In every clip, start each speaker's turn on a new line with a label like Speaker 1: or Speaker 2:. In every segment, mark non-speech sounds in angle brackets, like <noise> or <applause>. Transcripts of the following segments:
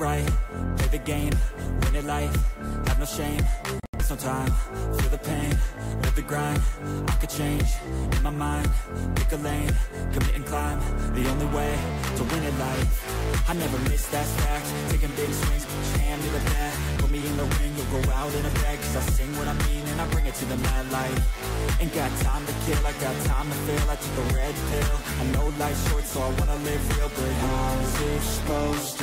Speaker 1: right, play the game, win it life, have no shame, there's no time, feel the pain, live the grind, I could change, in my mind, pick a lane, commit and climb, the only way to win it life, I never miss that fact, taking big swings, put your hand to the bat, put me in the ring, you'll go out in a bag, cause I sing what I mean and I bring it to the mad light, ain't got time to kill, I got time to feel, I took a red pill, I know life's short so I wanna live real, but how's it supposed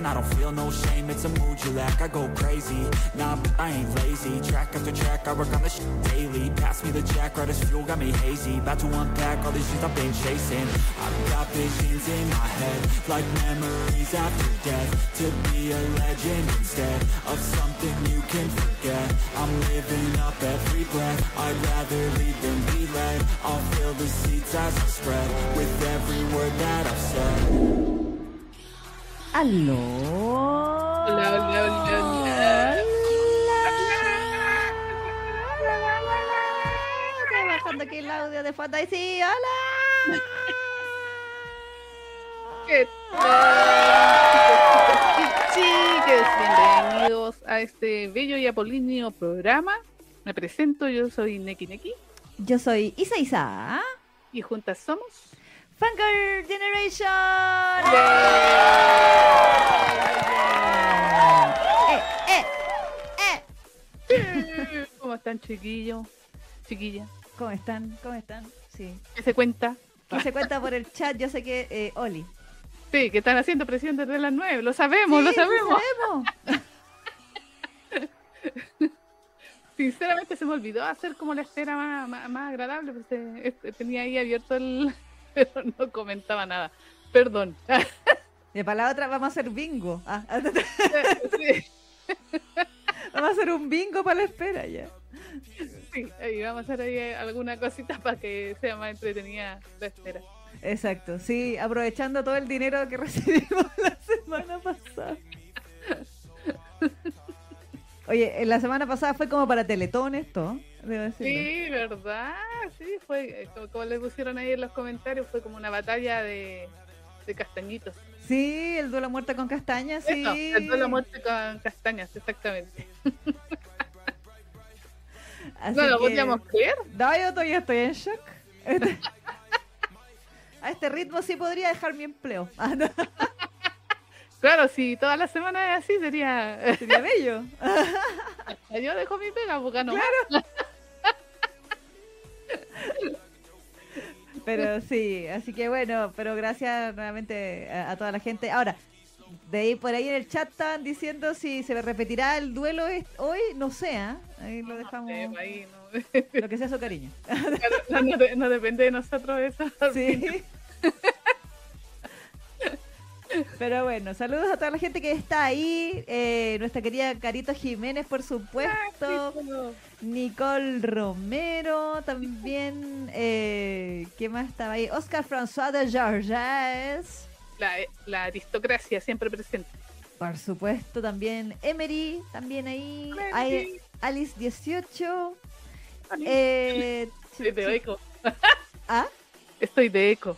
Speaker 1: and I don't feel no shame. It's a mood you lack. I go crazy, nah, but I ain't lazy. Track after track, I work on this shit daily. Pass me the jack, right as fuel, got me hazy. About to unpack all these things I've been chasing. I've got visions in my head, like memories after death. To be a legend instead of something you can forget. I'm living up every breath. I'd rather lead than be led. I'll fill the seats as I spread with every word that I've said.
Speaker 2: Aló.
Speaker 3: Hola, hola, hola, hola.
Speaker 2: Estoy bajando aquí el audio de fondo y sí, hola.
Speaker 3: ¿Qué tal? Chiques, bienvenidos a este bello y apolíneo programa. Me presento, yo soy Neki Neki
Speaker 2: Yo soy Isa Isa,
Speaker 3: y juntas somos.
Speaker 2: Fangirl Generation. Eh, eh, eh. <laughs>
Speaker 3: ¿Cómo están, chiquillos? Chiquilla,
Speaker 2: ¿Cómo están? ¿Cómo están? Sí.
Speaker 3: ¿qué se cuenta?
Speaker 2: ¿Qué se cuenta por el chat? Yo sé que eh, Oli.
Speaker 3: Sí, que están haciendo presión desde las 9, lo sabemos, lo sabemos.
Speaker 2: sabemos. <laughs>
Speaker 3: Sinceramente se me olvidó hacer como la espera más, más, más agradable, pues eh, este, tenía ahí abierto el... <laughs> pero no comentaba nada. Perdón.
Speaker 2: Y para la otra vamos a hacer bingo. Ah, <laughs>
Speaker 3: Sí. <laughs>
Speaker 2: vamos a hacer un bingo para la espera ya.
Speaker 3: Sí, ahí vamos a hacer ahí eh, alguna cosita para que sea más entretenida la espera.
Speaker 2: Exacto, sí, aprovechando todo el dinero que recibimos la semana pasada. Oye, en la semana pasada fue como para Teletón esto.
Speaker 3: Sí, ¿verdad? Sí, fue, eh, como, como le pusieron ahí en los comentarios, fue como una batalla de, de castañitos.
Speaker 2: Sí, el duelo a muerte con castañas, sí.
Speaker 3: Eso, el duelo a muerte con castañas, exactamente. <laughs>
Speaker 2: Así
Speaker 3: no lo
Speaker 2: que-
Speaker 3: podíamos creer.
Speaker 2: No, yo todavía estoy en shock. Este- <laughs> A este ritmo sí podría dejar mi empleo. <laughs> Ah, no,
Speaker 3: Claro, si toda la semana es así, sería...
Speaker 2: sería bello.
Speaker 3: Yo dejo mi pega, porque no
Speaker 2: Pero sí, así que bueno, pero gracias nuevamente a, a toda la gente. Ahora, de ahí por ahí en el chat estaban diciendo si se repetirá el duelo hoy, no sé, ¿ah? ahí lo dejamos,
Speaker 3: ahí no,
Speaker 2: lo que sea su cariño. <laughs>
Speaker 3: no, no depende de nosotros eso.
Speaker 2: Sí. <laughs> Pero bueno, saludos a toda la gente que está ahí. eh, nuestra querida Carito Jiménez, por supuesto. Nicole Romero también. Eh, ¿Qué más estaba ahí? Oscar François de Georges.
Speaker 3: La, la aristocracia siempre presente.
Speaker 2: Por supuesto, también Emery, también ahí.
Speaker 3: Emery.
Speaker 2: Alice 18. Eh,
Speaker 3: Estoy de eco.
Speaker 2: ¿Ah?
Speaker 3: Estoy de eco.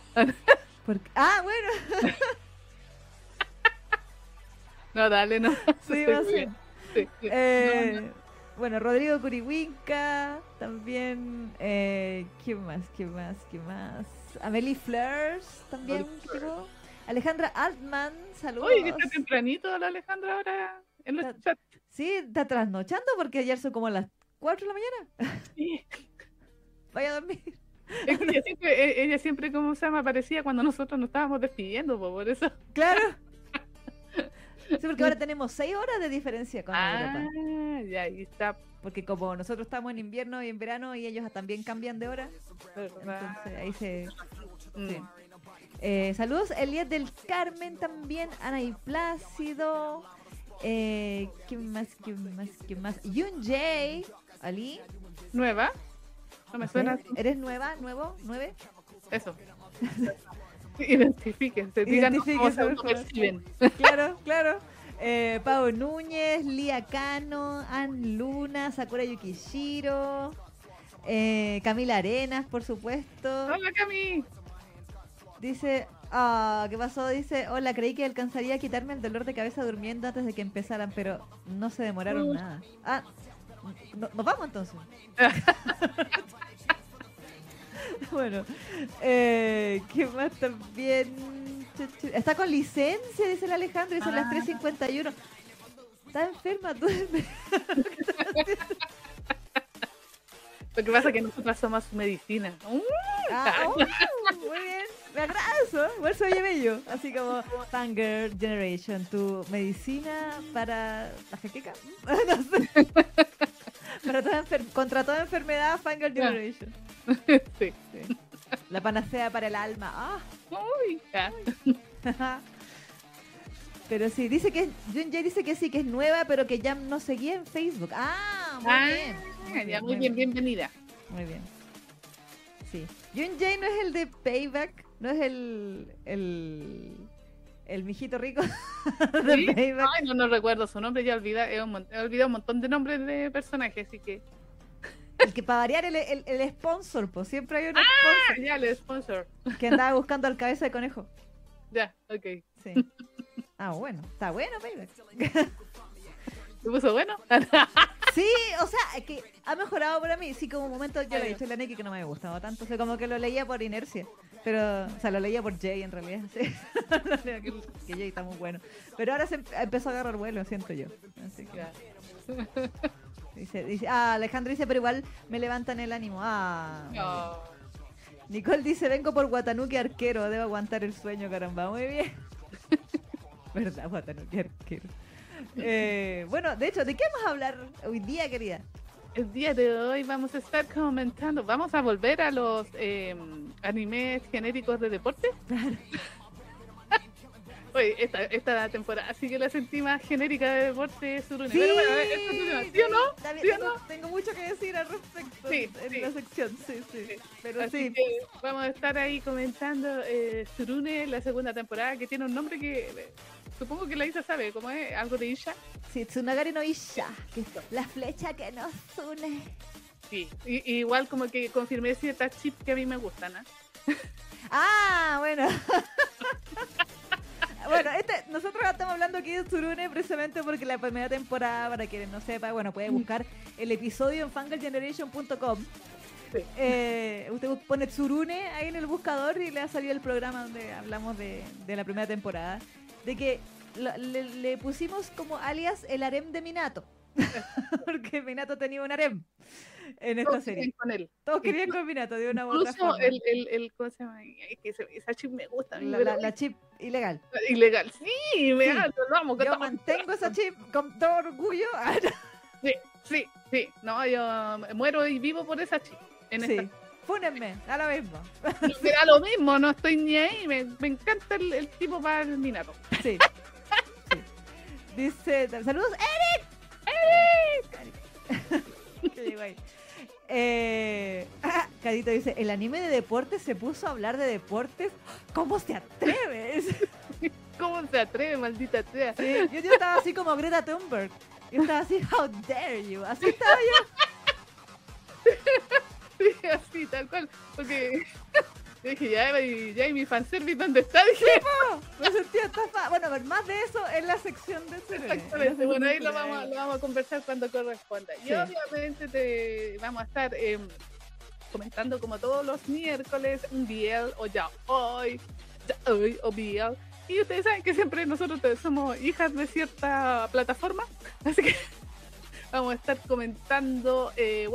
Speaker 2: ah, bueno. <laughs>
Speaker 3: No, dale, no. <laughs>
Speaker 2: Sí, va a ser.
Speaker 3: Sí, sí.
Speaker 2: Eh,
Speaker 3: No, no.
Speaker 2: Bueno, Rodrigo Curiwinca, también. Eh, ¿Quién más? ¿Quién más? ¿Quién más? Amelie Fleurs, también. Alejandra Altman, saludos.
Speaker 3: Oye, que está tempranito la Alejandra ahora en los
Speaker 2: Está-
Speaker 3: chats.
Speaker 2: Sí, está trasnochando porque ayer son como las 4 de la mañana.
Speaker 3: Sí. <laughs>
Speaker 2: Vaya a dormir.
Speaker 3: Es que ella siempre, e- ella siempre, como se llama, aparecía cuando nosotros nos estábamos despidiendo, po, por eso.
Speaker 2: Claro. <laughs> Sí, porque ahora tenemos seis horas de diferencia con Europa.
Speaker 3: Ah, ya, ahí está.
Speaker 2: Porque como nosotros estamos en invierno y en verano y ellos también cambian de hora, entonces ahí se...
Speaker 3: Mm.
Speaker 2: sí. Eh, saludos, Elías del Carmen también, Ana y Plácido. Eh, ¿Quién más? ¿Quién más? ¿Quién más? Yun Jay, Ali.
Speaker 3: ¿Nueva? No me suena.
Speaker 2: ¿Eres nueva? ¿Nuevo? ¿Nueve?
Speaker 3: Eso. <laughs> <laughs> Identifíquense, díganos cómo se autoperciben.
Speaker 2: Claro, claro. Eh, Pau Núñez, Lía Cano, Ann Luna, Sakura Yukishiro, eh, Camila Arenas, por supuesto.
Speaker 3: Hola, Cami.
Speaker 2: Dice, ah, ¿qué pasó? Dice, hola, creí que alcanzaría a quitarme el dolor de cabeza durmiendo antes de que empezaran, pero no se demoraron nada. Ah, no- nos vamos entonces. <laughs> <laughs> bueno, eh, ¿qué más también? Está con licencia, dice el Alejandro, y son las
Speaker 3: Ah.
Speaker 2: 3.51. Está enferma, tú. <laughs>
Speaker 3: Lo que pasa es que nosotras somos medicina. Mm,
Speaker 2: Ah, <laughs> oh, muy bien, me eso, igual se oye bello. Así como Fangirl Generation, tu medicina para la jaqueca. no sé. Para toda enfer- contra toda enfermedad, Fangirl. Generation. <laughs>
Speaker 3: sí, sí.
Speaker 2: La panacea para el alma.
Speaker 3: Uy.
Speaker 2: Ah. <laughs> Pero sí, dice que Jun Jae dice que sí, que es nueva, pero que ya no seguía en Facebook. Ah, muy
Speaker 3: Ah,
Speaker 2: bien.
Speaker 3: ya, muy bien, bienvenida.
Speaker 2: Muy bien. Sí. Yun Jae no es el de Payback, no es el. el. el mijito rico <laughs> de
Speaker 3: ¿Sí?
Speaker 2: Payback.
Speaker 3: Ay, no, no recuerdo su nombre, ya mon- he olvidado un montón de nombres de personajes, así que.
Speaker 2: El que para variar el, el, el sponsor, pues siempre hay un
Speaker 3: Ah,
Speaker 2: sponsor
Speaker 3: ya, el sponsor.
Speaker 2: que andaba buscando al cabeza de conejo.
Speaker 3: Ya, ok.
Speaker 2: Sí. Ah, bueno, está bueno Payback. <laughs>
Speaker 3: ¿Se puso bueno? <laughs>
Speaker 2: Sí, o sea, es que ha mejorado para mí. Sí, como un momento yo le he dicho a la Neki que no me había gustado tanto. O sea, como que lo leía por inercia. Pero, o sea, lo leía por Jay en realidad. <laughs> Sí. Que, que Jay está muy bueno. Pero ahora se em- empezó a agarrar vuelo, siento yo. Así que. Dice, dice, ah, Alejandro dice, pero igual me levantan el ánimo. Ah.
Speaker 3: No.
Speaker 2: Nicole dice, vengo por Guatanuki arquero, debo aguantar el sueño, caramba. Muy bien. <laughs> ¿Verdad, Guatanuki arquero? Eh, bueno, de hecho, ¿de qué vamos a hablar hoy día, querida?
Speaker 3: El día de hoy vamos a estar comentando, vamos a volver a los eh, animes genéricos de deporte. Oye, esta, esta temporada sí que la sentí más genérica de deporte Surune. Pero bueno, es ¿sí o no? ¿Sí o
Speaker 2: tengo,
Speaker 3: no?
Speaker 2: tengo mucho que decir al respecto
Speaker 3: Sí,
Speaker 2: en
Speaker 3: sí.
Speaker 2: la sección, sí, sí.
Speaker 3: Sí.
Speaker 2: Pero
Speaker 3: Así
Speaker 2: sí,
Speaker 3: que vamos a estar ahí comentando eh, Surune, la segunda temporada, que tiene un nombre que eh, supongo que la Isa sabe, ¿cómo es? Algo de Isha.
Speaker 2: sí, Tsunagari no Isha, que es la flecha que nos une.
Speaker 3: Sí, y, y igual como que confirmé ciertas chips que a mí me gustan, ¿ah? <laughs>
Speaker 2: Ah, bueno. <laughs> Bueno, este, nosotros estamos hablando aquí de Tsurune precisamente porque la primera temporada, para quienes no sepa, bueno, puede buscar el episodio en fangirlgeneration.com.
Speaker 3: Sí.
Speaker 2: Eh, usted pone Tsurune ahí en el buscador y le ha salido el programa donde hablamos de, de la primera temporada. De que lo- le, le pusimos como alias el harem de Minato. <laughs> porque Minato tenía un harem en esta
Speaker 3: Todos
Speaker 2: serie.
Speaker 3: con él.
Speaker 2: Todos querían con Minato de una u otra
Speaker 3: Incluso
Speaker 2: forma.
Speaker 3: el, el, el, ¿cómo se llama? Esa chip me gusta.
Speaker 2: La,
Speaker 3: pero
Speaker 2: la- la chip ilegal.
Speaker 3: Ilegal. Sí, me
Speaker 2: Sí.
Speaker 3: lo
Speaker 2: Yo
Speaker 3: todo-
Speaker 2: mantengo esa chip con todo orgullo. <laughs> Ah.
Speaker 3: Sí, sí, sí. No, yo muero y vivo por esa chip. En
Speaker 2: Sí.
Speaker 3: esta.
Speaker 2: Fúnenme, a lo mismo. <laughs>
Speaker 3: Da lo mismo, no estoy ni ahí. Me, me encanta el, el tipo para el minato.
Speaker 2: Sí. Sí. Dice, saludos, Eric. Eric. <laughs> <laughs> Que llegó ahí. Eh, ah, Cadito dice, el anime de deportes se puso a hablar de deportes. ¿Cómo se atreves? <laughs>
Speaker 3: ¿Cómo se atreve, maldita sea?
Speaker 2: Sí, yo, yo estaba así como Greta Thunberg. Yo estaba así, how dare you. Así estaba yo. <laughs>
Speaker 3: Sí, así, tal cual. Porque yo dije, ya, y- ya, y mi fanservice, ¿dónde está? Dije,
Speaker 2: Me sentía estafada. Bueno, a ver, más de eso en la sección de
Speaker 3: Exactamente, bueno, ahí lo vamos, lo vamos a conversar cuando corresponda. Y obviamente te vamos a estar eh, comentando como todos los miércoles un BL o ya hoy, ya hoy o BL. Y ustedes saben que siempre nosotros somos hijas de cierta plataforma, así que <laughs> vamos a estar comentando eh,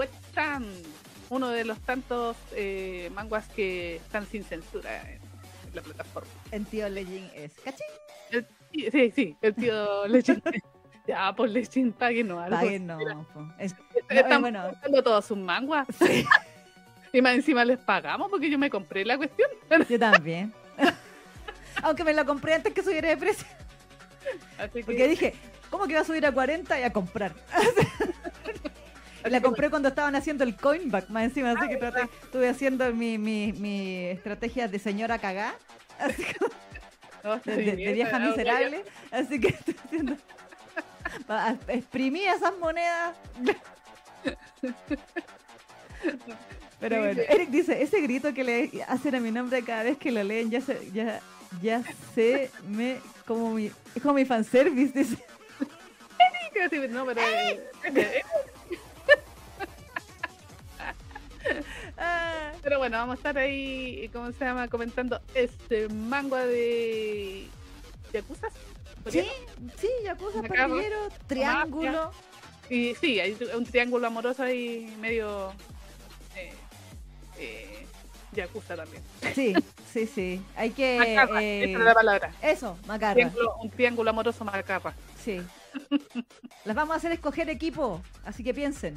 Speaker 3: uno de los tantos eh, manguas que están sin censura en la plataforma.
Speaker 2: En Tío Legend es. ¿Cachín?
Speaker 3: El Sí, sí, el tío Lechín. <laughs> ya, pues Lechín, páguenos algo.
Speaker 2: Páguenos. Po. Es-
Speaker 3: Estamos
Speaker 2: no, bueno,
Speaker 3: comprando todos sus manguas. <laughs> <laughs> Y más encima les pagamos porque yo me compré la cuestión.
Speaker 2: yo también. Aunque me la compré antes que subiera de precio.
Speaker 3: Así que,
Speaker 2: Porque dije, ¿cómo que va a subir a 40 y a comprar? <laughs> La compré cuando estaban haciendo el coinback, más encima, así que traté- estuve haciendo mi, mi, mi estrategia de señora cagá, <laughs> así
Speaker 3: no, está
Speaker 2: de, de- de
Speaker 3: bien,
Speaker 2: vieja miserable, así que estoy haciendo... <laughs> Exprimí esas monedas. Pero bueno. Eric dice, ese grito que le hacen a mi nombre cada vez que lo leen, ya se, ya, ya sé me como mi, es como mi fanservice, dice.
Speaker 3: Decir, No, pero. eh, eh,
Speaker 2: Ah, <laughs>
Speaker 3: Pero bueno, vamos a estar ahí, ¿cómo se llama? Comentando este manga de. ¿Yakuza?
Speaker 2: sí, sí, Yakuza, pandillero, triángulo.
Speaker 3: Y sí, hay un triángulo amoroso ahí medio. Eh, eh, Yakuza también.
Speaker 2: Sí, sí, sí. Hay que...
Speaker 3: Macarra,
Speaker 2: eh,
Speaker 3: esa es la palabra.
Speaker 2: eso, macarra.
Speaker 3: Triángulo- un triángulo amoroso macarra.
Speaker 2: Sí. <laughs> Las vamos a hacer escoger equipo, así que piensen.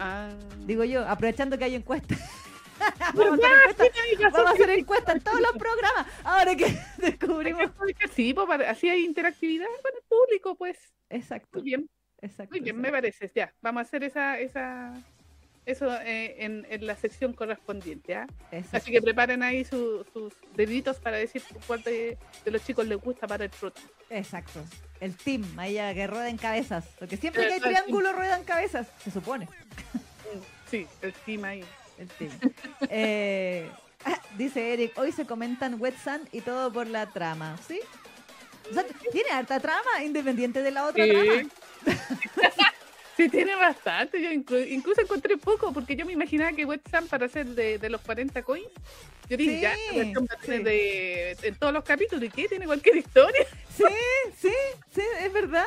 Speaker 3: Ah.
Speaker 2: Digo yo, aprovechando que hay encuestas. <laughs> Vamos, a hacer encuestas, vamos a hacer encuestas en todos los programas. Ahora que <laughs> <laughs> descubrimos.
Speaker 3: Sí, pues, así hay interactividad con el público, pues.
Speaker 2: Exacto,
Speaker 3: Muy bien,
Speaker 2: exacto.
Speaker 3: muy bien, me
Speaker 2: exacto.
Speaker 3: parece. Ya, vamos a hacer esa, esa, eso eh, en, en la sección correspondiente, ¿ah? Así que preparen ahí su- sus deditos para decir cuál de, de los chicos les gusta para el prota.
Speaker 2: Exacto. El team, ahí a que ruedan cabezas. Porque siempre que hay
Speaker 3: team.
Speaker 2: triángulo ruedan cabezas, se supone.
Speaker 3: Sí, el team ahí.
Speaker 2: El team. Eh, ah, dice Eric, hoy se comentan Wet Sand y todo por la trama, ¿sí? O sea, tiene harta trama independiente de la otra
Speaker 3: Sí.
Speaker 2: trama. <laughs>
Speaker 3: Sí, tiene bastante. Yo inclu- incluso encontré poco porque yo me imaginaba que Wet Sam para hacer de, de los 40 coins, yo dije,
Speaker 2: Sí,
Speaker 3: ya,
Speaker 2: sí.
Speaker 3: de, en todos los capítulos. ¿Y qué? Tiene cualquier historia. <laughs>
Speaker 2: Sí, sí, sí, es verdad.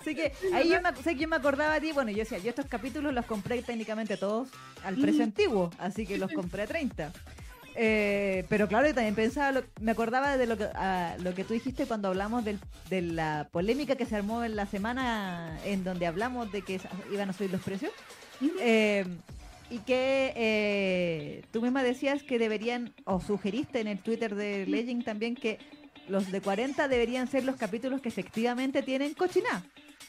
Speaker 2: Así que ahí yo me, sé que yo me acordaba a ti, bueno, yo decía, yo estos capítulos los compré técnicamente todos al precio
Speaker 3: Mm.
Speaker 2: antiguo, así que los compré a 30. Eh, pero claro, yo también pensaba, lo- me acordaba de lo que, lo que tú dijiste cuando hablamos del- de la polémica que se armó en la semana en donde hablamos de que iban a subir los precios. Eh, y que eh, tú misma decías que deberían, o sugeriste en el Twitter de Legend también, que los de 40 deberían ser los capítulos que efectivamente tienen cochina.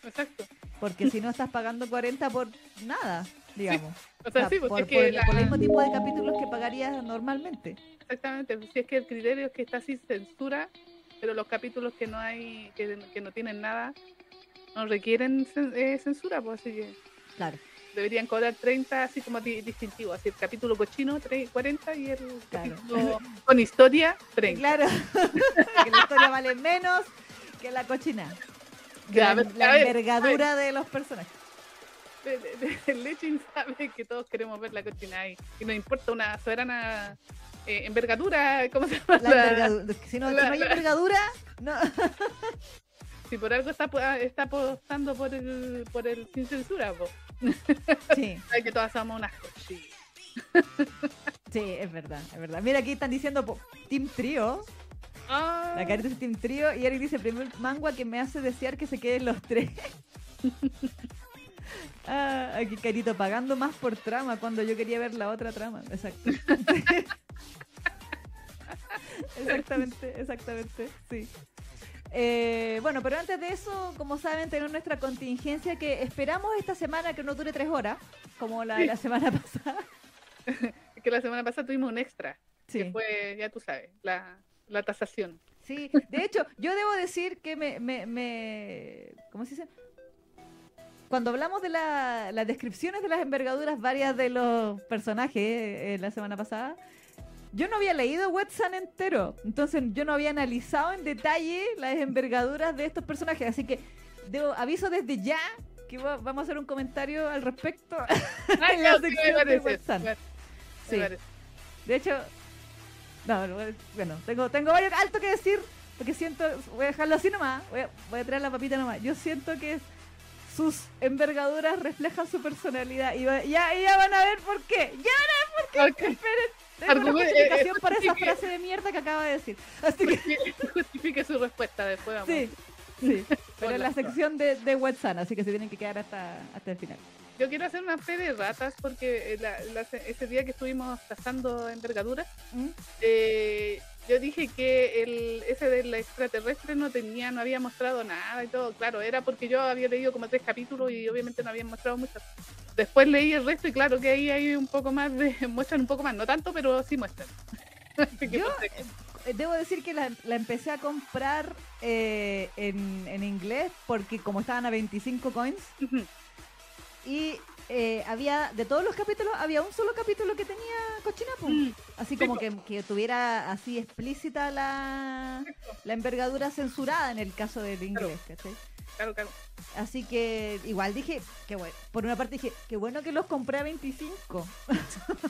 Speaker 3: Exacto.
Speaker 2: Porque si no estás pagando 40 por nada, digamos.
Speaker 3: O sea,
Speaker 2: O sea,
Speaker 3: sí, porque
Speaker 2: por,
Speaker 3: es que
Speaker 2: el,
Speaker 3: la-
Speaker 2: por el mismo tipo de capítulos que pagarías normalmente.
Speaker 3: exactamente, si es que el criterio es que está sin censura, pero los capítulos que no hay, que, que no tienen nada, no requieren eh, censura, pues así que
Speaker 2: Claro,
Speaker 3: deberían cobrar 30 así como di- distintivo, así el capítulo cochino tre- 40 y el
Speaker 2: Claro.
Speaker 3: capítulo con historia 30.
Speaker 2: claro. <laughs> que la historia vale menos que la cochina. Que
Speaker 3: Ya, a
Speaker 2: la, la
Speaker 3: a ver,
Speaker 2: envergadura de los personajes.
Speaker 3: El Legend <laughs> sabe que todos queremos ver la cochina ahí y nos importa una soberana eh, envergadura, ¿cómo se llama?
Speaker 2: La envergadura. Si no,
Speaker 3: la-
Speaker 2: no hay envergadura, no. <laughs>
Speaker 3: si por algo está, po- está apostando por el, por el sin censura, po. <laughs>
Speaker 2: Sí.
Speaker 3: Que todas somos unas cochinas.
Speaker 2: Sí, es verdad, es verdad. Mira, aquí están diciendo po- Team Trio.
Speaker 3: Ah,
Speaker 2: La carita dice Team Trio y Eric dice primer manga que me hace desear que se queden los tres. Ah, aquí Carito pagando más por trama cuando yo quería ver la otra trama. Exacto. <laughs> exactamente, exactamente, sí. Eh, bueno, pero antes de eso, como saben, tenemos nuestra contingencia que esperamos esta semana que no dure tres horas, como la de la semana pasada. <laughs>
Speaker 3: que la semana pasada tuvimos un extra,
Speaker 2: Sí.
Speaker 3: que fue, ya tú sabes, la, la tasación.
Speaker 2: Sí, de hecho, yo debo decir que me, me, me- ¿cómo se dice? Cuando hablamos de la- las descripciones de las envergaduras varias de los personajes eh, la semana pasada, yo no había leído Wetsan entero, entonces yo no había analizado en detalle las envergaduras de estos personajes, así que debo, aviso desde ya que va- vamos a hacer un comentario al respecto. <laughs> En la
Speaker 3: ya, sí,
Speaker 2: de
Speaker 3: me
Speaker 2: Sí. De hecho, no, no, bueno, tengo, tengo varios alto que decir, porque siento, voy a dejarlo así nomás, voy a, voy a traer la papita nomás. Yo siento que sus envergaduras reflejan su personalidad y va- ya, ya van a ver por qué. Ya van a ver por qué.
Speaker 3: Ok.
Speaker 2: Esperen, Tengo una
Speaker 3: Argumen-
Speaker 2: justificación
Speaker 3: eh,
Speaker 2: para esa frase de mierda que acaba de decir. Así que <laughs>
Speaker 3: Justifique su respuesta después. Vamos.
Speaker 2: sí, sí. <laughs> Pero en la sección de, de WhatsApp, así que se tienen que quedar hasta, hasta el final.
Speaker 3: Yo quiero hacer una fe de ratas porque eh, la- la- ese día que estuvimos cazando envergaduras,
Speaker 2: ¿Mm?
Speaker 3: eh, yo dije que el ese del extraterrestre no tenía, no había mostrado nada y todo. Claro, era porque yo había leído como tres capítulos y obviamente no habían mostrado mucho. Después leí el resto y claro que ahí hay un poco más de, <laughs> muestran un poco más, no tanto, pero sí muestran. <laughs>
Speaker 2: Yo. Eh, Debo decir que la, la empecé a comprar eh, en, en inglés porque como estaban a 25 coins y eh, había, de todos los capítulos, había un solo capítulo que tenía cochinapo.
Speaker 3: Mm,
Speaker 2: Así
Speaker 3: Sí,
Speaker 2: como que, que tuviera así explícita la, la envergadura censurada en el caso del inglés, ¿cachai?
Speaker 3: Claro, claro.
Speaker 2: Así que igual dije, que bueno, por una parte dije, qué bueno que los compré a 25.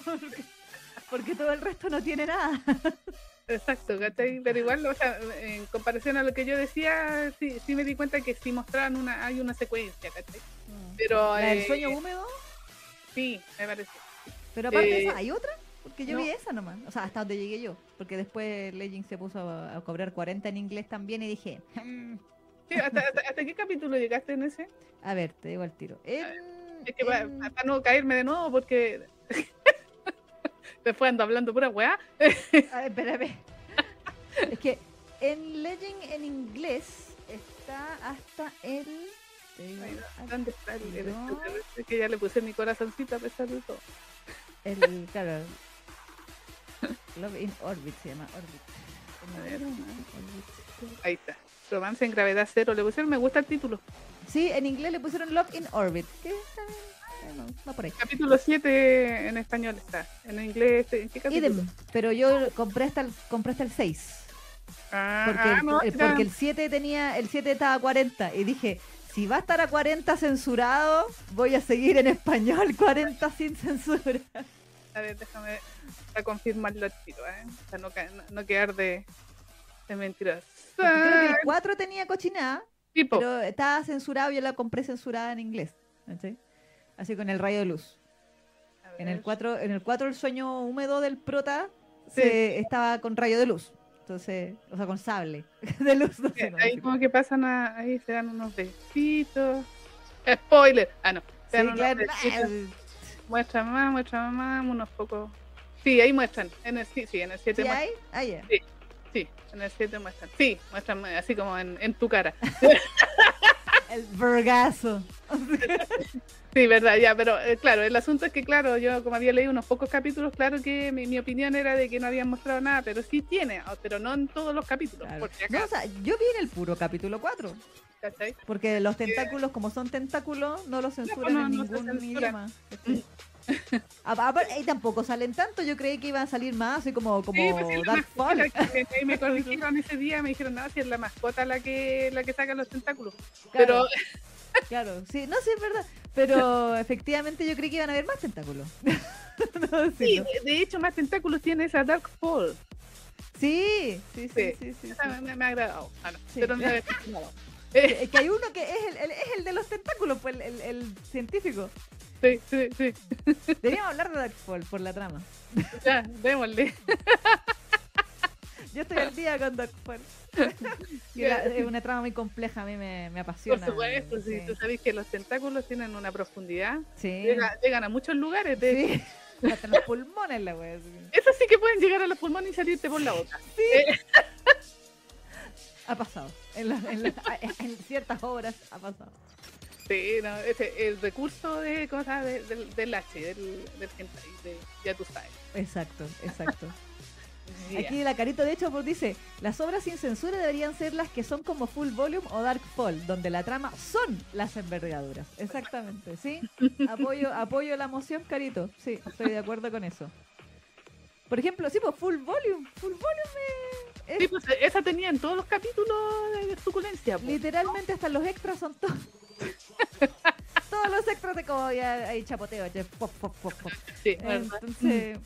Speaker 2: porque, <laughs> porque todo el resto no tiene nada.
Speaker 3: Exacto, ¿cachai? Pero igual, o sea, en comparación a lo que yo decía, sí, sí me di cuenta que sí mostraban una, hay una secuencia, ¿cachai? Pero
Speaker 2: La del
Speaker 3: eh,
Speaker 2: sueño húmedo,
Speaker 3: sí, me parece.
Speaker 2: pero aparte de
Speaker 3: eh,
Speaker 2: esa, ¿hay otra? Porque yo
Speaker 3: no.
Speaker 2: vi esa nomás, o sea, hasta donde llegué yo. Porque después Legend se puso a, a cobrar 40 en inglés también y dije, "Mm,
Speaker 3: Sí, ¿hasta, hasta, hasta qué capítulo llegaste en ese?
Speaker 2: a ver, te digo al tiro. En-
Speaker 3: Es que para,
Speaker 2: en-
Speaker 3: para no caerme de nuevo, porque <laughs> después ando hablando pura weá. <laughs>
Speaker 2: A ver, espérame. es que en Legend en inglés está hasta el.
Speaker 3: ¿Dónde está el, que ya le puse mi corazoncito a pesar de todo?
Speaker 2: el, claro. <laughs> Love in Orbit se llama Orbit.
Speaker 3: A ver,
Speaker 2: Orbit.
Speaker 3: ahí está. Romance en gravedad cero. Le pusieron me gusta el título.
Speaker 2: Sí, en inglés le pusieron Love in Orbit. Bien, bueno, va por ahí.
Speaker 3: Capítulo 7 en español está. En inglés, ¿en qué capítulo?
Speaker 2: Idem, pero yo compré hasta el, compré hasta el 6.
Speaker 3: Ah,
Speaker 2: Porque,
Speaker 3: ah, no,
Speaker 2: el,
Speaker 3: era-
Speaker 2: porque el 7 tenía, el 7 estaba a 40 y dije, si va a estar a 40 censurado, voy a seguir en español 40 sin censura.
Speaker 3: A ver, déjame a confirmarlo al tiro, ¿eh? Para no, no, no quedar de, de mentiras.
Speaker 2: Creo que el 4 tenía cochinada,
Speaker 3: Tipo,
Speaker 2: pero estaba censurado y yo la compré censurada en inglés. ¿cachai? Así con el rayo de luz. En el
Speaker 3: ver.
Speaker 2: 4, en el 4 el sueño húmedo del prota
Speaker 3: Sí.
Speaker 2: se, estaba con rayo de luz. Entonces, o sea, con sable <laughs> de luz. No sé
Speaker 3: ahí como que pasan a, ahí se dan unos besitos. Spoiler. Ah, no. Se
Speaker 2: Sí,
Speaker 3: dan
Speaker 2: claro.
Speaker 3: Muestran más, muestran más, unos pocos. Sí, ahí muestran. En el, sí, sí, en el 7
Speaker 2: ¿Sí
Speaker 3: muestran.
Speaker 2: hay? Ah.
Speaker 3: Sí, en el 7 muestran. Sí, muestran así como en, en tu cara. <laughs>
Speaker 2: El vergazo.
Speaker 3: Sí, verdad, ya, pero eh, claro, el asunto es que, claro, yo como había leído unos pocos capítulos, claro que mi, mi opinión era de que no habían mostrado nada, pero sí tiene, ah, pero no en todos los capítulos,
Speaker 2: Claro.
Speaker 3: por si
Speaker 2: No, o sea, yo vi en el puro capítulo 4.
Speaker 3: ¿cachai?
Speaker 2: Porque los tentáculos, como son tentáculos, no los censuran
Speaker 3: no,
Speaker 2: en
Speaker 3: no se
Speaker 2: ningún
Speaker 3: censuran.
Speaker 2: idioma. Y tampoco salen tanto, yo creí que iban a salir más, así como, como
Speaker 3: Sí, pues que- que me <laughs> corrigieron ese día, me dijeron, no, si es la mascota la que, la que saca los tentáculos.
Speaker 2: Claro,
Speaker 3: Pero <laughs>
Speaker 2: claro, sí, no, sí, es verdad. Pero <laughs> efectivamente yo creí que iban a haber más tentáculos. No, sí,
Speaker 3: de, de hecho, más tentáculos tiene esa Dark Fall.
Speaker 2: sí, sí, sí,
Speaker 3: Sí.
Speaker 2: sí, sí,
Speaker 3: me, me ha agradado. Ah, no, pero no me ha Eh,
Speaker 2: Es que hay uno que es el, el- es el de los tentáculos, pues el, el- científico.
Speaker 3: sí, sí, sí.
Speaker 2: Deberíamos hablar de Darkfall por la trama.
Speaker 3: Ya, démosle.
Speaker 2: Yo estoy al día con Darkfall. <laughs> Y la- es una trama muy compleja, a mí me, me
Speaker 3: Por
Speaker 2: apasiona.
Speaker 3: supuesto, sí.
Speaker 2: sí.
Speaker 3: Tú sabes que los tentáculos tienen una profundidad.
Speaker 2: Sí.
Speaker 3: Llega- llegan a muchos lugares. De...
Speaker 2: Sí. <laughs> Hasta los pulmones la wea.
Speaker 3: Eso sí que pueden llegar a los pulmones y salirte por la boca.
Speaker 2: Ha pasado. En, la- en la- <laughs> en ciertas obras ha pasado.
Speaker 3: Sí, no, ese, el recurso de cosas de- del, del H, del, del hentai, de- ya tú sabes.
Speaker 2: Exacto, exacto. <laughs> Aquí la carita de hecho pues, dice, las obras sin censura deberían ser las que son como Full Volume o Dark Fall, donde la trama son las envergaduras. Exactamente, ¿sí? <laughs> Apoyo, apoyo la moción, Carito. Sí, estoy de acuerdo con eso. Por ejemplo, sí, pues Full Volume. Full Volume es,
Speaker 3: Sí, pues esa tenía en todos los capítulos de suculencia. pues.
Speaker 2: literalmente hasta los extras son todos. <laughs> todos los extras de como ya hay chapoteo, ya, pop, pop, pop, pop.
Speaker 3: Sí, verdad.
Speaker 2: Entonces,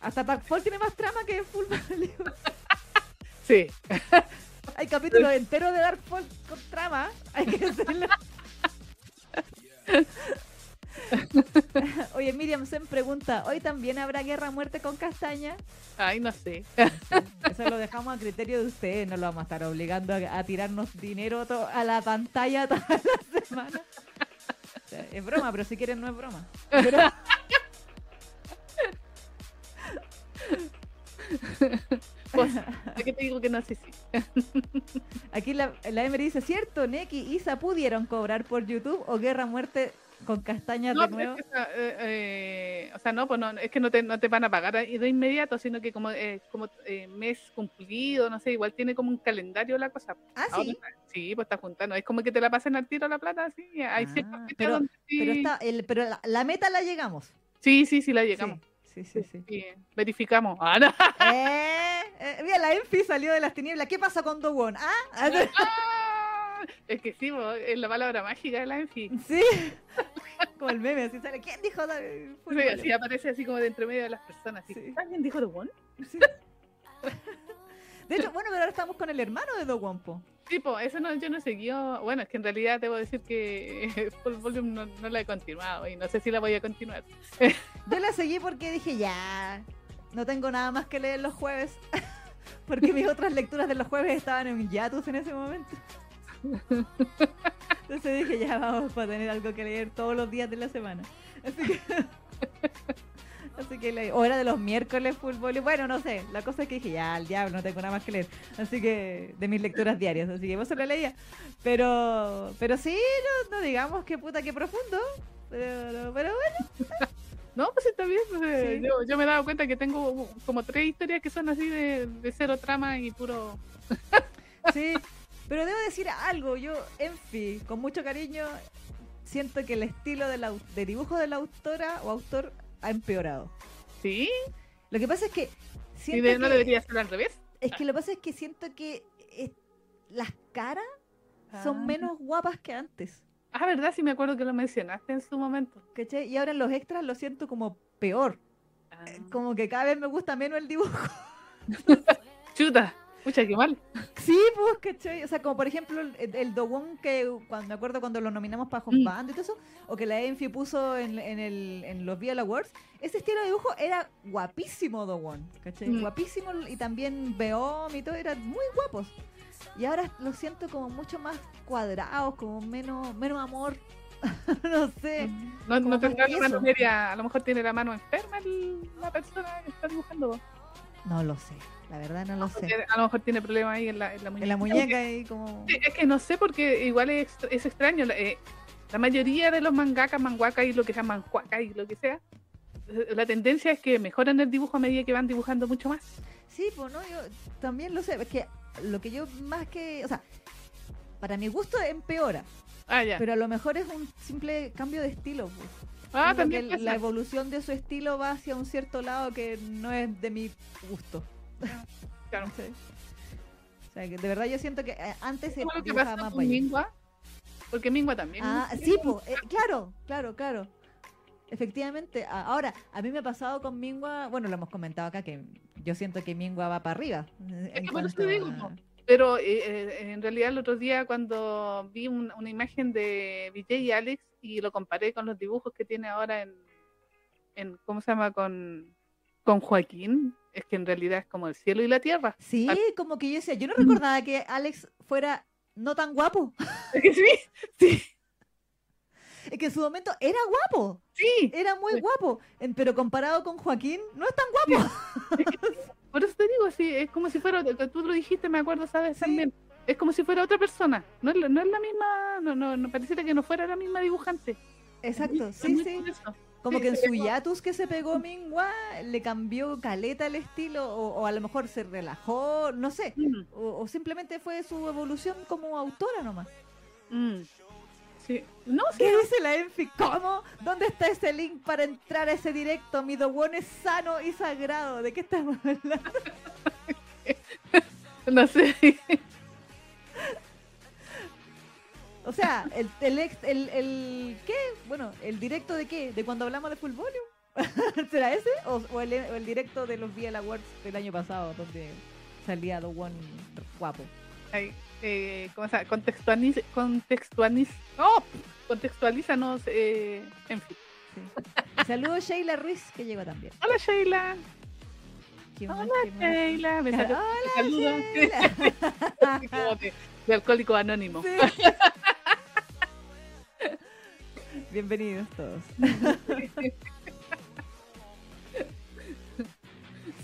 Speaker 2: hasta Dark Fall tiene más trama que Full <laughs>
Speaker 3: sí. <laughs>
Speaker 2: Hay capítulos enteros de Dark Fall con trama. Hay que decirlo. <laughs> Oye, Miriam Sen pregunta, ¿hoy también habrá guerra muerte con castaña?
Speaker 3: Ay, no sé. <laughs>
Speaker 2: Eso lo dejamos a criterio de ustedes, no lo vamos a estar obligando a, a tirarnos dinero a la pantalla <laughs> toda la semana. O sea, es broma, pero si quieren no es broma. Pero-
Speaker 3: Pues, ¿a qué te digo que no sé si?
Speaker 2: aquí la, la Emery dice, ¿cierto? Neki y Isa pudieron cobrar por YouTube o guerra muerte con castañas
Speaker 3: No,
Speaker 2: de nuevo.
Speaker 3: es que, esa, eh, eh, o sea, no, pues no, es que no te, no te van a pagar de inmediato, sino que como, eh, como eh, mes cumplido, no sé, igual tiene como un calendario la cosa.
Speaker 2: Ah,
Speaker 3: Ahora
Speaker 2: sí.
Speaker 3: sí, pues está juntando. Es como que te la pasen al tiro la plata, sí. Hay
Speaker 2: Ah,
Speaker 3: ciertas
Speaker 2: pero-
Speaker 3: donde sí,
Speaker 2: Pero, está, el, pero la, la meta la llegamos.
Speaker 3: sí, sí, sí la llegamos.
Speaker 2: Sí, sí, sí. sí.
Speaker 3: Sí, verificamos. Ah, no.
Speaker 2: Mira, la Enfi salió de las tinieblas. ¿Qué pasa con Dowon? ¿Ah? <laughs>
Speaker 3: Ah, es que sí, po, es la palabra mágica de la Enfi.
Speaker 2: Sí. <laughs> Como el meme, así sale. ¿Quién dijo? fútbol?
Speaker 3: Sí, así aparece así como de entre medio de las personas. así,
Speaker 2: Sí.
Speaker 3: ¿Alguien dijo The One?
Speaker 2: Sí. De hecho, bueno, pero ahora estamos con el hermano de Dowon, po.
Speaker 3: Sí, pues eso no, yo no seguí. Bueno, es que en realidad debo decir que <laughs> Full Volume no, no la he continuado y no sé si la voy a continuar. <laughs>
Speaker 2: Yo la seguí porque dije, ya, no tengo nada más que leer los jueves. Porque mis otras lecturas de los jueves estaban en hiatus en ese momento. Entonces dije, ya vamos para tener algo que leer todos los días de la semana. Así que... <laughs> Así que leí. O era de los miércoles fútbol. Bueno, no sé. La cosa es que dije, ya, al diablo, no tengo nada más que leer. Así que, de mis lecturas diarias. Así que vos se lo leía. Pero, pero sí, no, no digamos que puta, que profundo. Pero, pero bueno. <laughs>
Speaker 3: No, pues está bien. pues, eh,
Speaker 2: Sí.
Speaker 3: yo, yo me he dado cuenta que tengo como tres historias que son así de, de cero trama y puro.
Speaker 2: Sí, pero debo decir algo, yo, en fin, con mucho cariño, siento que el estilo de, la, de dibujo de la autora o autor ha empeorado.
Speaker 3: Sí,
Speaker 2: Lo que pasa es que
Speaker 3: y de- no
Speaker 2: que,
Speaker 3: debería ser al revés.
Speaker 2: es que lo que pasa es que siento que eh, las caras son
Speaker 3: Ah.
Speaker 2: menos guapas que antes,
Speaker 3: Ah, verdad, sí me acuerdo que lo mencionaste en su momento.
Speaker 2: ¿cachai? Y ahora en los extras lo siento como peor,
Speaker 3: Ah.
Speaker 2: como que cada vez me gusta menos el dibujo. <laughs>
Speaker 3: Chuta, pucha, qué mal.
Speaker 2: Sí, pues, ¿cachai? O sea, como por ejemplo el, el Dowon que cuando, me acuerdo cuando lo nominamos para Home
Speaker 3: Mm.
Speaker 2: Band y todo eso, o que la Enfi puso en, en, el, en los VL Awards, ese estilo de dibujo era guapísimo Dowon, ¿cachai?
Speaker 3: Mm.
Speaker 2: Guapísimo y también Beom y todo, eran muy guapos. Y ahora lo siento como mucho más cuadrados, como menos, menos amor. <laughs> no sé.
Speaker 3: No,
Speaker 2: como
Speaker 3: no tendrá mano media, a lo mejor tiene la mano enferma el- la persona que está dibujando.
Speaker 2: No lo sé, la verdad no lo sé.
Speaker 3: Porque A lo mejor tiene problemas ahí en la, en la muñeca.
Speaker 2: En la muñeca ahí como...
Speaker 3: Es que no sé porque igual es, extra- es extraño. la- eh, la mayoría de los mangakas, manguakas y lo que sea manhuaka y lo que sea, eh, la tendencia es que mejoran el dibujo a medida que van dibujando mucho más.
Speaker 2: Sí, pues no, yo también lo sé. Es que lo que yo más que. O sea, para mi gusto empeora.
Speaker 3: Ah, ya.
Speaker 2: Pero a lo mejor es un simple cambio de estilo. Pues.
Speaker 3: ah, también.
Speaker 2: que la evolución de su estilo va hacia un cierto lado que no es de mi gusto.
Speaker 3: Claro.
Speaker 2: ¿cachai? O sea, que de verdad yo siento que eh, antes se
Speaker 3: lo que
Speaker 2: dibujaba
Speaker 3: pasa
Speaker 2: más
Speaker 3: con. Mingua. Porque Mingua también.
Speaker 2: Ah, sí, eh, claro, claro, claro. Efectivamente, ahora, a mí me ha pasado con Mingua, bueno, lo hemos comentado acá, que yo siento que Mingua va para arriba. eh, en
Speaker 3: que por eso
Speaker 2: cuanto
Speaker 3: digo,
Speaker 2: a-
Speaker 3: po. Pero eh, en realidad el otro día cuando vi un- una imagen de Vijay y Alex y lo comparé con los dibujos que tiene ahora en, en ¿cómo se llama? Con, con Joaquín, es que en realidad es como el cielo y la tierra.
Speaker 2: Sí, como que yo decía, yo no recordaba que Alex fuera no tan guapo. <laughs>
Speaker 3: Es que sí, sí,
Speaker 2: Es que en su momento era guapo,
Speaker 3: sí.
Speaker 2: era muy
Speaker 3: Sí.
Speaker 2: guapo, pero comparado con Joaquín, no es tan guapo.
Speaker 3: Por eso te digo, sí, es como si fuera, tú lo dijiste, me acuerdo, ¿sabes?
Speaker 2: Sí.
Speaker 3: También. Es como si fuera otra persona. No es, la- no es la misma, no, no, no pareciera que no fuera la misma dibujante.
Speaker 2: Exacto, sí, sí.
Speaker 3: eso.
Speaker 2: Como que en su <laughs> hiatus que se pegó Mingua, le cambió caleta el estilo, o, o a lo mejor se relajó, no sé.
Speaker 3: Mm,
Speaker 2: O, o simplemente fue su evolución como autora nomás.
Speaker 3: mm. Sí. No, sí,
Speaker 2: ¿Qué dice la Enfi? ¿Cómo? ¿Dónde está ese link para entrar a ese directo? Mi Dowon es sano y sagrado. ¿De qué estamos hablando? <laughs>
Speaker 3: no sé.
Speaker 2: O sea, el, el, ex- el, el- ¿qué? Bueno, ¿el directo de qué? ¿De cuando hablamos de Full Volume? <laughs> ¿Será ese? ¿O, o el, o el directo de los VL Awards del año pasado, donde salía The One guapo?
Speaker 3: Ay, eh, ¿cómo se llama? Contextualiz, contextualiz, ¡Oh! contextualízanos, eh, en fin.
Speaker 2: sí. Saludos Sheila Ruiz, que llegó también.
Speaker 3: Hola Sheila. Hola. Sheila. Me.
Speaker 2: Hola. Sheila. <laughs>
Speaker 3: Como de, de alcohólico anónimo.
Speaker 2: Sí. <laughs> Bienvenidos todos. <laughs>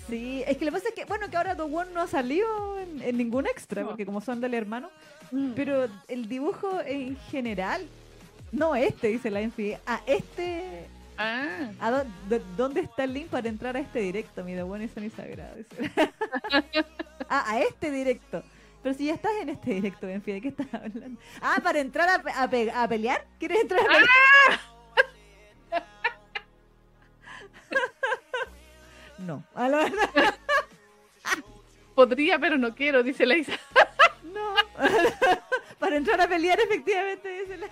Speaker 2: Sí, es que lo que pasa es que, bueno, que ahora The One no ha salido en, en ningún extra,
Speaker 3: No.
Speaker 2: porque como son del hermano,
Speaker 3: Mm.
Speaker 2: pero el dibujo en general, no este, dice la Enfi, a este,
Speaker 3: Ah,
Speaker 2: a dó- dó- ¿dónde está el link para entrar a este directo? Mi The One es sagrado. <laughs> ah, a este directo. Pero si ya estás en este directo, Enfi, ¿de qué estás hablando? Ah, para entrar a, pe- a pe- a pelear. ¿Quieres entrar a pelear? no. A la verdad,
Speaker 3: podría, pero no quiero, dice la Isa.
Speaker 2: no. para entrar a pelear, efectivamente, dice la...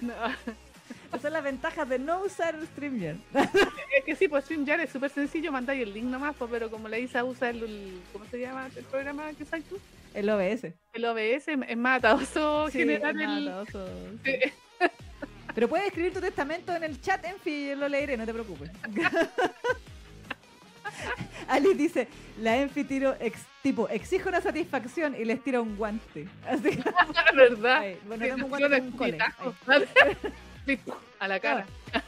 Speaker 3: No.
Speaker 2: Esas son las ventajas de no usar StreamYard.
Speaker 3: Es que sí, pues StreamYard es súper sencillo, mandáis el link nomás, pues, pero como la Isa usa el, el- ¿cómo se llama el programa que usas tú?
Speaker 2: El OBS.
Speaker 3: El OBS es más atadoso
Speaker 2: Sí,
Speaker 3: generar
Speaker 2: es
Speaker 3: el...
Speaker 2: matoso, sí. <laughs>
Speaker 3: Sí.
Speaker 2: Pero puedes escribir tu testamento en el chat, en fin, lo leeré, no te preocupes. <laughs> Alice dice, la Enfi tiro ex- tipo, exijo una satisfacción y les tira un guante. Así que, <laughs>
Speaker 3: ¿Verdad?
Speaker 2: ahí, bueno, tengo un
Speaker 3: no,
Speaker 2: guante
Speaker 3: no,
Speaker 2: un cole.
Speaker 3: Sí, a la cara. <laughs>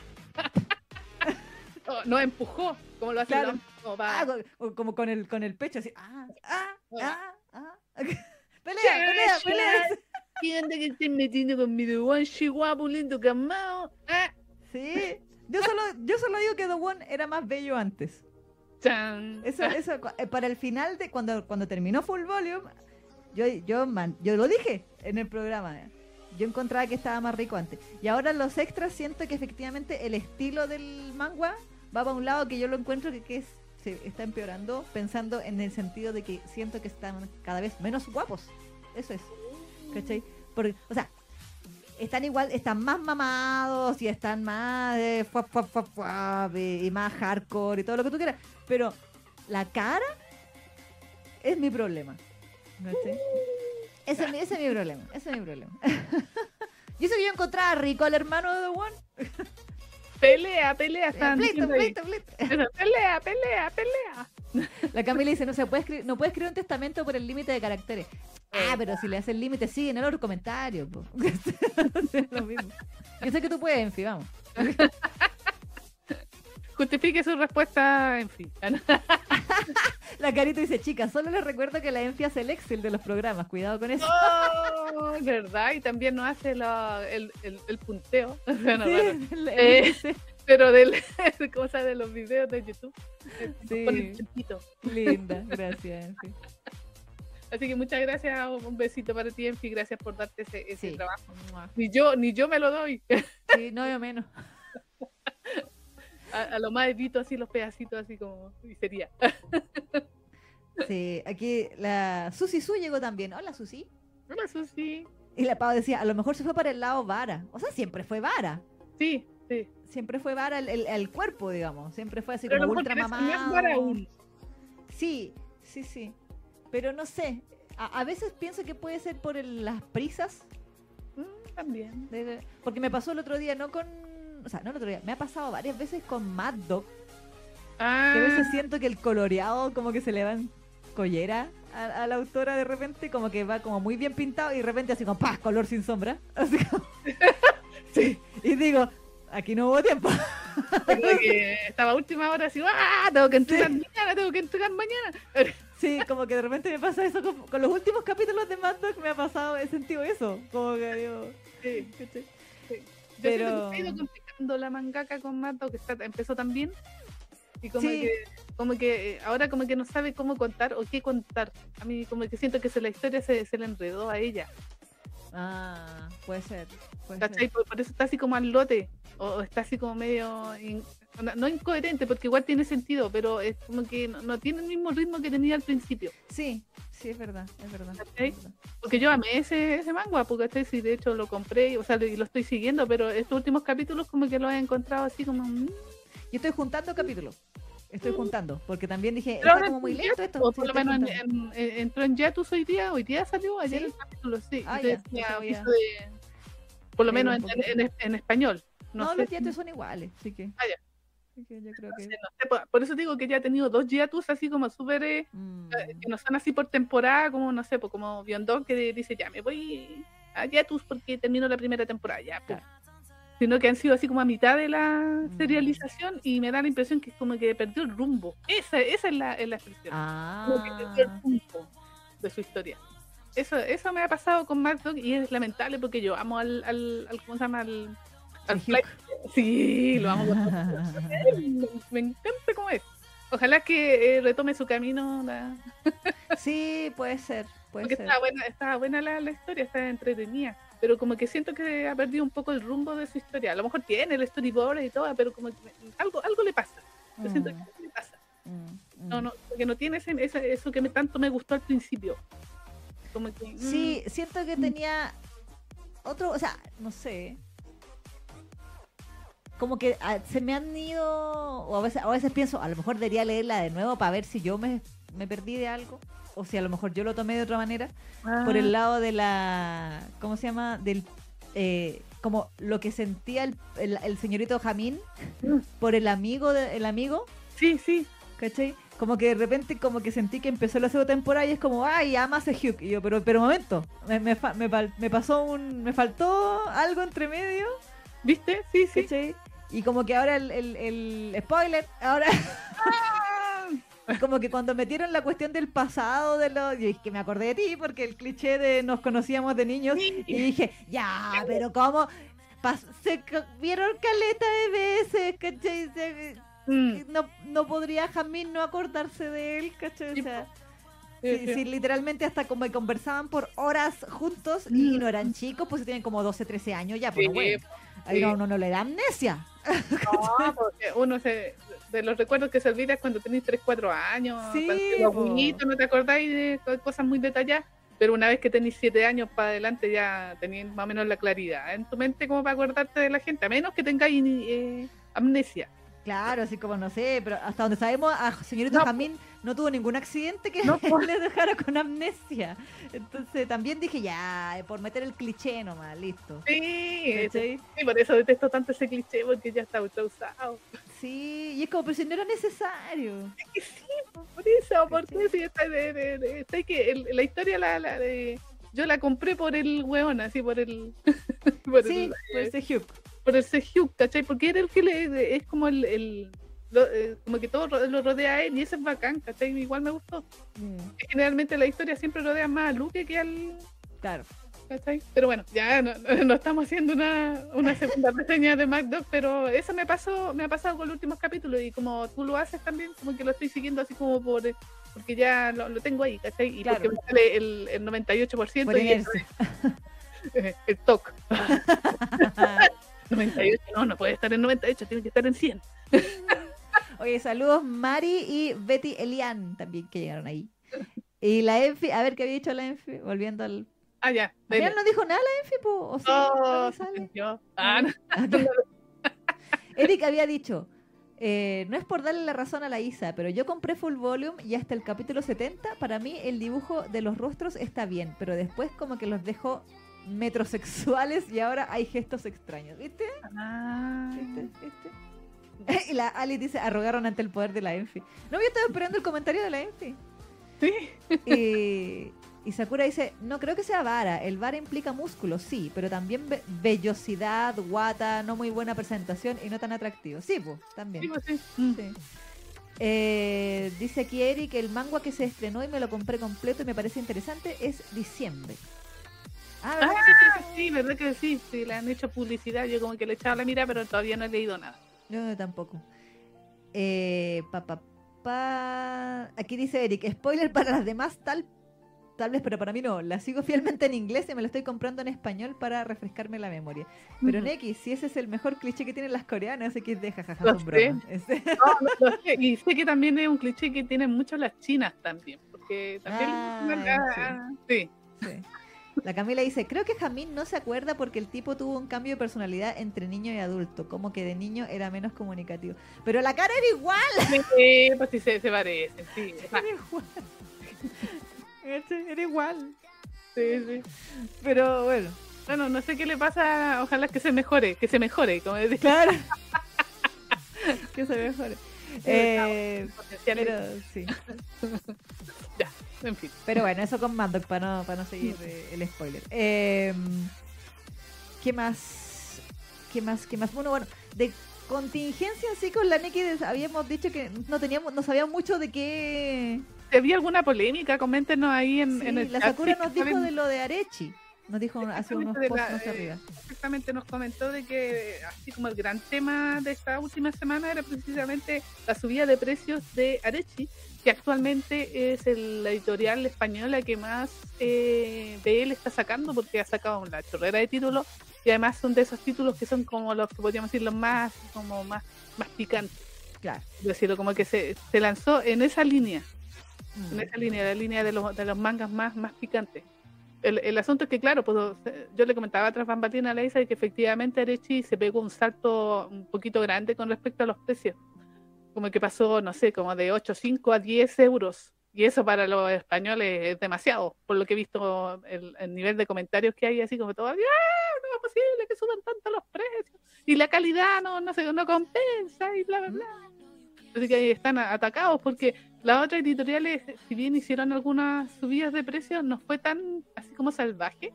Speaker 3: Oh, no empujó, como lo hace
Speaker 2: Claro.
Speaker 3: el como
Speaker 2: Ah, co- o como con el, con el pecho así, ah, ah, ah, ah. <laughs> pelea, pelea, pelea.
Speaker 3: ¿Qué onda que estés metiendo con mi The One guapo, lindo, camao? Ah,
Speaker 2: Sí. Yo solo, yo solo digo que The One era más bello antes.
Speaker 3: chan.
Speaker 2: Eso, eso, eh, para el final de cuando, cuando terminó Full Volume, yo, yo, man- yo lo dije en el programa. eh. Yo encontraba que estaba más rico antes. Y ahora los extras siento que efectivamente el estilo del manga va para un lado que yo lo encuentro que, es, se está empeorando, pensando en el sentido de que siento que están cada vez menos guapos. Eso es. ¿Cachai? Porque, o sea, están igual, están más mamados y están más eh, y más hardcore y todo lo que tú quieras. Pero la cara es mi problema. ¿cachai? Ese, es mi- ese es mi problema. Ese es mi problema. <laughs> y eso que yo encontraba rico al hermano de The One.
Speaker 3: Pelea, pelea, están
Speaker 2: Pleito, pleito,
Speaker 3: Pelea, pelea, pelea.
Speaker 2: La Camila dice, no se puede escribir, no puede escribir un testamento por el límite de caracteres. Ah, pero si le hace el límite, sigue en el otro comentario. po. <laughs> Es lo mismo. Yo sé que tú puedes, en fin, vamos. <laughs>
Speaker 3: Justifique su respuesta, en fin. <laughs>
Speaker 2: La carita dice, chicas, solo les recuerdo que la Enfi hace el Excel de los programas. Cuidado con eso.
Speaker 3: Oh, ¿Verdad? Y también nos hace la- el, el, el punteo. <laughs> Bueno,
Speaker 2: Sí,
Speaker 3: bueno, <laughs> Eh, pero del, cosa de los videos de YouTube. eh,
Speaker 2: Sí.
Speaker 3: pone el.
Speaker 2: Linda, gracias. Enfi.
Speaker 3: Así que muchas gracias, un besito para ti, Enfi, gracias por darte ese, ese
Speaker 2: Sí.
Speaker 3: trabajo. Ni yo, ni yo me lo doy.
Speaker 2: Sí, no, yo menos.
Speaker 3: A, a lo más edito así los pedacitos así como y sería. <laughs>
Speaker 2: Sí, aquí la Susi Su llegó también. Hola, Susi.
Speaker 3: Hola, Susi.
Speaker 2: Y la Pau decía, a lo mejor se fue para el lado vara. O sea, siempre fue vara.
Speaker 3: Sí, sí.
Speaker 2: Siempre fue vara el, el- el cuerpo, digamos. Siempre fue así
Speaker 3: Pero
Speaker 2: como ultra
Speaker 3: aún.
Speaker 2: Sí, sí, sí. Pero no sé. A, a veces pienso que puede ser por el- las prisas.
Speaker 3: Mm, también.
Speaker 2: de- porque me pasó el otro día, no con. O sea, no el otro día. Me ha pasado varias veces con Mad Dog.
Speaker 3: Ah,
Speaker 2: Que a veces siento que el coloreado como que se le va en collera a, a la autora de repente. Como que va como muy bien pintado y de repente así como ¡pah! Color sin sombra. <laughs> Así como-
Speaker 3: sí.
Speaker 2: Y digo, aquí no hubo tiempo.
Speaker 3: Que estaba última hora así, ¡ah! Tengo que entregar mañana, tengo que entregar mañana.
Speaker 2: Sí, como que de repente me pasa eso con, con los últimos capítulos de Mad Dog me ha pasado, he sentido eso. Como que digo,
Speaker 3: Sí.
Speaker 2: ¿cachai?
Speaker 3: Yo
Speaker 2: Pero-
Speaker 3: que la mangaka con Mato, que está, empezó también. Y como
Speaker 2: Sí.
Speaker 3: que, como que eh, ahora como que no sabe cómo contar o qué contar. A mí como que siento que se, la historia se, se le enredó a ella.
Speaker 2: Ah, puede ser. Puede.
Speaker 3: Por, por eso está así como al lote. O, o está así como medio... in- no, no incoherente, porque igual tiene sentido, pero es como que no, no tiene el mismo ritmo que tenía al principio.
Speaker 2: Sí, sí, es verdad, es verdad.
Speaker 3: ¿Cachai?
Speaker 2: es verdad.
Speaker 3: Porque yo amé ese, ese manga, porque ¿cachai? Sí, de hecho lo compré, o sea, y lo estoy siguiendo, pero estos últimos capítulos como que lo he encontrado así como... mm,
Speaker 2: Yo estoy juntando capítulos. Estoy juntando, porque también dije,
Speaker 3: Pero
Speaker 2: está como muy
Speaker 3: en
Speaker 2: lento esto.
Speaker 3: O
Speaker 2: Sí,
Speaker 3: por lo menos en-
Speaker 2: juntando.
Speaker 3: en- en- entró en Yatus hoy día, hoy día salió, ayer
Speaker 2: ¿Sí?
Speaker 3: el capítulo, sí.
Speaker 2: Ah, ya,
Speaker 3: de, Por lo menos en, español.
Speaker 2: No,
Speaker 3: No, sé
Speaker 2: los yatus son iguales, así que.
Speaker 3: Ah,
Speaker 2: yo creo que.
Speaker 3: no sé, por, por eso digo que ya he tenido dos hiatus así como súper. eh,
Speaker 2: mm,
Speaker 3: que no son así por temporada, como no sé, pues como Biondog que dice ya me voy a hiatus porque termino la primera temporada, ya, pues. Sino que han sido así como a mitad de la
Speaker 2: Mm.
Speaker 3: serialización y me da la impresión que es como que perdió el rumbo. Esa, esa es la, es la expresión. Como que perdió el
Speaker 2: Ah.
Speaker 3: rumbo de su historia. Eso, eso me ha pasado con Mad Dog y es lamentable porque yo amo al, al, al- ¿cómo se llama? Al, Sí, lo amo. con todo. <laughs> me, encanta cómo es. Ojalá que eh, retome su camino. La... <laughs>
Speaker 2: sí, puede ser. Puede
Speaker 3: Porque
Speaker 2: ser.
Speaker 3: estaba buena, estaba buena la, la historia, estaba entretenida. Pero como que siento que ha perdido un poco el rumbo de su historia. A lo mejor tiene el storyboard y todo, pero como que algo, algo le pasa. Yo siento que
Speaker 2: Mm,
Speaker 3: algo le pasa.
Speaker 2: mm,
Speaker 3: No,
Speaker 2: mm.
Speaker 3: no, porque no tiene ese, ese- eso que me, tanto me gustó al principio. Como que,
Speaker 2: Sí, siento que tenía otro, o sea, no sé. Como que ah, se me han ido, o a veces, a veces pienso, a lo mejor debería leerla de nuevo para ver si yo me, me perdí de algo, o si a lo mejor yo lo tomé de otra manera, por
Speaker 3: ah,
Speaker 2: el lado de la, ¿cómo se llama? Del, eh, como lo que sentía el, el- el señorito Jamín
Speaker 3: Mm.
Speaker 2: por el amigo, de, el amigo,
Speaker 3: Sí, sí.
Speaker 2: ¿cachai? Como que de repente como que sentí que empezó la segunda temporada y es como, ay, ama a Hugh. Y yo, pero, pero momento, me, me, fa- me fal- me pasó un, me faltó algo entre medio,
Speaker 3: ¿Viste? Sí, sí.
Speaker 2: ¿cachai? Y como que ahora el, el, el spoiler, ahora <laughs> como que cuando metieron la cuestión del pasado de los, y es que me acordé de ti porque el cliché de nos conocíamos de niños y dije, ya, pero cómo Pas- se vieron caleta de veces, ¿cachai? Se-
Speaker 3: Mm,
Speaker 2: no, no podría Jamín no acordarse de él, ¿cachai? O sea,
Speaker 3: sí,
Speaker 2: sí,
Speaker 3: sí.
Speaker 2: sí, literalmente hasta como conversaban por horas juntos y
Speaker 3: Mm.
Speaker 2: no eran chicos, pues tienen como 12, 13 años ya, pues
Speaker 3: Sí,
Speaker 2: bueno. Ahí
Speaker 3: sí.
Speaker 2: no, no, no le da amnesia.
Speaker 3: No, porque uno se, de los recuerdos que se olvida es cuando tenés 3, 4 años,
Speaker 2: Sí, po.
Speaker 3: abuelito, no te acordáis de co- cosas muy detalladas, pero una vez que tenés 7 años para adelante ya tenías más o menos la claridad en tu mente como para acordarte de la gente, a menos que tengáis eh, amnesia.
Speaker 2: Claro, así como no sé, pero hasta donde sabemos, a señorito
Speaker 3: No.
Speaker 2: Jamín no tuvo ningún accidente que
Speaker 3: No, <laughs> po.
Speaker 2: le dejara con amnesia. Entonces también dije, ya, por meter el cliché nomás, listo.
Speaker 3: Sí, sí, por eso detesto tanto ese cliché, porque ya está ultra usado.
Speaker 2: Sí, y es como, pero si no era necesario.
Speaker 3: Es que sí, po, por eso, por
Speaker 2: ¿Cachai?
Speaker 3: eso, y está que el- la historia la, la de... Yo la compré por el weón, así por el... <laughs> por
Speaker 2: Sí,
Speaker 3: el,
Speaker 2: por ese Hugh.
Speaker 3: Por ese Hugh, ¿cachai? Porque era el que le, es como el, el- lo- eh, como que todo lo rodea a él y eso es bacán, ¿cachai? Igual me gustó.
Speaker 2: Mm,
Speaker 3: Generalmente la historia siempre rodea más a Luke que al,
Speaker 2: claro.
Speaker 3: ¿cachai? Pero bueno, ya no, estamos haciendo una, una segunda <laughs> reseña de MacDog, pero eso me pasó, me ha pasado con los últimos capítulos y como tú lo haces también, como que lo estoy siguiendo así como por eh, porque ya lo, lo tengo ahí, ¿cachai? Y
Speaker 2: Claro.
Speaker 3: porque me sale el, el 98%
Speaker 2: Por
Speaker 3: y el, <laughs> el TOC. <laughs> 98, no, no puede estar en 98, tiene que estar en 100. <laughs>
Speaker 2: Oye, saludos Mari y Betty Elian también que llegaron ahí. Y la Enfi, a ver qué había dicho la Enfi, volviendo al...
Speaker 3: Ah, ya.
Speaker 2: Final no dijo nada la Enfi, po, ¿o sí?
Speaker 3: Oh,
Speaker 2: ¿No
Speaker 3: se
Speaker 2: sale?
Speaker 3: sintió. Ah, no. <laughs>
Speaker 2: Eric había dicho, eh, no es por darle la razón a la Isa, pero yo compré full volume y hasta el capítulo 70, para mí el dibujo de los rostros está bien, pero después como que los dejó metrosexuales y ahora hay gestos extraños, ¿viste?
Speaker 3: Ah.
Speaker 2: ¿Viste? ¿Viste? <laughs> y la Ali dice, arrogaron ante el poder de la Enfi. No, yo estaba esperando el comentario de la Enfi.
Speaker 3: Sí.
Speaker 2: Y, y Sakura dice, no creo que sea vara, el vara implica músculo, sí, pero también ve- vellosidad, guata, no muy buena presentación y no tan atractivo. Sí, pues, también.
Speaker 3: Sí, pues sí.
Speaker 2: Sí. Eh, dice aquí Eric, el manga que se estrenó y me lo compré completo y me parece interesante es diciembre. Ah, ¿verdad?
Speaker 3: Ah, sí, verdad que sí, sí, le han hecho publicidad, yo como que le echaba la mira, pero todavía no he leído nada.
Speaker 2: Yo tampoco. Eh, pa, pa, pa. Aquí dice Eric, spoiler para las demás tal, tal vez, pero para mí no. La sigo fielmente en inglés y me lo estoy comprando en español para refrescarme la memoria. Pero. X, si ese es el mejor cliché que tienen las coreanas, X de jajaja,
Speaker 3: No, no, y sé que también es un cliché que tienen mucho las chinas también, porque también...
Speaker 2: Ah,
Speaker 3: ah, sí.
Speaker 2: Sí. La Camila dice, creo que Jamín no se acuerda porque el tipo tuvo un cambio de personalidad entre niño y adulto, como que de niño era menos comunicativo. Pero la cara era igual.
Speaker 3: Sí, pues sí, se, se parecen, sí. <laughs>
Speaker 2: Era igual. Este, Era igual.
Speaker 3: sí, sí.
Speaker 2: Pero bueno,
Speaker 3: Bueno, no sé qué le pasa, ojalá que se mejore, que se mejore, como decía.
Speaker 2: Claro. <laughs> que se mejore. Eh, pero sí. <laughs> <laughs>
Speaker 3: En fin.
Speaker 2: Pero bueno, eso con Mandoc para no, para no seguir eh, el spoiler. Eh, ¿Qué más? ¿Qué más? ¿Qué más? Bueno, bueno, de contingencia así con la des- habíamos dicho que no teníamos, no sabíamos mucho de qué.
Speaker 3: Si había alguna polémica, coméntenos ahí en,
Speaker 2: Sí,
Speaker 3: en el
Speaker 2: la Sakura nos dijo de lo de Arechi. Nos dijo hace unos posts
Speaker 3: la,
Speaker 2: más
Speaker 3: eh,
Speaker 2: arriba.
Speaker 3: exactamente nos comentó de que así como el gran tema de esta última semana era precisamente la subida de precios de Arechi, que actualmente es el- la editorial española que más eh, de él está sacando porque ha sacado una chorrera de títulos y además son de esos títulos que son como los que podríamos decir los más como más más picantes,
Speaker 2: Claro.
Speaker 3: es decir, como que se, se lanzó en esa línea
Speaker 2: Mm.
Speaker 3: en esa línea, la línea de los, de los mangas más, más picantes. El, el asunto es que, claro, pues, yo le comentaba tras bambalinas a Isa que efectivamente Arechi se pegó un salto un poquito grande con respecto a los precios. Como que pasó, no sé, como de 8,5 a 10 euros. Y eso para los españoles es demasiado, por lo que he visto el, el nivel de comentarios que hay, así como todo, ¡ah! No es posible que suban tanto los precios. Y la calidad no, no, se, no compensa y bla, bla, bla. Así que ahí están atacados porque las otras editoriales, si bien hicieron algunas subidas de precios, no fue tan así como salvaje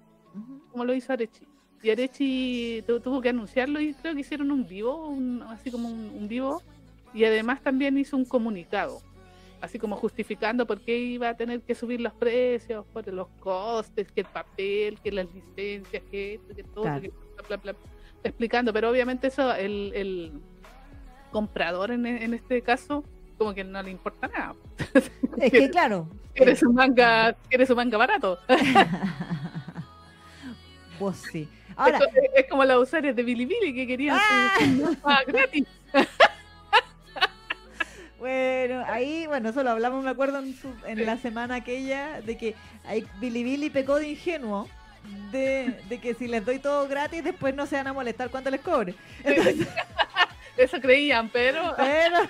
Speaker 3: como lo hizo Arechi. Y Arechi tu- tuvo que anunciarlo y creo que hicieron un vivo, un- así como un, un vivo, y además también hizo un comunicado, así como justificando por qué iba a tener que subir los precios, por los costes, que el papel, que las licencias, que esto, que todo,
Speaker 2: Claro.
Speaker 3: que bla, bla, bla, explicando, pero obviamente eso el, el comprador en, en este caso como que no le importa nada. <laughs>
Speaker 2: Es que claro.
Speaker 3: Quieres un manga, un manga barato. <laughs>
Speaker 2: Vos sí. Ahora,
Speaker 3: es, es como los usuarios de Bilibili que querían
Speaker 2: ¡Ah!
Speaker 3: gratis. <laughs>
Speaker 2: Bueno, ahí, bueno, eso lo hablamos, me acuerdo, en, su- en la semana aquella, de que ahí Bilibili pecó de ingenuo, de, de que si les doy todo gratis, después no se van a molestar cuando les cobre. Entonces, <laughs>
Speaker 3: Eso creían, pero <laughs>
Speaker 2: pero,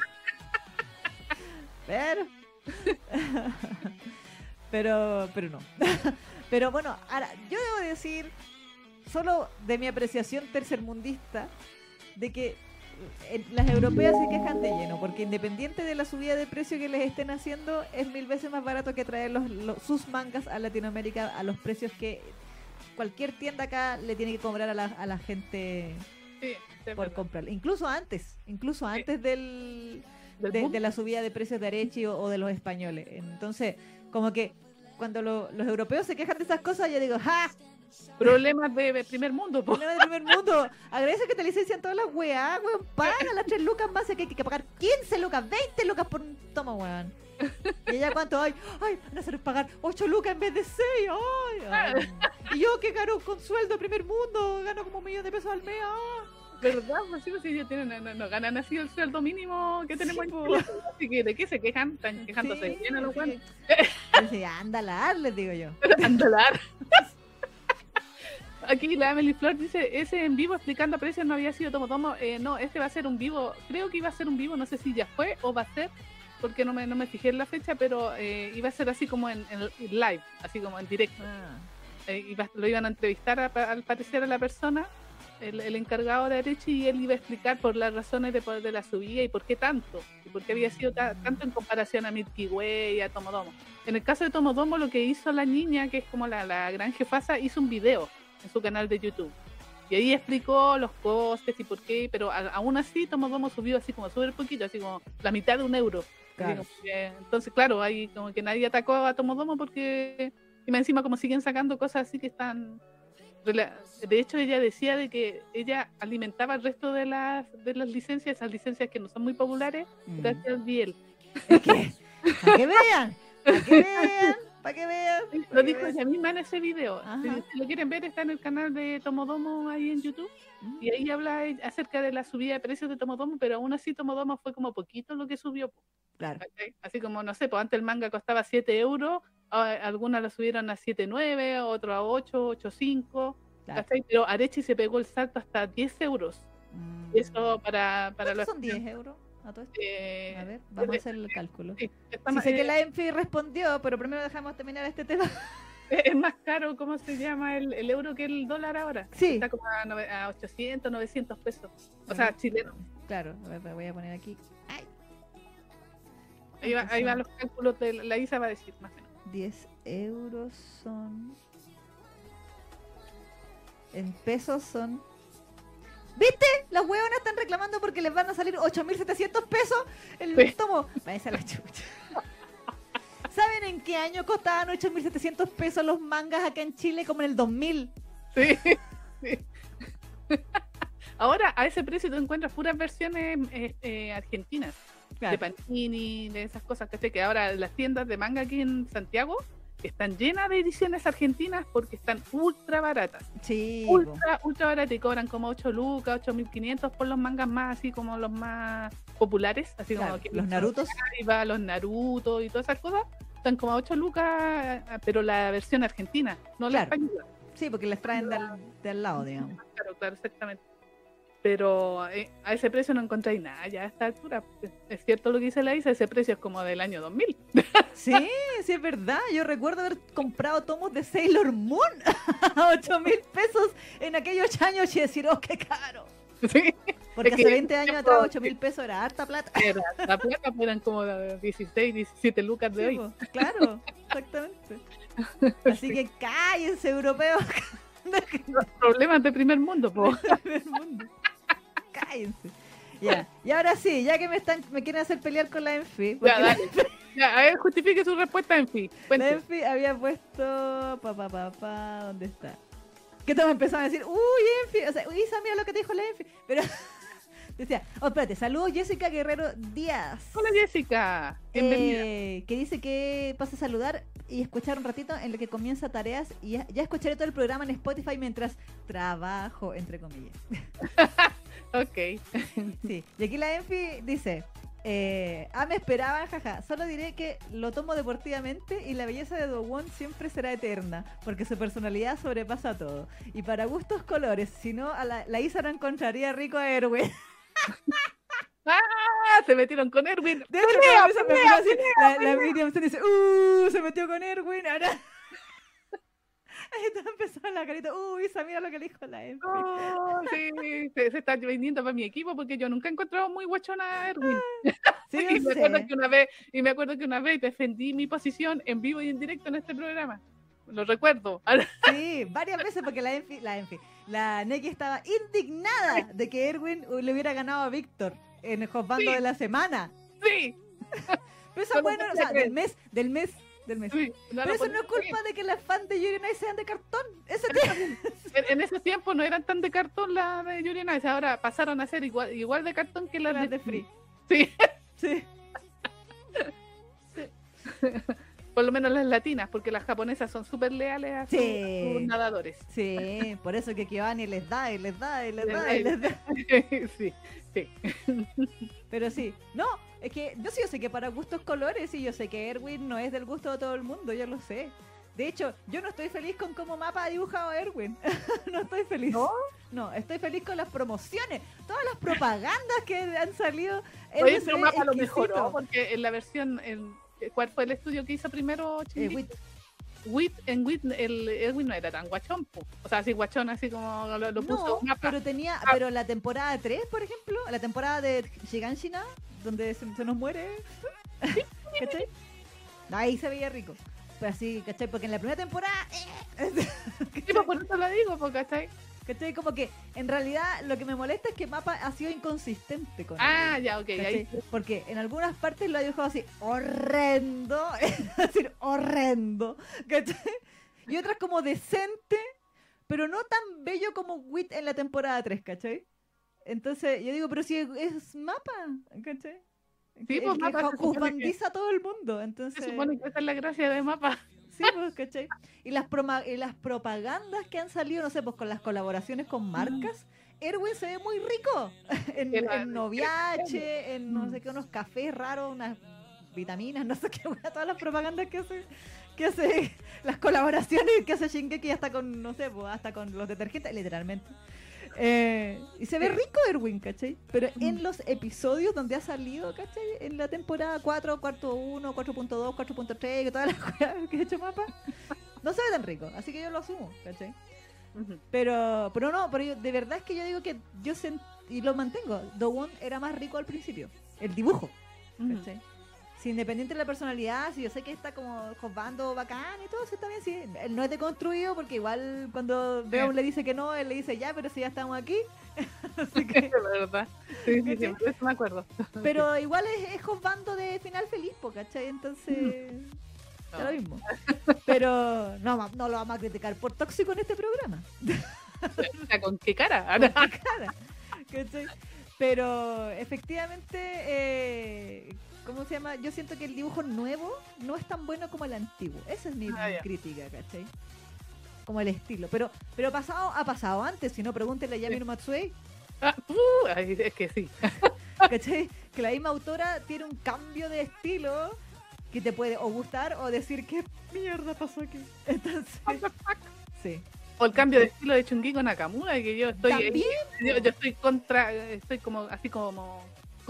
Speaker 2: pero, pero, pero no. Pero bueno, ahora, yo debo decir, solo de mi apreciación tercermundista, de que las europeas se quejan de lleno, porque independiente de la subida de precio que les estén haciendo, es mil veces más barato que traer los, los- sus mangas a Latinoamérica a los precios que cualquier tienda acá le tiene que cobrar a la, a la gente
Speaker 3: sí,
Speaker 2: por comprar. Incluso antes, incluso antes del,
Speaker 3: Del
Speaker 2: de, la subida de precios de Arechi o, o de los españoles. Entonces, como que cuando lo- los europeos se quejan de esas cosas, yo digo, ¡ja!
Speaker 3: Problemas de, de primer mundo, po.
Speaker 2: Problema del primer mundo. Agradece que te licencian todas las weas, weón. Paga las 3 lucas más, que hay que pagar 15 lucas, 20 lucas por un tomo, weón. Y ella cuánto hay, ay, van a hacer pagar 8 lucas en vez de 6, ay, ay. Y yo que gano con sueldo de primer mundo, gano como un millón de pesos al mes, ah.
Speaker 3: ¿Verdad? Pues sí, pues sí, ellos tienen, no, no ganan así el sueldo mínimo que tenemos
Speaker 2: Sí,
Speaker 3: en. Chile. Así que, ¿de qué se quejan? Están quejándose
Speaker 2: Sí,
Speaker 3: bien a los
Speaker 2: así
Speaker 3: buenos.
Speaker 2: que- Dice, anda a la les digo yo. <laughs>
Speaker 3: Andalar. Aquí la Emily Flor dice, ese en vivo explicando precios no había sido Tomo Tomo. Eh, no, este va a ser un vivo, creo que iba a ser un vivo, no sé si ya fue o va a ser, porque no me, no me fijé en la fecha, pero eh, iba a ser así como en, en live, así como en directo.
Speaker 2: Ah.
Speaker 3: Eh, iba- lo iban a entrevistar a- al parecer a la persona, el, el encargado de Arechi, y él iba a explicar por las razones de, de la subida y por qué tanto, y por qué había sido ta- tanto en comparación a Milky Way y a Tomodomo. En el caso de Tomodomo, lo que hizo la niña, que es como la, la gran jefasa, hizo un video en su canal de YouTube. Y ahí explicó los costes y por qué, pero a- aún así Tomodomo subió así como súper poquito, así como la mitad de un euro.
Speaker 2: Claro.
Speaker 3: que- entonces, claro, ahí como que nadie atacó a Tomodomo porque y más encima como siguen sacando cosas así que están de hecho ella decía de que ella alimentaba el resto de las de las licencias esas licencias que no son muy populares
Speaker 2: Mm.
Speaker 3: gracias al Biel
Speaker 2: que, para que vean, para que vean, para que vean.
Speaker 3: lo dijo ella misma en ese video si, si lo quieren ver está en el canal de Tomodomo ahí en YouTube
Speaker 2: Mm.
Speaker 3: y ahí habla acerca de la subida de precios de Tomodomo pero aún así Tomodomo fue como poquito lo que subió
Speaker 2: Claro.
Speaker 3: así como no sé pues antes el manga costaba 7 euros algunas lo subieron a 7.9 otro a 8 8.5
Speaker 2: claro.
Speaker 3: Pero Arechi se pegó el salto hasta 10 euros.
Speaker 2: Mm.
Speaker 3: Eso para, para
Speaker 2: ¿Cuántos
Speaker 3: los.
Speaker 2: son 10 euros? A todo esto?
Speaker 3: eh,
Speaker 2: A ver, vamos a hacer el cálculo.
Speaker 3: sí,
Speaker 2: Sí sé que
Speaker 3: eh,
Speaker 2: la Enfi respondió, pero primero dejamos terminar este tema. <laughs>
Speaker 3: Es más caro, ¿cómo se llama el, el euro que el dólar ahora?
Speaker 2: Sí.
Speaker 3: Está como a, nove- a 800, 900 pesos. O sea, chileno.
Speaker 2: Claro, a ver, voy a poner aquí. Ay,
Speaker 3: Ahí, va, ahí van los cálculos de la, la Isa va a decir más o menos.
Speaker 2: 10 euros son. En pesos son. ¿Viste? Las huevonas están reclamando porque les van a salir 8.700 pesos el
Speaker 3: Sí.
Speaker 2: tomo. Váyanse a la chucha. <laughs> ¿Saben en qué año costaban 8.700 pesos los mangas acá en Chile? Como en el 2000.
Speaker 3: Sí. <laughs> sí. Ahora, a ese precio tú encuentras puras versiones eh, eh, argentinas. de Panini, de esas cosas que sé que ahora las tiendas de manga aquí en Santiago están llenas de ediciones argentinas porque están ultra baratas.
Speaker 2: Sí.
Speaker 3: Ultra, ultra baratas y cobran como 8 lucas, 8500 por los mangas más así como los más populares, así
Speaker 2: Claro,
Speaker 3: como que
Speaker 2: los Narutos.
Speaker 3: Los Naruto y todas esas cosas. Están como a 8 lucas, pero la versión argentina, no la
Speaker 2: Claro.
Speaker 3: española.
Speaker 2: Sí, porque les traen de al, de al lado, digamos.
Speaker 3: Claro, claro, exactamente. Pero eh, a ese precio no encontráis nada ya a esta altura. Es- Es cierto lo que dice la Isa, ese precio es como del año 2000. <laughs>
Speaker 2: Sí, sí es verdad. Yo recuerdo haber comprado tomos de Sailor Moon <laughs> a 8 mil pesos en aquellos años y decir, oh, qué caro.
Speaker 3: Sí,
Speaker 2: Porque
Speaker 3: Es
Speaker 2: hace 20 años atrás 8 mil pesos era harta plata.
Speaker 3: era, la plata pues, eran como de 16, 17 lucas de
Speaker 2: Sí,
Speaker 3: hoy.
Speaker 2: claro, exactamente. Así que cállense, europeos.
Speaker 3: Los problemas de primer mundo, po. <laughs>
Speaker 2: del mundo. Cállense. <laughs> Ya, y ahora sí, ya que me están me quieren hacer pelear con la Enfi, la.
Speaker 3: Ya, a ver, justifique su respuesta, en fin.
Speaker 2: la. Enfi había puesto pa pa pa pa, ¿dónde está? Que todos empezaban a decir, uy, Enfi, o sea, uy, Isa, mira lo que te dijo la Enfi, pero <laughs> decía, oh, espérate, saludos Jessica Guerrero Díaz.
Speaker 3: Hola, Jessica. Bienvenida.
Speaker 2: Eh, que dice que pasa a saludar y escuchar un ratito en lo que comienza tareas y ya, ya escucharé todo el programa en Spotify mientras trabajo, entre comillas. <laughs>
Speaker 3: Ok. <laughs>
Speaker 2: Sí, y aquí la Enfi dice, eh, ah, me esperaban, jaja, solo diré que lo tomo deportivamente y la belleza de Dowon siempre será eterna, porque su personalidad sobrepasa todo. Y para gustos colores, si no, a la, la Isa no encontraría rico a Erwin. <laughs>
Speaker 3: Ah, se metieron con Erwin.
Speaker 2: De hecho,
Speaker 3: Pelea, pelea,
Speaker 2: así, la, la Miriam se dice, uh, se metió con Erwin, ahora... Ahí está empezando la carita, uy, Isa, mira lo que le dijo la Enfi.
Speaker 3: Oh, sí, se, se está vendiendo para mi equipo porque yo nunca he encontrado muy guachona a Erwin. <laughs>
Speaker 2: Sí,
Speaker 3: y, me acuerdo que una vez, y me acuerdo que una vez defendí mi posición en vivo y en directo en este programa. Lo recuerdo. <laughs>
Speaker 2: Sí, varias veces porque la Enfi, la Enfi, la Neki estaba indignada de que Erwin le hubiera ganado a Víctor en el juzgando
Speaker 3: Sí.
Speaker 2: de la semana.
Speaker 3: sí, <laughs>
Speaker 2: Pero
Speaker 3: lo
Speaker 2: bueno, o sea, del mes, del mes, del mes.
Speaker 3: sí. no
Speaker 2: Pero eso no es culpa de que las fans de Yuri on Ice sean de cartón. Ese.
Speaker 3: En, en ese tiempo no eran tan de cartón las de Yuri on Ice, ahora pasaron a ser igual, igual de cartón que las de,
Speaker 2: de Free.
Speaker 3: Sí,
Speaker 2: Sí. <laughs>
Speaker 3: por lo menos las latinas, porque las japonesas son súper leales a, sus-
Speaker 2: Sí.
Speaker 3: a sus nadadores.
Speaker 2: Sí, por eso que Giovanni les da y les da y les da y les da. <laughs>
Speaker 3: sí, sí.
Speaker 2: Pero sí, no, es que yo sí yo sé que para gustos colores y yo sé que Erwin no es del gusto de todo el mundo, yo lo sé. De hecho, yo no estoy feliz con cómo mapa ha dibujado Erwin. <laughs> no estoy feliz.
Speaker 3: ¿No?
Speaker 2: No, estoy feliz con las promociones, todas las propagandas que han salido.
Speaker 3: Oye,
Speaker 2: Erwin
Speaker 3: pero Mapa lo mejoró, porque en la versión, en, ¿cuál fue el estudio que hizo primero?
Speaker 2: Eh? Wit-
Speaker 3: Wit, en Wit el Edwin no era tan guachón, po. o sea, así guachón, así como lo, lo puso
Speaker 2: no,
Speaker 3: Mapa.
Speaker 2: pero tenía,
Speaker 3: Ah.
Speaker 2: pero la temporada 3, por ejemplo, la temporada de Shiganshina, donde se, se nos muere, <laughs> ¿cachai? Ahí se veía rico. Pero así, ¿cachai? Porque en la primera temporada, eh, <laughs>
Speaker 3: Sí, pues, por eso lo digo, porque ¿cachai?
Speaker 2: ¿cachai? Como que en realidad lo que me molesta es que Mapa ha sido inconsistente con
Speaker 3: Ah,
Speaker 2: él,
Speaker 3: ya, ok, ahí.
Speaker 2: Porque en algunas partes lo ha dibujado así, horrendo, <laughs> es decir, horrendo, ¿cachai? Y otras como decente, pero no tan bello como Wit en la temporada 3, ¿cachai? Entonces yo digo, pero si es, es Mapa, ¿cachai?
Speaker 3: Sí, pues, Mapa
Speaker 2: juzbandiza a todo el mundo, entonces...
Speaker 3: Se supone que esa es la gracia de Mapa.
Speaker 2: Sí, pues, ¿cachai? Y las, y las propagandas que han salido, no sé, pues con las colaboraciones con marcas, Erwin se ve muy rico. <laughs> en, Noviache, en no
Speaker 3: Mm.
Speaker 2: sé qué, unos cafés raros, unas vitaminas, no sé qué, <laughs> todas las propagandas que hace, que hace, las colaboraciones que hace Shingeki hasta con, no sé, pues, hasta con los detergentes, literalmente. Eh, y se ve rico Erwin, ¿cachai? Pero
Speaker 3: Mm.
Speaker 2: en los episodios donde ha salido, ¿cachai? En la temporada 4, cuarto 1, 4.2, 4.3, que todas las <laughs> cosas que ha hecho mapa, No se ve tan rico, así que yo lo asumo, ¿cachai? Pero, pero no, pero yo- de verdad es que yo digo que yo sent- y lo mantengo. The One era más rico al principio. El dibujo. ¿cachai? Si independiente de la personalidad, si yo sé que está como jugando bacán y todo, sí está bien, sí. Él no es deconstruido porque igual cuando Beon le dice que no, él le dice ya, pero si ya estamos aquí. <laughs> Así que, <laughs>
Speaker 3: La verdad. Sí, sí, sí, me acuerdo.
Speaker 2: pero <laughs> igual es, es jugando de final feliz, ¿cachai? Entonces,
Speaker 3: No.
Speaker 2: da lo mismo. Pero no, no lo vamos a criticar por tóxico en este programa.
Speaker 3: ¿Con qué cara?
Speaker 2: Por la cara, ¿cachai? Pero efectivamente, eh, ¿cómo se llama? Yo siento que el dibujo nuevo no es tan bueno como el antiguo. Esa es mi
Speaker 3: Ah,
Speaker 2: crítica, ¿cachai? Como el estilo. Pero pero pasado ha pasado antes, si no, pregúntenle a Yamino Matsuei,
Speaker 3: Ah, uh, es que sí. <laughs>
Speaker 2: ¿cachai? Que la misma autora tiene un cambio de estilo que te puede o gustar o decir qué mierda pasó aquí. <laughs> Entonces, sí.
Speaker 3: O el cambio de estilo de Chungi con Nakamura, que yo estoy.
Speaker 2: También,
Speaker 3: Yo, yo estoy contra. Estoy como así como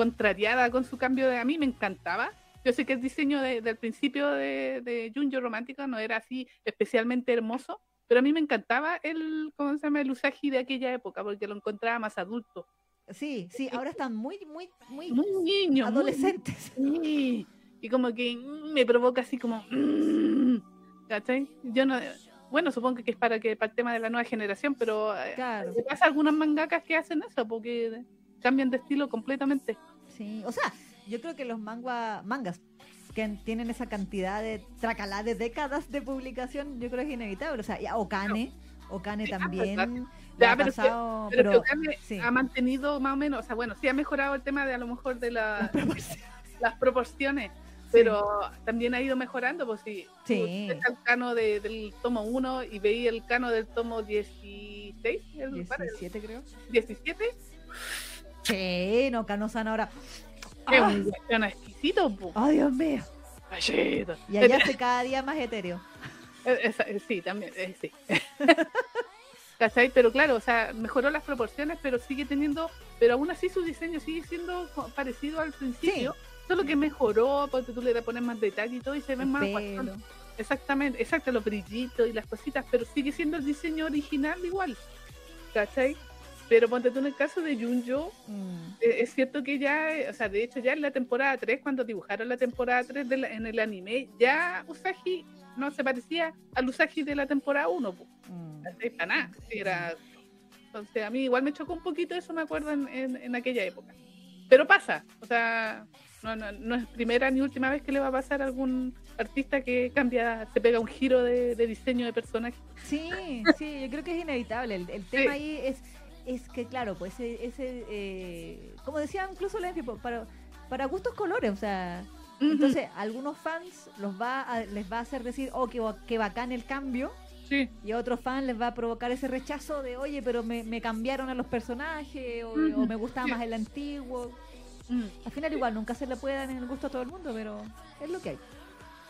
Speaker 3: contrariada con su cambio de. A mí me encantaba. Yo sé que el diseño de- del principio de, de Junjo Romántico no era así especialmente hermoso, pero a mí me encantaba el, ¿cómo se llama? El Usagi de aquella época, porque lo encontraba más adulto.
Speaker 2: Sí, sí, ahora están muy, muy, muy,
Speaker 3: Muy niño. muy
Speaker 2: adolescentes. <laughs>
Speaker 3: Sí, y como que mm, me provoca así como. mm, ¿Cachai? Yo no. Bueno, supongo que es para que para el tema de la nueva generación, pero eh,
Speaker 2: Claro.
Speaker 3: pasa algunas mangakas que hacen eso, porque cambian de estilo completamente.
Speaker 2: Sí, o sea, yo creo que los mangua, mangas que en- tienen esa cantidad de tracalá de décadas de publicación, yo creo que es inevitable. O sea, ya Okane, Okane
Speaker 3: Sí,
Speaker 2: también. le
Speaker 3: Ya,
Speaker 2: ha
Speaker 3: pero es que-
Speaker 2: pasado,
Speaker 3: Pero,
Speaker 2: pero,
Speaker 3: que Okane
Speaker 2: sí.
Speaker 3: ha mantenido más o menos, o sea, bueno, sí ha mejorado el tema de a lo mejor de la-
Speaker 2: las proporciones.
Speaker 3: las proporciones,
Speaker 2: Sí.
Speaker 3: pero también ha ido mejorando, pues si
Speaker 2: Sí.
Speaker 3: el cano de- del tomo 1 y veí el cano del tomo 16, el, ¿cuál es?
Speaker 2: 17 creo.
Speaker 3: 17,
Speaker 2: Sí, no, Kano-san ahora.
Speaker 3: es un exquisito, po.
Speaker 2: ¡Ay, Dios mío! Y allá hace cada día más etéreo.
Speaker 3: Eh, eh, sí, también, eh, sí. <laughs> ¿Cachai? Pero claro, o sea, mejoró las proporciones, pero sigue teniendo, pero aún así su diseño sigue siendo parecido al principio, solo que mejoró, porque tú le pones más detalle y todo y se ven más. Exactamente, exacto, los brillitos y las cositas, pero sigue siendo el diseño original igual. ¿Cachai? Pero ponte tú en el caso de Junjo,
Speaker 2: Mm,
Speaker 3: eh, es cierto que ya, eh, o sea, de hecho ya en la temporada 3, cuando dibujaron la temporada 3 de la- en el anime, ya Usagi no se parecía al Usagi de la temporada 1, po.
Speaker 2: mm.
Speaker 3: ¿cachai? Para nada. era... Entonces a mí igual me chocó un poquito eso, me acuerdo, en, en- en aquella época. Pero pasa, o sea, no, no, no es primera ni última vez que le va a pasar a algún artista que cambia, se pega un giro de, de diseño de personaje.
Speaker 2: Sí, sí, yo creo que es inevitable. El, el tema
Speaker 3: Sí.
Speaker 2: ahí es, es que, claro, pues ese, ese eh, como decía incluso Lenfi, para, para gustos colores, o sea, entonces a algunos fans los va a- les va a hacer decir, oh, qué, qué bacán el cambio,
Speaker 3: Sí,
Speaker 2: y a otros fans les va a provocar ese rechazo de, oye, pero me, me cambiaron a los personajes, o, me gustaba
Speaker 3: sí.
Speaker 2: más el <laughs> antiguo.
Speaker 3: mm.
Speaker 2: Al final igual, nunca se le puede dar en el gusto a todo el mundo, pero es lo que hay.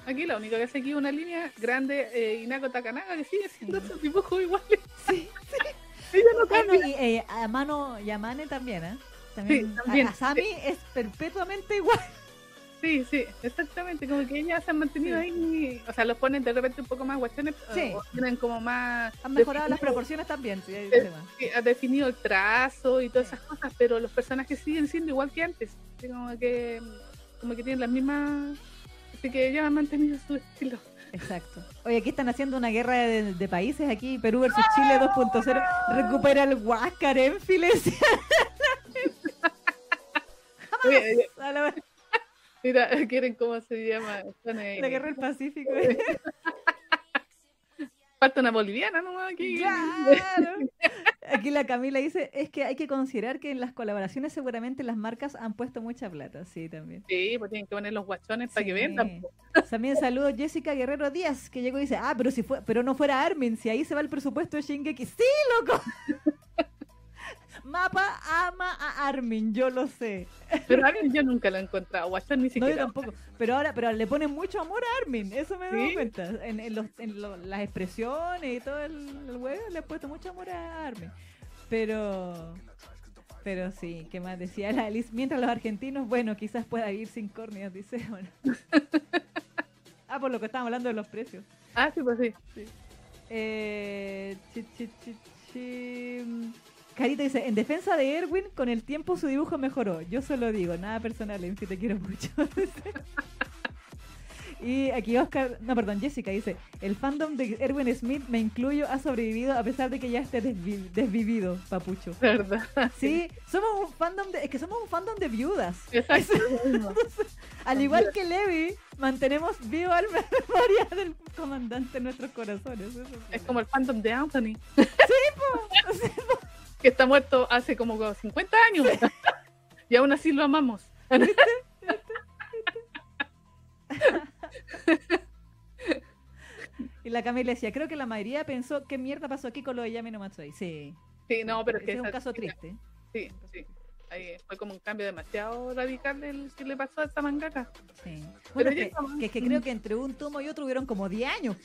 Speaker 3: Aquí la única que hace aquí una línea grande, eh, Inako Takanaga, que sigue haciendo
Speaker 2: Sí.
Speaker 3: esos dibujos iguales.
Speaker 2: Sí, <laughs>
Speaker 3: Ella no
Speaker 2: Ah, no,
Speaker 3: cambia.
Speaker 2: y eh, a mano Yamane también, ¿eh? También, a-
Speaker 3: también,
Speaker 2: A, Sami es perpetuamente igual.
Speaker 3: Sí, sí, exactamente. Como que ellas se han mantenido
Speaker 2: Sí.
Speaker 3: ahí. O sea, los ponen de repente un poco más guachones.
Speaker 2: Sí.
Speaker 3: O tienen como más.
Speaker 2: Han mejorado las proporciones también. sí,
Speaker 3: Eh, sí, ha definido el trazo y todas
Speaker 2: Sí.
Speaker 3: esas cosas, pero los personajes siguen siendo igual que antes. Como que, como que tienen las mismas. Así que ellos han mantenido su estilo.
Speaker 2: Exacto. Oye, aquí están haciendo una guerra de, de países. Aquí Perú versus Chile 2.0. Recupera el Huáscar, Enfiles. A la,
Speaker 3: mira, quieren cómo se llama. Eh,
Speaker 2: la guerra del Pacífico.
Speaker 3: Falta una boliviana nomás aquí.
Speaker 2: Claro. Aquí la Camila dice, es que hay que considerar que en las colaboraciones seguramente las marcas han puesto mucha plata. Sí, también.
Speaker 3: Sí, pues tienen que poner los guachones para que vendan.
Speaker 2: También saludo Jessica Guerrero Díaz, que llegó y dice, ah, pero si fue, pero no fuera Armin, si ahí se va el presupuesto de Shingeki. ¡Sí, loco! Mapa ama a Armin, yo lo sé.
Speaker 3: Pero a mí yo nunca lo he encontrado. Guachón ni
Speaker 2: No, yo
Speaker 3: siquiera.
Speaker 2: tampoco. Pero ahora, pero le ponen mucho amor a Armin, eso me he dado
Speaker 3: ¿Sí?
Speaker 2: cuenta. En, en los- en lo- las expresiones y todo el, el huevo le he puesto mucho amor a Armin. Pero, pero sí, ¿qué más decía la Alice? Mientras los argentinos, bueno, quizás pueda vivir sin córneas, dice. <laughs> Bueno. Ah, por lo que estábamos hablando de los precios.
Speaker 3: Ah, sí, pues sí.
Speaker 2: Eh, chi, chi, chi, chi. Carita dice, en defensa de Erwin, con el tiempo su dibujo mejoró. Yo solo digo, nada personal, en te quiero mucho. <laughs> y aquí Oscar, no, perdón, Jessica dice, el fandom de Erwin Smith, me incluyo, ha sobrevivido a pesar de que ya esté desvi- desvivido, papucho.
Speaker 3: ¿Verdad?
Speaker 2: Sí, somos un fandom de, es que somos un fandom de viudas.
Speaker 3: Exacto. <laughs>
Speaker 2: Al igual que Levi, mantenemos viva la memoria <laughs> del comandante en nuestros corazones. Eso
Speaker 3: Es como el fandom de Anthony,
Speaker 2: Sí,
Speaker 3: que está muerto hace como 50 años. <laughs> y aún así lo amamos. <laughs>
Speaker 2: Y la Camila decía, creo que la mayoría pensó, ¿qué mierda pasó aquí con lo de Yami no Matsui? Sí.
Speaker 3: Sí, no, pero es que
Speaker 2: Ese es un caso triste.
Speaker 3: Sí, sí. Ahí fue como un cambio demasiado radical del que le pasó a esta mangaka.
Speaker 2: Sí.
Speaker 3: Pero
Speaker 2: Bueno,
Speaker 3: ya
Speaker 2: que,
Speaker 3: estamos-
Speaker 2: que, es que creo que entre un tomo y otro hubieron como 10 años.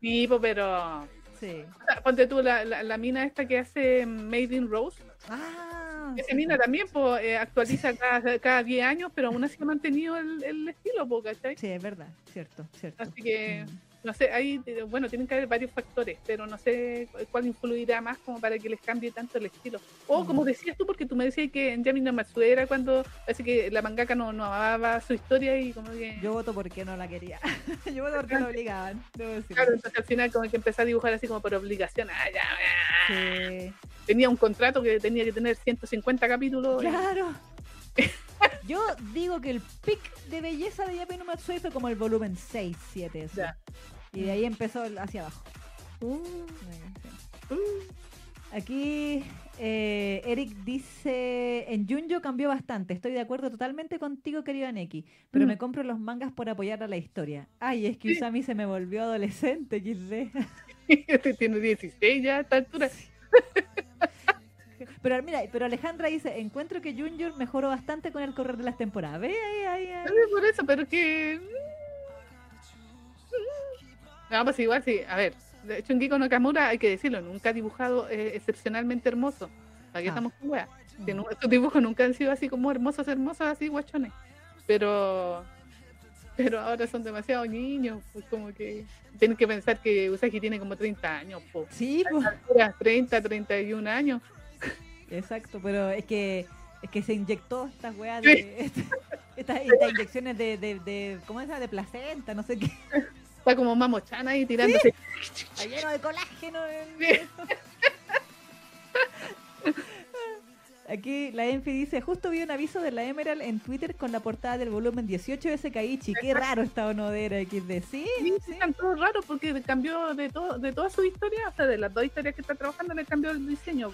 Speaker 3: Sí, po, pero
Speaker 2: Sí.
Speaker 3: o sea, ponte tú la, la, la mina esta que hace Made in Rose.
Speaker 2: Ah,
Speaker 3: Esa
Speaker 2: sí,
Speaker 3: mina
Speaker 2: sí.
Speaker 3: también pues, eh, actualiza cada, cada 10 años, pero aún así ha mantenido el, el estilo, po, ¿cachai?
Speaker 2: Sí, es verdad, cierto, cierto.
Speaker 3: Así que,
Speaker 2: Mm.
Speaker 3: No sé, ahí, eh, bueno, tienen que haber varios factores, pero no sé cu- cuál influirá más como para que les cambie tanto el estilo. O
Speaker 2: Mm.
Speaker 3: como decías tú, porque tú me decías que en Yami no Matsue era cuando, así que la mangaka no, no amaba su historia y como que...
Speaker 2: Yo voto porque no la quería. <laughs> Yo voto porque lo obligaban.
Speaker 3: Claro, entonces al final como que empecé a dibujar así como por obligación. Ah, ya.
Speaker 2: Sí.
Speaker 3: Tenía un contrato que tenía que tener 150 capítulos. y-
Speaker 2: Claro. <laughs> Yo digo que el pic de belleza de Yapi no Matsui fue como el volumen 6, 7. eso.
Speaker 3: Ya.
Speaker 2: Y de ahí empezó hacia abajo.
Speaker 3: Uh.
Speaker 2: Aquí eh, Eric dice, en Junjo cambió bastante, estoy de acuerdo totalmente contigo, querido Aneki, pero
Speaker 3: Mm.
Speaker 2: me compro los mangas por apoyar a la historia. Ay, es que. Usami se me volvió adolescente, XD. <laughs>
Speaker 3: Este tiene 16 ya a esta altura. <laughs>
Speaker 2: Pero mira, pero Alejandra dice, encuentro que Junjo mejoró bastante con el correr de las temporadas. Ve ahí, ahí, ahí.
Speaker 3: Por eso, pero que. No, pues igual sí. A ver, de hecho, Kiko Nakamura hay que decirlo, nunca ha dibujado eh, excepcionalmente hermoso. ¿Para qué
Speaker 2: Ah.
Speaker 3: estamos con? Que no- estos dibujos nunca han sido así como hermosos, hermosos, así guachones. Pero. Pero ahora son demasiado niños, pues como que. Tienen que pensar que Usagi tiene como 30 años, pues.
Speaker 2: Sí, pues,
Speaker 3: 30, 31 años.
Speaker 2: Exacto, pero es que es que se inyectó estas weas
Speaker 3: Sí.
Speaker 2: de <laughs> estas, estas inyecciones de, de, de ¿cómo es esa? de placenta, no sé qué,
Speaker 3: Está como mamochana ahí tirándose.
Speaker 2: está lleno de colágeno. en-
Speaker 3: Sí. <laughs>
Speaker 2: Aquí la Enfi dice, justo vi un aviso de la Emerald en Twitter con la portada del volumen 18 de Sekaiichi. Qué raro esta Onodera XD. Sí,
Speaker 3: Sí,
Speaker 2: sí.
Speaker 3: están todos raros porque cambió de todo, de toda su historia, o sea, de las dos historias que está trabajando, le cambió el diseño.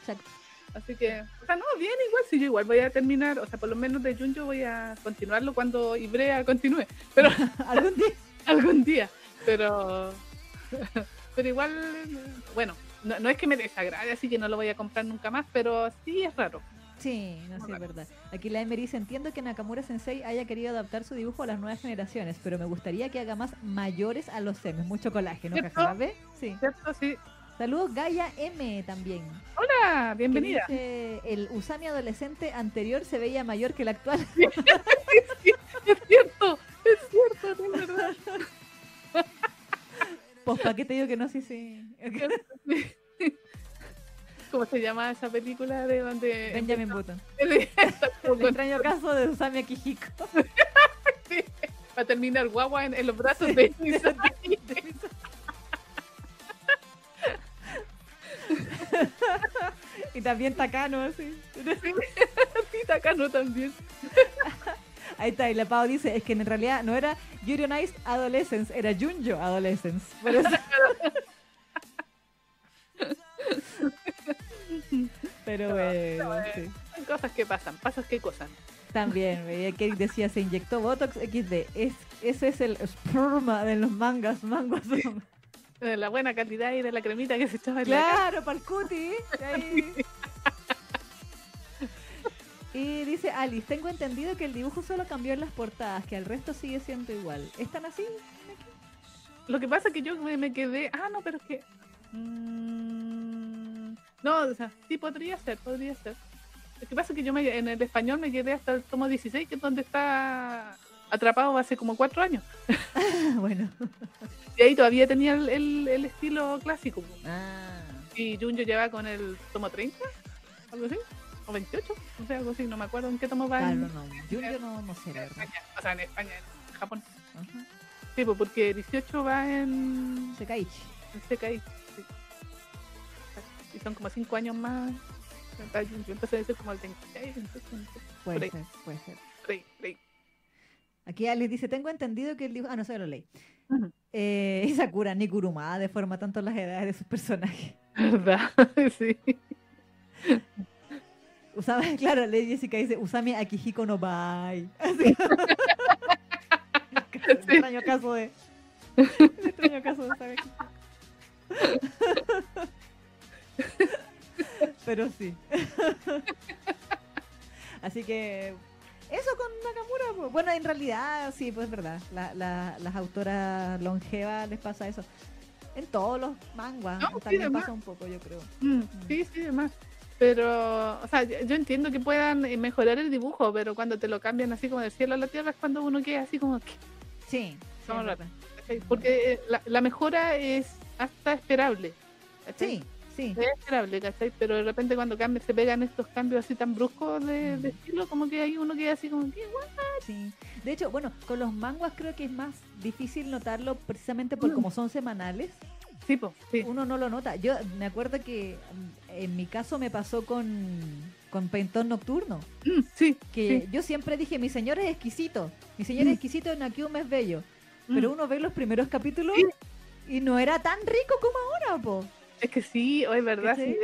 Speaker 2: Exacto.
Speaker 3: Así que, o sea, no, bien, igual, si yo igual voy a terminar, o sea, por lo menos de Junjo voy a continuarlo cuando Ibrea continúe, pero <laughs>
Speaker 2: Algún día.
Speaker 3: algún día, pero, <laughs> pero igual, bueno, no, no es que me desagrade, así que no lo voy a comprar nunca más, pero sí es raro.
Speaker 2: Sí, no sé, es verdad. Aquí la Emery dice, entiendo que Nakamura Sensei haya querido adaptar su dibujo a las nuevas generaciones, pero me gustaría que haga más mayores a los semes. Mucho colágeno,
Speaker 3: ¿Cierto?
Speaker 2: Sí.
Speaker 3: ¿Cierto? Sí.
Speaker 2: Saludos Gaia M también.
Speaker 3: Hola, bienvenida.
Speaker 2: dice, el Usami adolescente anterior se veía mayor que el actual. <laughs>
Speaker 3: Es cierto, es cierto, es verdad.
Speaker 2: Pues, ¿para qué te digo que no? Sí, sí.
Speaker 3: ¿Cómo se llama esa película de donde
Speaker 2: Benjamin Button.
Speaker 3: Sí, <laughs>
Speaker 2: El extraño caso de Usami Akihiko. <laughs>
Speaker 3: Va a terminar guagua en, en los brazos de Misaki. <laughs>
Speaker 2: y también Takano, así.
Speaker 3: Sí, <laughs> Takano también. <laughs>
Speaker 2: Ahí está, y la Pau dice, es que en realidad no era Yuri on Ice Adolescence, era Junjo Adolescence. Por eso- Pero bueno, sí.
Speaker 3: Son cosas que pasan, pasas que cosas.
Speaker 2: También, veía que decía, se inyectó Botox XD. Es, ese es el sperma de los mangas, mangos. son-
Speaker 3: De la buena calidad y de la cremita que se echaba en.
Speaker 2: Claro, para el cuti. <laughs> Y dice Alice, tengo entendido que el dibujo solo cambió en las portadas, que el resto sigue siendo igual. ¿Están así?
Speaker 3: Lo que pasa es que yo me, quedé. Ah, no, pero es que. mm, no, o sea, sí podría ser, podría ser. Lo que pasa es que yo me, en el español me quedé hasta el tomo 16, que es donde está atrapado hace como cuatro años. <laughs>
Speaker 2: bueno.
Speaker 3: Y ahí todavía tenía el, el- el estilo clásico.
Speaker 2: Ah,
Speaker 3: Y Junjo lleva con el tomo 30, algo así, o 28, no sé, algo así, no me acuerdo en qué tomo va
Speaker 2: claro,
Speaker 3: en,
Speaker 2: no. Yo no, no
Speaker 3: en
Speaker 2: verdad.
Speaker 3: España, o sea, en España, en Japón.
Speaker 2: Ajá.
Speaker 3: Sí, pues porque 18 va en,
Speaker 2: Sekaichi.
Speaker 3: en sí. Y son como 5 años más. Yo empecé a decir como el 26, 28, no sé,
Speaker 2: Puede ser, puede ser.
Speaker 3: por ahí.
Speaker 2: Aquí Alex dice, tengo entendido que el dibujo... Ah, no sé, lo leí.
Speaker 3: Ujú.
Speaker 2: Eh, y <laughs> Sakura ni Kurumada deforma tanto las edades de sus personajes.
Speaker 3: ¿Verdad? <laughs> sí.
Speaker 2: Usame, <laughs> claro, Lady Jessica dice, Usami Akihiko no Bai. Así. Un extraño caso de... un extraño caso de Usami Akihiko. Pero sí. Así que... Eso con Nakamura, pues. bueno, en realidad sí, pues es verdad. La- la- las autoras longevas les pasa eso. En todos los manguas
Speaker 3: No,
Speaker 2: también pasa un poco, yo creo.
Speaker 3: Mm, sí, sí, además. Pero, o sea, yo yo entiendo que puedan eh, mejorar el dibujo, pero cuando te lo cambian así como del cielo a la tierra es cuando uno queda así como que.
Speaker 2: Sí, sí.
Speaker 3: Porque eh, la, la mejora es hasta esperable.
Speaker 2: Sí, sí.
Speaker 3: Es esperable, ¿cachai? Pero de repente cuando cambia, se pegan estos cambios así tan bruscos de, de
Speaker 2: Mm.
Speaker 3: estilo, como que ahí uno queda así como que, "What?".
Speaker 2: Sí. De hecho, bueno, con los manguas creo que es más difícil notarlo precisamente por
Speaker 3: Mm.
Speaker 2: como son semanales.
Speaker 3: Sí, po, sí.
Speaker 2: Uno no lo nota. Yo me acuerdo que mm, en mi caso me pasó con, con Pentón Nocturno.
Speaker 3: Mm, sí,
Speaker 2: Que
Speaker 3: sí.
Speaker 2: yo siempre dije, mi señor es exquisito. Mi señor es exquisito en Akiume es bello. Pero uno ve los primeros capítulos y no era tan rico como ahora, po.
Speaker 3: Es que sí, hoy es verdad. sí.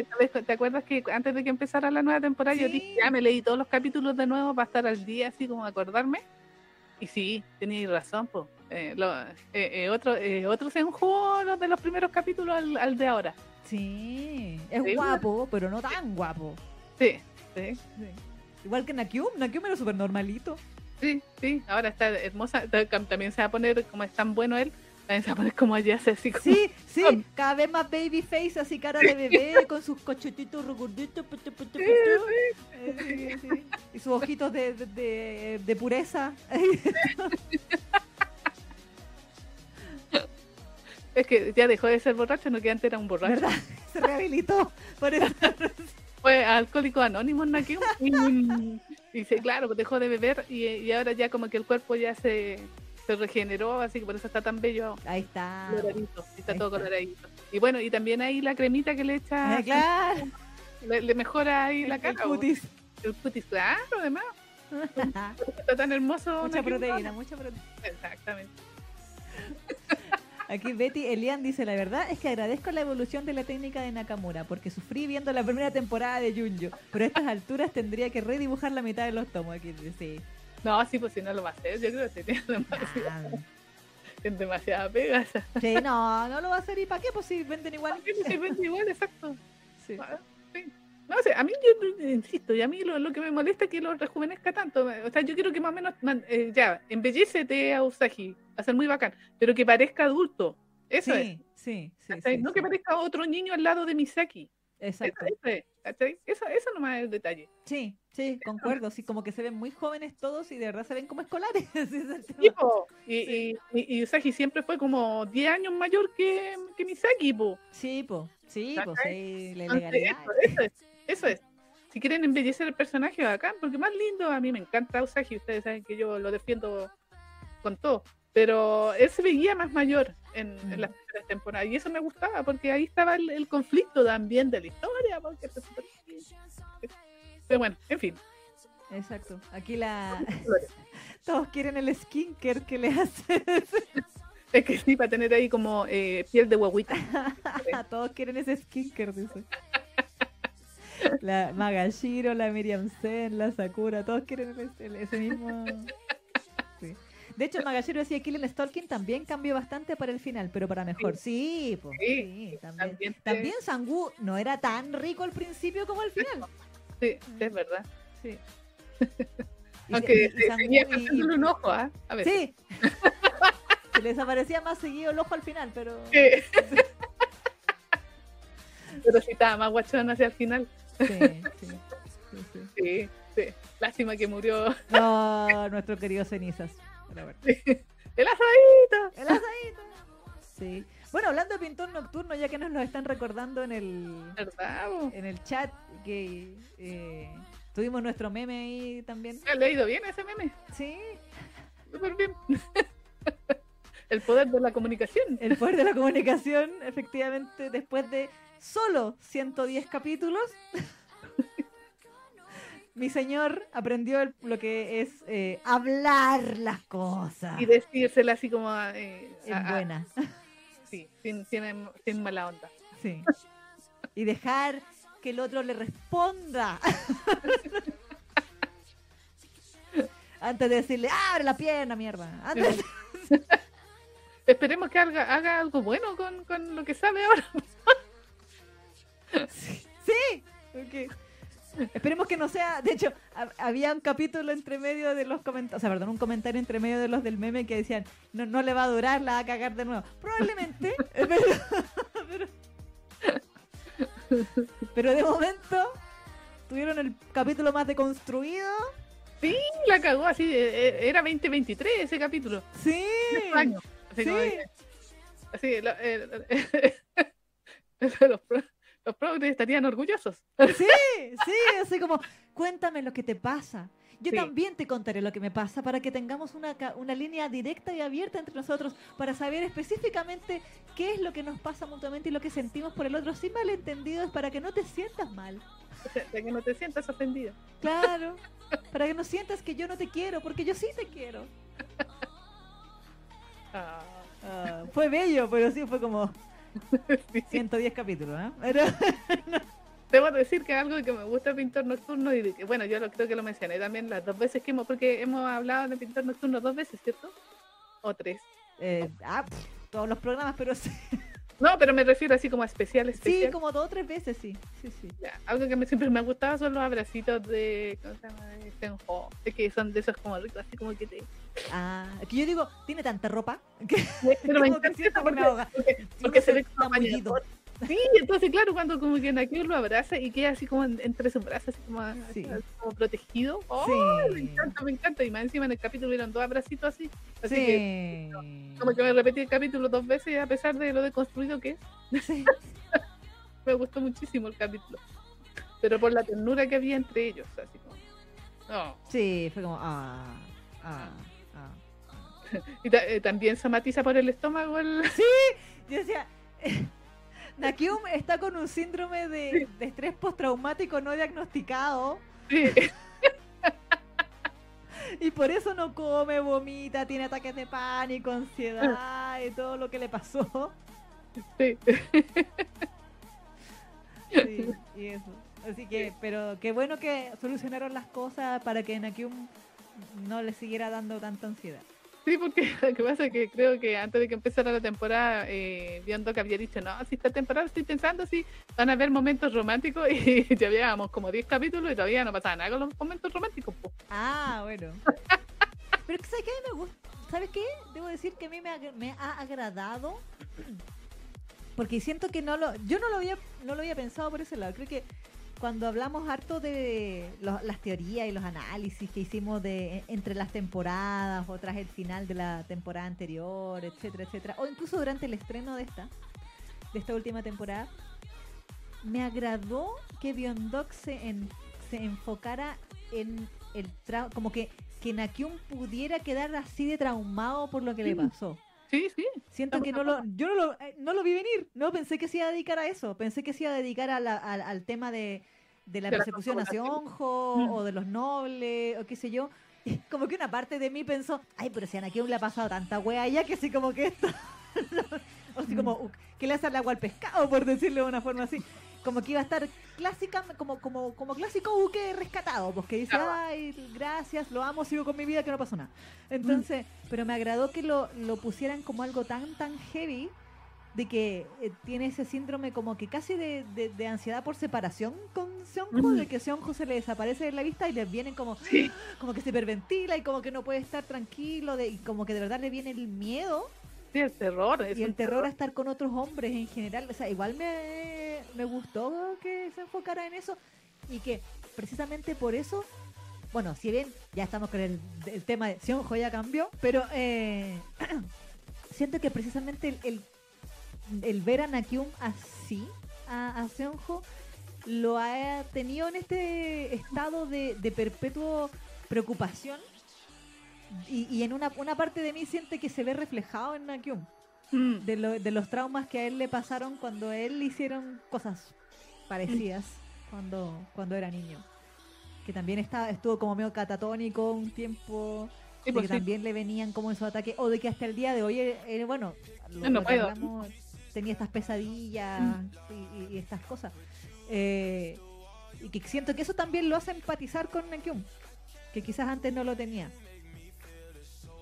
Speaker 3: ¿Te acuerdas que antes de que empezara la nueva temporada yo dije, ya me leí todos los capítulos de nuevo para estar al día, así como acordarme? Y sí, tenías razón, pues. Eh, eh, otro, eh, otro se enjugó los de los primeros capítulos al, al de ahora.
Speaker 2: Sí. Es guapo, pero no tan guapo.
Speaker 3: Sí, sí,
Speaker 2: Sí. Igual que Nakium. Nakium era súper normalito.
Speaker 3: sí, sí. Ahora está hermosa. También se va a poner, como es tan bueno él, se poner como allá, así como.
Speaker 2: Sí, sí, cada vez más baby face, así cara de bebé, con sus cochetitos
Speaker 3: Sí,
Speaker 2: putu. Eh, sí, y sus ojitos de, de, de- de pureza. <laughs>
Speaker 3: Es que ya dejó de ser borracho, no que antes era un borracho.
Speaker 2: ¿Verdad? Se rehabilitó. Por eso.
Speaker 3: Fue alcohólico anónimo en Nakium. y, y dice, claro, dejó de beber y, y ahora ya como que el cuerpo ya se, se regeneró, así que por eso está tan bello,
Speaker 2: Ahí está.
Speaker 3: coloradito, está
Speaker 2: ahí
Speaker 3: todo
Speaker 2: está.
Speaker 3: coloradito. Y bueno, y también ahí la cremita que le echa,
Speaker 2: Ah, claro.
Speaker 3: le, le mejora ahí la
Speaker 2: El
Speaker 3: cara.
Speaker 2: cutis.
Speaker 3: El cutis, claro, además. <laughs> Está tan hermoso.
Speaker 2: mucha proteína, mucha proteína.
Speaker 3: Exactamente.
Speaker 2: Aquí Betty Elian dice, la verdad es que agradezco la evolución de la técnica de Nakamura, porque sufrí viendo la primera temporada de Junjo, pero a estas alturas tendría que redibujar la mitad de los tomos. Aquí sí. <laughs>
Speaker 3: No, sí, pues si no lo va a hacer, yo creo que tiene demasiada, <laughs> demasiada pega.
Speaker 2: Sí, no, no lo va a hacer. ¿Y para qué? Pues si venden igual.
Speaker 3: Sí, pues, sí, vende igual, exacto.
Speaker 2: Sí.
Speaker 3: Ah, sí. No sé, a mí yo eh, insisto, y a mí lo, lo que me molesta es que lo rejuvenezca tanto. O sea, yo quiero que más o menos man- eh, ya, embellecete a Usagi, va a ser muy bacán, pero que parezca adulto. Eso es.
Speaker 2: sí, sí, sí, sí,
Speaker 3: no
Speaker 2: sí.
Speaker 3: que parezca otro niño al lado de Misaki.
Speaker 2: Exacto.
Speaker 3: eso. Eso, eso nomás es el detalle.
Speaker 2: Sí, sí, concuerdo. Sí, como que se ven muy jóvenes todos y de verdad se ven como escolares. <laughs>
Speaker 3: Y,
Speaker 2: Sí.
Speaker 3: y, y- y Usagi siempre fue como 10 años mayor que, que Misaki, po.
Speaker 2: Sí, po. Sí, po. Sí, la
Speaker 3: eso, eso es, eso es. Si quieren embellecer el personaje, bacán, porque más lindo, a mí me encanta Usagi, ustedes saben que yo lo defiendo con todo, pero él se veía más mayor en, en
Speaker 2: Mm.
Speaker 3: las primeras temporadas y eso me gustaba, porque ahí estaba el, el conflicto también de la historia, porque pero bueno, en fin.
Speaker 2: Exacto. Aquí la... <laughs> Todos quieren el skincare que le hace. <laughs>
Speaker 3: Es que sí, para tener ahí como eh, piel de guaguita. <laughs>
Speaker 2: Todos quieren ese skincare, dice. La Magashiro, la Miriam Sen, la Sakura, todos quieren ese mismo. Sí. De hecho, Magashiro decía que Killing Stalking también cambió bastante para el final, pero para mejor. Sí,
Speaker 3: Sí,
Speaker 2: sí, también.
Speaker 3: También,
Speaker 2: También Sangu no era tan rico al principio como al final.
Speaker 3: sí, es verdad.
Speaker 2: Sí. <laughs>
Speaker 3: Aunque
Speaker 2: y
Speaker 3: se-
Speaker 2: y-
Speaker 3: un ojo, ¿ah? A ver.
Speaker 2: Sí. <laughs> Se les aparecía más seguido el ojo al final, pero. <laughs>
Speaker 3: Pero sí estaba más guachón hacia el final.
Speaker 2: Sí, sí, sí, sí.
Speaker 3: Sí, sí. Lástima que murió.
Speaker 2: No, nuestro querido Cenizas. Pero bueno. <laughs>
Speaker 3: ¡El asadito!
Speaker 2: El asadito. Sí. Bueno, hablando de pintor nocturno, ya que nos lo están recordando en el, en el chat, que eh, tuvimos nuestro meme ahí también.
Speaker 3: ¿Le ha leído bien ese meme?
Speaker 2: Sí,
Speaker 3: Súper bien. <laughs> El poder de la comunicación.
Speaker 2: el poder de la comunicación, efectivamente, después de solo 110 capítulos, <laughs> mi señor aprendió el- lo que es eh, hablar las cosas
Speaker 3: Y decírsela así como eh,
Speaker 2: en
Speaker 3: a- a-
Speaker 2: buena.
Speaker 3: sí, sin, sin, sin mala onda.
Speaker 2: Sí. Y dejar que el otro le responda. <laughs> Antes de decirle, abre la pierna, mierda. Antes de- <laughs>
Speaker 3: Esperemos que haga, haga algo bueno con, con lo que sabe ahora. <laughs>
Speaker 2: Sí. ok. Esperemos que no sea. De hecho, hab- había un capítulo entre medio de los comentarios. O sea, perdón, un comentario entre medio de los del meme que decían: No, no le va a durar, la va a cagar de nuevo. Probablemente. <laughs> <laughs> pero, pero, pero de momento tuvieron el capítulo más deconstruido.
Speaker 3: Sí, la cagó así. eh, eh, Era 2023 ese capítulo.
Speaker 2: Sí.
Speaker 3: Así,
Speaker 2: Sí.
Speaker 3: como así lo- eh, <laughs> los, los progres estarían orgullosos.
Speaker 2: Sí, sí, así como, cuéntame lo que te pasa. Yo
Speaker 3: Sí.
Speaker 2: también te contaré lo que me pasa para que tengamos una, una línea directa y abierta entre nosotros para saber específicamente qué es lo que nos pasa mutuamente y lo que sentimos por el otro sin malentendidos para que no te sientas mal. <laughs>
Speaker 3: De que no te sientas ofendido.
Speaker 2: Claro, para que no sientas que yo no te quiero, porque yo sí te quiero. <laughs>
Speaker 3: Ah,
Speaker 2: Ah, fue bello, pero sí fue como
Speaker 3: sí.
Speaker 2: 110 capítulos, ¿eh? Pero- <laughs>
Speaker 3: Debo decir que algo que me gusta el pintor nocturno y que, bueno, yo lo, creo que lo mencioné también las dos veces que hemos, porque hemos hablado de pintor nocturno dos veces, ¿cierto? O tres.
Speaker 2: eh, ah, todos los programas, pero <laughs> sí,
Speaker 3: No, pero me refiero así como a especial,
Speaker 2: sí,
Speaker 3: especial.
Speaker 2: como dos o tres veces, sí, sí, sí.
Speaker 3: Algo que me, siempre me ha gustado son los abracitos de, ¿cómo se llama? De Senjo. Es que son de esos como ricos, así como que te...
Speaker 2: Ah, que yo digo, tiene tanta ropa <laughs> que
Speaker 3: Pero me encanta
Speaker 2: que
Speaker 3: porque, porque, porque se ve como. Sí, entonces claro, cuando como que Nakio lo abraza y queda así como en- entre sus brazos, así como,
Speaker 2: Sí.
Speaker 3: así como protegido. ¡Oh!
Speaker 2: Sí.
Speaker 3: Me encanta, me encanta. Y más encima en el capítulo hubieron dos abracitos así. Así que
Speaker 2: sí.
Speaker 3: como que me repetí el capítulo dos veces a pesar de lo deconstruido que es.
Speaker 2: Sí. <laughs>
Speaker 3: Me gustó muchísimo el capítulo. Pero por la ternura que había entre ellos, así como... No.
Speaker 2: Sí, fue como, ah, ah, ah. <laughs>
Speaker 3: Y ta- eh, también se matiza por el estómago el...
Speaker 2: Yo decía, Nakium está con un síndrome de, de estrés postraumático no diagnosticado
Speaker 3: Sí, <laughs>
Speaker 2: y por eso no come, vomita, tiene ataques de pánico, ansiedad y todo lo que le pasó.
Speaker 3: sí.
Speaker 2: Sí, y eso. Así que, pero qué bueno que solucionaron las cosas para que Nakium no le siguiera dando tanta ansiedad.
Speaker 3: Sí, porque <laughs> lo que pasa es que creo que antes de que empezara la temporada, eh, viendo que había dicho, no, si esta temporada estoy pensando si van a haber momentos románticos <laughs> y ya llevábamos como 10 capítulos y todavía no pasaba nada con los momentos románticos. po.
Speaker 2: Ah, bueno. <laughs> Pero ¿sabes qué? Me gusta. ¿Sabes qué? Debo decir que a mí me, ag- me ha agradado. Porque siento que no lo. Yo no lo había, no lo había pensado por ese lado. Creo que cuando hablamos harto de lo- las teorías y los análisis que hicimos de entre las temporadas o tras el final de la temporada anterior, etcétera, etcétera, o incluso durante el estreno de esta, de esta última temporada, me agradó que Beyond se, en- se enfocara en el trauma, como que, que Nakyun pudiera quedar así de traumado por lo que le pasó.
Speaker 3: Sí, sí.
Speaker 2: Siento que no lo, yo no lo, eh, no lo vi venir, no pensé que se iba a dedicar a eso, pensé que se iba a dedicar a la- al, al tema de, de la
Speaker 3: De la
Speaker 2: persecución hacia. Onjo
Speaker 3: Mm.
Speaker 2: o de los nobles o qué sé yo. <laughs> Y como que una parte de mí pensó, ay, pero si a Anakin le ha pasado tanta wea ya que sí como que esto, <laughs> o así como, uh, que le hace el agua al pescado, por decirlo de una forma así. Como que iba a estar clásica, como, como, como clásico buque rescatado, pues que dice, ay, gracias, lo amo, sigo con mi vida, que no pasó nada. Entonces, pero me agradó que lo, lo pusieran como algo tan, tan heavy de que eh, tiene ese síndrome como que casi de, de- de ansiedad por separación con Seonjo,
Speaker 3: Ujú.
Speaker 2: de que Seonjo se le desaparece de la vista y les vienen como,
Speaker 3: Sí.
Speaker 2: como que se hiperventila y como que no puede estar tranquilo, de, y como que de verdad le viene el miedo
Speaker 3: Sí, el terror. es
Speaker 2: y el
Speaker 3: un
Speaker 2: terror a estar con otros hombres en general. O sea, igual me, me gustó que se enfocara en eso y que precisamente por eso bueno, si bien ya estamos con el, tema de Sionjo ya cambió, pero eh, <clears throat> siento que precisamente el, el, ver a Nakyum así, a, a Seonjo, lo ha tenido en este estado de, perpetuo preocupación y, y en una, una parte de mí siente que se ve reflejado en Nakyum
Speaker 3: Mm.
Speaker 2: de, lo- de los traumas que a él le pasaron cuando él le hicieron cosas parecidas cuando, cuando era niño. Que también estaba, estuvo como medio catatónico un tiempo,
Speaker 3: Sí, pues
Speaker 2: que
Speaker 3: sí.
Speaker 2: también le venían como esos ataques, o de que hasta el día de hoy, eh, eh, bueno, lo,
Speaker 3: No
Speaker 2: lo hablamos, tenía estas pesadillas
Speaker 3: Mm.
Speaker 2: y, y- y estas cosas. Eh, y que siento que eso también lo hace empatizar con Nakyum, que quizás antes no lo tenía.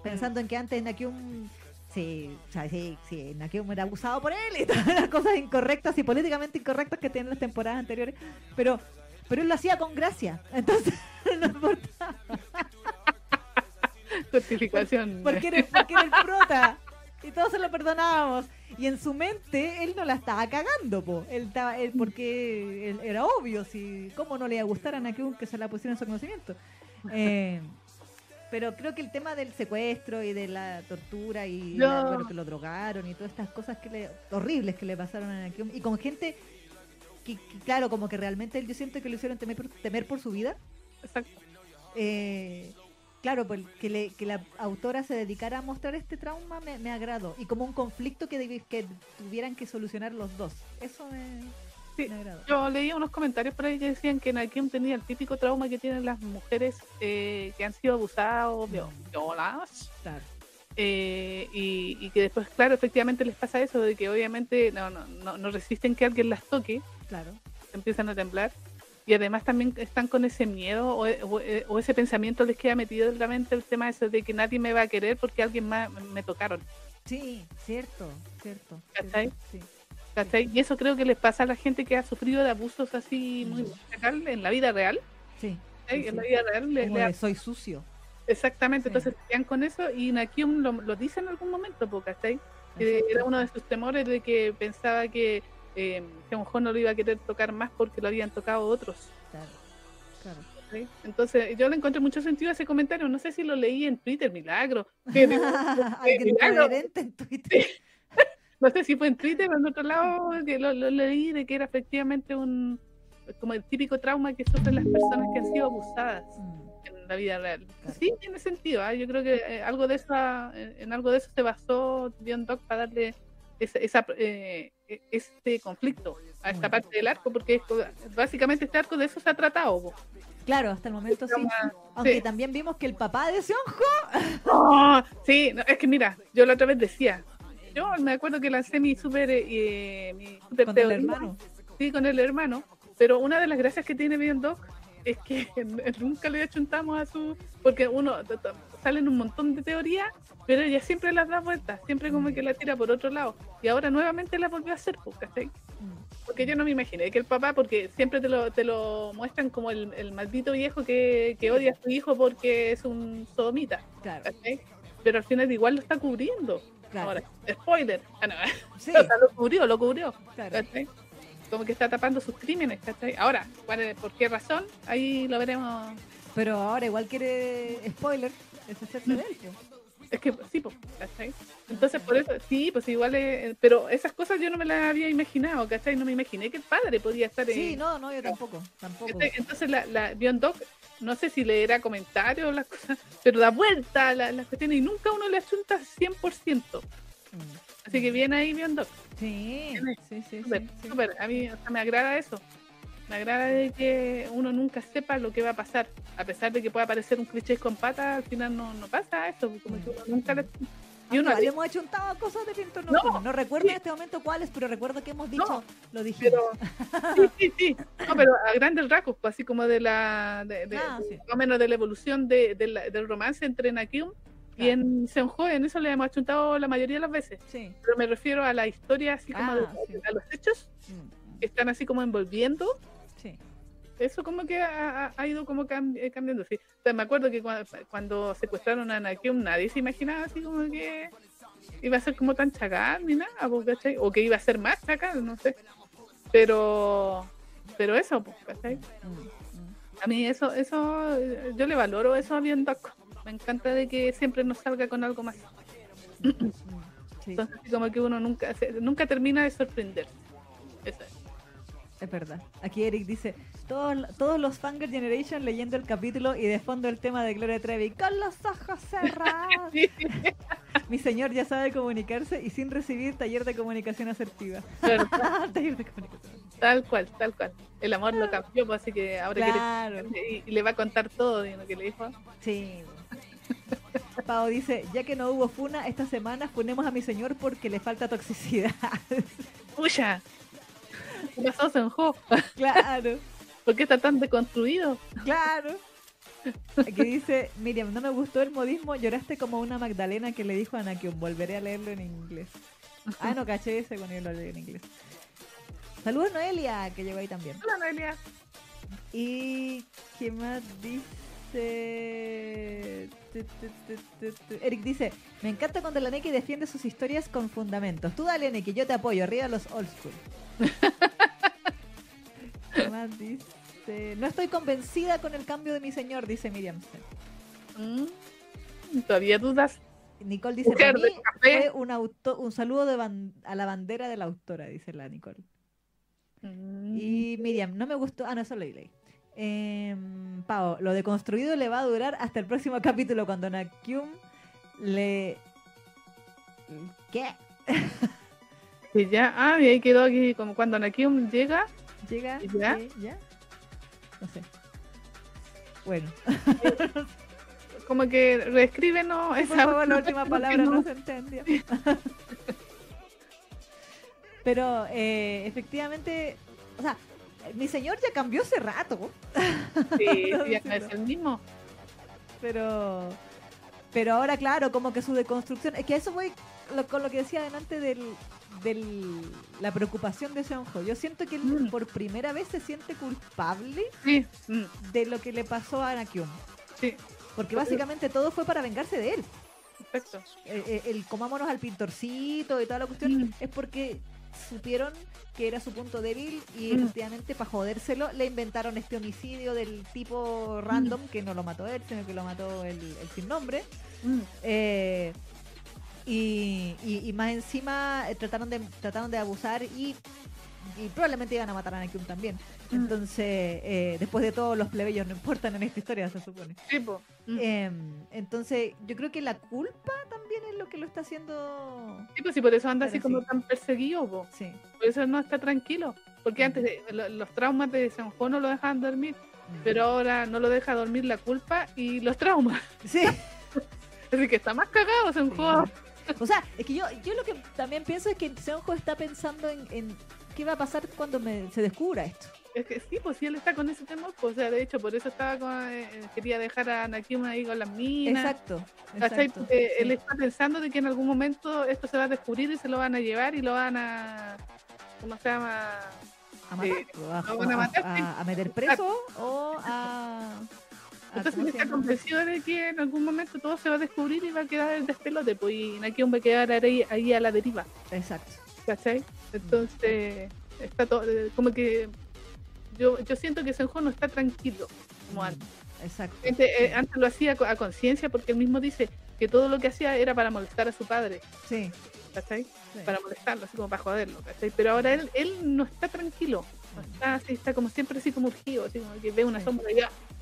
Speaker 2: Pensando en que antes Nakyum, sí, o sea, sí, sí, Nakyum era abusado por él y <laughs> todas las cosas incorrectas y políticamente incorrectas que tienen las temporadas anteriores, pero, pero él lo hacía con gracia, <laughs> entonces no importa. <laughs>
Speaker 3: Justificación.
Speaker 2: porque era, porque era el prota. Y todos se lo perdonábamos. Y en su mente él no la estaba cagando, po. Él estaba, él, porque él- era obvio, si cómo no le iba a gustar a Nakyun que se la pusiera en su conocimiento. Eh, pero creo que el tema del secuestro y de la tortura y
Speaker 3: No.
Speaker 2: la- bueno, que lo drogaron y todas estas cosas que le, horribles que le pasaron a Nakyun y con gente que, que, claro, como que realmente yo siento que lo hicieron temer por, temer por su vida.
Speaker 3: Exacto.
Speaker 2: Eh, claro, pues que, le- que la autora se dedicara a mostrar este trauma me, me agradó. Y como un conflicto que, que tuvieran que solucionar los dos. Eso me,
Speaker 3: Sí. Yo leí unos comentarios por ahí que decían que Nakim tenía el típico trauma que tienen las mujeres eh, que han sido abusadas o vio- violadas.
Speaker 2: Claro.
Speaker 3: eh, y, y que después, claro, efectivamente les pasa eso, de que obviamente no, no, no, no resisten que alguien las toque,
Speaker 2: Claro.
Speaker 3: empiezan a temblar. Y además también están con ese miedo o, o- o ese pensamiento les queda metido en la mente el tema ese de que nadie me va a querer porque alguien más me- tocaron.
Speaker 2: Sí, cierto, cierto. Cierto, sí.
Speaker 3: ¿Cachai? Y eso creo que les pasa a la gente que ha sufrido de abusos así muy real en la vida real.
Speaker 2: Sí. Sí,
Speaker 3: En la
Speaker 2: sí.
Speaker 3: vida real
Speaker 2: soy sucio.
Speaker 3: Exactamente,
Speaker 2: Sí.
Speaker 3: entonces quedan con eso y Nakium lo, lo dice en algún momento, ¿cachai? Que era uno de sus temores de que pensaba que eh, Seonjo no lo iba a querer tocar más porque lo habían tocado otros.
Speaker 2: Claro. Claro.
Speaker 3: Entonces yo le encontré mucho sentido a ese comentario, no sé si lo leí en Twitter, milagro. <laughs> <laughs>
Speaker 2: Alguien
Speaker 3: milagro.
Speaker 2: en Twitter.
Speaker 3: No sé si fue en Twitter o en otro lado que lo, lo leí de que era efectivamente un como el típico trauma que sufren las personas que han sido abusadas.
Speaker 2: Mm,
Speaker 3: en la vida real. Sí, tiene sentido. ¿ah? Yo creo que eh, algo de esa, en, algo de eso se basó Beyond Dog para darle esa, esa, eh, e- este conflicto a esta parte del arco, porque básicamente este arco de eso se ha tratado. po.
Speaker 2: Claro, hasta el momento sí. Aunque
Speaker 3: sí.
Speaker 2: también vimos que el papá de Seonjo.
Speaker 3: ¡Oh! <laughs> sí, no, es que mira, yo la otra vez decía, yo me acuerdo que lancé mi super, eh, mi super
Speaker 2: Con el
Speaker 3: teoría,
Speaker 2: hermano.
Speaker 3: sí, con el hermano, pero una de las gracias que tiene Beyond Dog es que <laughs> nunca le achuntamos a su, porque uno salen un montón de teorías, pero ella siempre las da vueltas, siempre como que la tira por otro lado, y ahora nuevamente la volvió a hacer, pues, ¿cachai?
Speaker 2: Mm,
Speaker 3: Porque yo no me imaginé que el papá, porque siempre te lo, te lo muestran como el, el maldito viejo que, que odia a su hijo porque es un sodomita. Pero al final igual lo está cubriendo.
Speaker 2: Claro.
Speaker 3: Ahora, spoiler. Ah, no.
Speaker 2: Sí, <laughs>
Speaker 3: O sea, lo cubrió, lo cubrió.
Speaker 2: claro.
Speaker 3: Como que está tapando sus crímenes, ¿cachai? Ahora, ¿cuál es- ¿por qué razón? Ahí lo veremos.
Speaker 2: Pero ahora igual quiere spoiler, es hacerse de él.
Speaker 3: Es que sí, pues, ¿cachai? Entonces, por eso, sí, pues igual es, Pero esas cosas yo no me las había imaginado, ¿cachai? No me imaginé que el padre podía estar en.
Speaker 2: Sí, no, no, yo tampoco, tampoco.
Speaker 3: Entonces, la, la Beyond Dog, no sé si leerá comentarios o las cosas, pero da vuelta a la- las cuestiones y nunca uno le achunta 100%.
Speaker 2: Mm.
Speaker 3: Así que bien ahí, Beyond Dog.
Speaker 2: Sí, sí, sí,
Speaker 3: Súper,
Speaker 2: sí, sí.
Speaker 3: súper. A mí o sea, me agrada eso. Me agrada de que uno nunca sepa lo que va a pasar. A pesar de que pueda aparecer un cliché con patas, al final no, no pasa eso. Como que uno nunca le... Y uno
Speaker 2: Aunque hemos hecho un taba cosas de viento
Speaker 3: No.
Speaker 2: No recuerdo
Speaker 3: sí.
Speaker 2: en este momento cuáles, pero recuerdo que hemos dicho,
Speaker 3: No,
Speaker 2: lo dijimos.
Speaker 3: pero <laughs> sí, sí, sí. No, pero a grandes rasgos, pues, así como de la de, de-
Speaker 2: Ah,
Speaker 3: de-
Speaker 2: sí.
Speaker 3: más o menos de la evolución de, de la- del romance entre Nakyum y
Speaker 2: Claro.
Speaker 3: en Seonjo, en eso le hemos achuntado la mayoría de las veces.
Speaker 2: Sí.
Speaker 3: Pero me refiero a la historia, así como
Speaker 2: Ah,
Speaker 3: a los hechos
Speaker 2: Mm,
Speaker 3: que están así como envolviendo
Speaker 2: Sí.
Speaker 3: Eso como que ha, ha- ido como eh, cambiando, sí. O sea, me acuerdo que cuando, cuando secuestraron a Nakium nadie se imaginaba así como que iba a ser como tan chacal ni nada, ¿cachai? O que iba a ser más chacal, no sé. Pero pero eso, ¿cachai? A mí eso, eso, yo le valoro eso a Biondok. Me encanta de que siempre nos salga con algo más. <coughs>
Speaker 2: Sí,
Speaker 3: Entonces, como que uno nunca, nunca termina de sorprender. Eso es.
Speaker 2: Es verdad. Aquí Eric dice, todos, todos los Fanger Generation leyendo el capítulo y de fondo el tema de Gloria Trevi, con los ojos cerrados.
Speaker 3: Sí, <laughs>
Speaker 2: Mi señor ya sabe comunicarse y sin recibir taller de comunicación asertiva. <laughs> taller de comunicación.
Speaker 3: tal cual, tal cual. El amor lo cambió, pues, así que ahora quiere
Speaker 2: Claro,
Speaker 3: y, y le va a contar todo de lo que le dijo.
Speaker 2: sí. Pau dice, ya que no hubo funa esta semana, funemos a mi señor porque le falta toxicidad.
Speaker 3: ¡Puya! ¿Qué pasó, Senjo?
Speaker 2: claro, <laughs>
Speaker 3: ¿Por qué está tan deconstruido?
Speaker 2: claro. Aquí dice, Miriam, no me gustó el modismo, lloraste como una Magdalena que le dijo a Anakion, volveré a leerlo en inglés. Ah, no caché ese cuando yo lo leí en inglés. Saludos Noelia, que llegó ahí también.
Speaker 3: Hola, Noelia.
Speaker 2: Y ¿qué más dice? Tu, tu, tu, tu, tu. Eric dice, me encanta cuando la Neki defiende sus historias con fundamentos. Tú dale, Neki, yo te apoyo. Arriba los old school. No estoy convencida con el cambio de mi señor, dice Miriam.
Speaker 3: Mm, ¿Todavía dudas?
Speaker 2: Nicole dice,
Speaker 3: Mujer
Speaker 2: para
Speaker 3: de
Speaker 2: mí
Speaker 3: café.
Speaker 2: fue un, auto, un saludo de ban- a la bandera de la autora, dice la Nicole.
Speaker 3: Mm,
Speaker 2: Y Miriam, no me gustó. Ah, no, eso lo leí. Eh, Pau, lo de construido le va a durar hasta el próximo capítulo cuando Nakyum le. ¿Qué? <laughs>
Speaker 3: y ya, ah, y ahí quedó aquí, como cuando Anakium llega,
Speaker 2: ¿Llega?
Speaker 3: ¿Y ya?
Speaker 2: ¿Ya? No sé. Bueno, <laughs>
Speaker 3: como que reescríbenos
Speaker 2: por
Speaker 3: esa
Speaker 2: favor, la última <laughs> palabra no
Speaker 3: no-
Speaker 2: se entendió. <laughs> Pero eh, efectivamente, o sea, mi señor ya cambió hace rato.
Speaker 3: Sí,
Speaker 2: No,
Speaker 3: sí, ya no es el mismo.
Speaker 2: pero pero ahora claro como que su deconstrucción es que eso voy lo- con lo que decía delante del, del la preocupación de Seonjo yo siento que él
Speaker 3: Mm.
Speaker 2: por primera vez se siente culpable
Speaker 3: Sí, mm,
Speaker 2: de lo que le pasó a Anakion
Speaker 3: sí,
Speaker 2: porque básicamente todo fue para vengarse de él
Speaker 3: perfecto.
Speaker 2: el, el- el comámonos al pintorcito y toda la cuestión
Speaker 3: Mm.
Speaker 2: es porque supieron que era su punto débil y
Speaker 3: Mm.
Speaker 2: efectivamente para jodérselo le inventaron este homicidio del tipo random que no lo mató él sino que lo mató el, el sin nombre
Speaker 3: Mm,
Speaker 2: Eh, y, y- y más encima eh, trataron de trataron de abusar y, y probablemente iban a matar a Anakin también.
Speaker 3: Mm.
Speaker 2: Entonces, eh, después de todo, los plebeyos no importan en esta historia, se supone.
Speaker 3: sí, po. Mm.
Speaker 2: Em, entonces, yo creo que la culpa también es lo que lo está haciendo.
Speaker 3: Sí, pues sí, por eso anda
Speaker 2: Pero
Speaker 3: así como tan perseguido, po.
Speaker 2: Sí.
Speaker 3: por eso no está tranquilo. Porque antes de- lo- los traumas de Senjo no lo dejaban dormir, pero ahora no lo deja dormir la culpa y los traumas.
Speaker 2: Sí. <laughs>
Speaker 3: Así que está más cagado Senjo.
Speaker 2: O sea, es que yo, yo lo que también pienso es que Seonjo está pensando en, en qué va a pasar cuando me, se descubra esto.
Speaker 3: Es que sí, pues sí, él está con ese temor. Pues, o sea, de hecho, por eso estaba con, eh, quería dejar a Anakim ahí con las minas.
Speaker 2: Exacto. exacto, sí.
Speaker 3: él está pensando de que en algún momento esto se va a descubrir y se lo van a llevar y lo van a. ¿Cómo se llama?
Speaker 2: a matar,
Speaker 3: eh,
Speaker 2: a,
Speaker 3: lo van a
Speaker 2: a-
Speaker 3: matar,
Speaker 2: a-
Speaker 3: sí.
Speaker 2: a meter preso o a-
Speaker 3: Entonces
Speaker 2: ¿cómo se
Speaker 3: está convencido de que en algún momento todo se va a descubrir y va a quedar el despelote, pues y Nakium va a quedar ahí, ahí a la deriva,
Speaker 2: Exacto.
Speaker 3: ¿cachai? Entonces, está todo, como que yo, yo siento que Senjo no está tranquilo como antes.
Speaker 2: Exacto.
Speaker 3: Antes, eh, antes lo hacía a conciencia porque él mismo dice que todo lo que hacía era para molestar a su padre,
Speaker 2: Sí.
Speaker 3: ¿cachai?
Speaker 2: sí.
Speaker 3: Para molestarlo, así como para joderlo, ¿cachai? Pero ahora él, él no está tranquilo, no está así, está como siempre así como urgido, así como que ve una
Speaker 2: Sí.
Speaker 3: sombra allá. como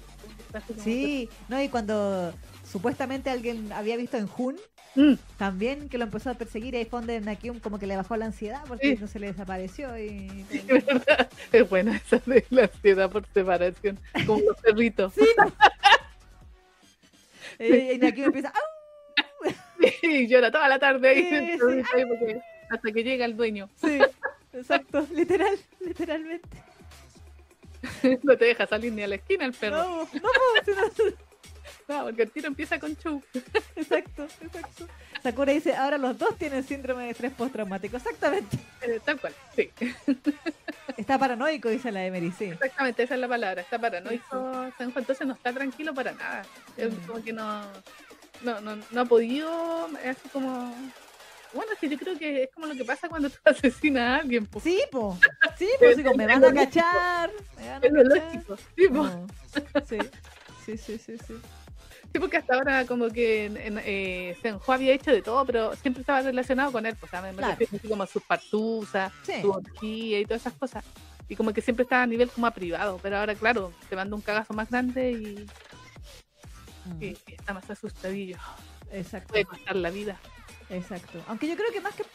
Speaker 2: Sí, no, y cuando supuestamente alguien había visto en Hun,
Speaker 3: Mm,
Speaker 2: también que lo empezó a perseguir, y ahí fue donde Nakium como que le bajó la ansiedad porque
Speaker 3: Sí.
Speaker 2: no se le desapareció y...
Speaker 3: Sí, <laughs> es verdad. Es buena esa de la ansiedad por separación, como los perritos.
Speaker 2: Sí. <laughs> Eh, y Nakium empieza, ¡au! <laughs>
Speaker 3: Y llora toda la tarde ahí,
Speaker 2: Sí, sí.
Speaker 3: porque- hasta que llega el dueño.
Speaker 2: Sí, exacto, literal, literalmente. <laughs>
Speaker 3: No te deja salir ni a la esquina el perro.
Speaker 2: No, no, si no- <laughs>
Speaker 3: No, porque el tiro empieza con chu.
Speaker 2: exacto, exacto. Sakura dice, ahora los dos tienen síndrome de estrés postraumático. Exactamente.
Speaker 3: Eh, tal cual, sí. <laughs>
Speaker 2: Está paranoico, dice la Emery, sí.
Speaker 3: Exactamente, esa es la palabra. Está paranoico, Senjo, entonces no está tranquilo para nada. Es
Speaker 2: Mm.
Speaker 3: como que no, no, no, no ha podido, así como Bueno, es que yo creo que es como lo que pasa cuando tú <laughs> asesinas a alguien. po.
Speaker 2: Sí, po. Sí, pues digo, me van a cachar. Me van a
Speaker 3: Es lo
Speaker 2: cachar.
Speaker 3: lógico. Sí, po.
Speaker 2: No. Sí. Sí, sí, sí, sí.
Speaker 3: Sí, porque hasta ahora como que en, en, eh, había hecho de todo, pero siempre estaba relacionado con él. Pues,
Speaker 2: Claro.
Speaker 3: como sus partusas,
Speaker 2: Sí.
Speaker 3: su orgía y todas esas cosas. Y como que siempre estaba a nivel como a privado, pero ahora, claro, te manda un cagazo más grande y,
Speaker 2: Mm,
Speaker 3: y- y está más asustadillo.
Speaker 2: Exacto.
Speaker 3: Puede costar la vida.
Speaker 2: Exacto. Aunque yo creo que más que eh,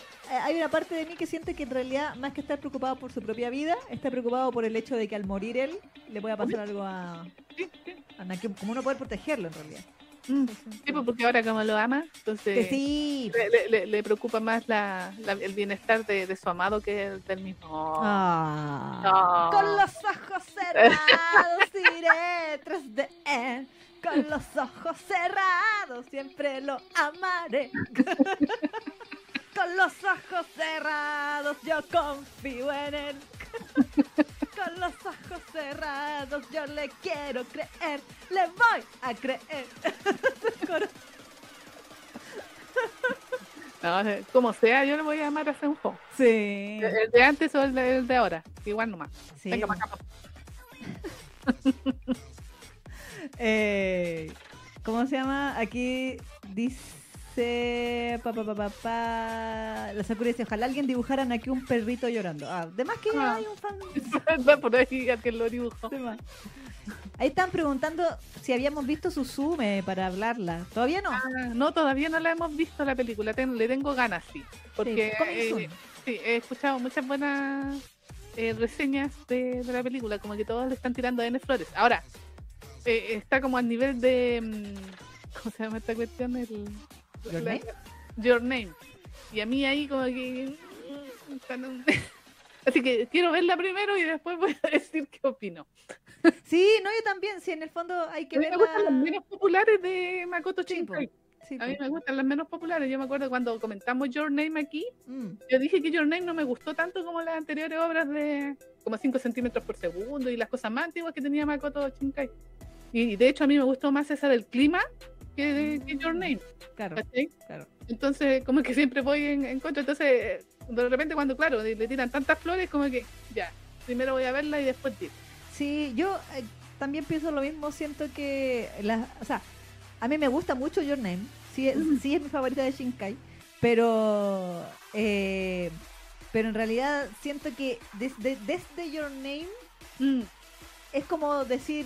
Speaker 2: hay una parte de mí que siente que en realidad más que estar preocupado por su propia vida, está preocupado por el hecho de que al morir él le pueda pasar algo a, a como no poder protegerlo en realidad.
Speaker 3: Mm. Sí, pues, porque ahora como lo ama, entonces
Speaker 2: sí.
Speaker 3: le, le- le- le preocupa más la, la- el bienestar de, de su amado que el del mismo. No.
Speaker 2: Con los ojos cerrados <laughs> iré tras de él. Con los ojos cerrados siempre lo amaré. <laughs> Con los ojos cerrados yo confío en él. Con los ojos cerrados yo le quiero creer. Le voy a creer. <laughs>
Speaker 3: No, eh, como sea, yo le voy a llamar a Senjo.
Speaker 2: Sí.
Speaker 3: El el de antes o el de, el de ahora. Igual nomás.
Speaker 2: sí.
Speaker 3: Venga, para acá. <laughs>
Speaker 2: Eh, ¿Cómo se llama? Aquí dice. Pa, pa, pa, pa, pa. La Sakura dice: Ojalá alguien dibujaran aquí un perrito llorando. Ah, además que
Speaker 3: Ah.
Speaker 2: hay un fan. <laughs>
Speaker 3: Por ahí que lo dibujó.
Speaker 2: Ahí están preguntando si habíamos visto Suzume para hablarla. ¿Todavía no?
Speaker 3: Ah, no, todavía no la hemos visto la película. Ten- le tengo ganas, sí. Porque
Speaker 2: coming
Speaker 3: eh, sí, he escuchado muchas buenas eh, reseñas de, de la película. Como que todos le están tirando a N Flores. Ahora, eh, está como al nivel de. mm, ¿Cómo se llama esta cuestión? El,
Speaker 2: Your
Speaker 3: la-
Speaker 2: Name?
Speaker 3: Your Name. Y a mí ahí como que... mm, <laughs> Así que quiero verla primero y después voy a decir qué opino.
Speaker 2: Sí, no, yo también. Sí, en el fondo hay que
Speaker 3: mí me gustan las menos populares de Makoto. Shinkai.
Speaker 2: Sí,
Speaker 3: A mí me gustan las menos populares. Yo me acuerdo cuando comentamos Your Name aquí,
Speaker 2: Mm,
Speaker 3: yo dije que Your Name no me gustó tanto como las anteriores obras de como 5 centímetros por segundo y las cosas más antiguas que tenía Makoto Shinkai. Y de hecho a mí me gustó más esa del clima que, de, que Your Name.
Speaker 2: claro, claro.
Speaker 3: Entonces, como que siempre voy en, en contra. Entonces, eh, de repente, cuando, claro, le le tiran tantas flores, como que ya, primero voy a verla y después digo.
Speaker 2: Sí, yo eh, también pienso lo mismo. Siento que. La, o sea, a mí me gusta mucho Your Name. Sí, es- sí es mi favorita de Shinkai. Pero. eh, pero en realidad siento que desde, desde Your Name
Speaker 3: Mm,
Speaker 2: es como decir.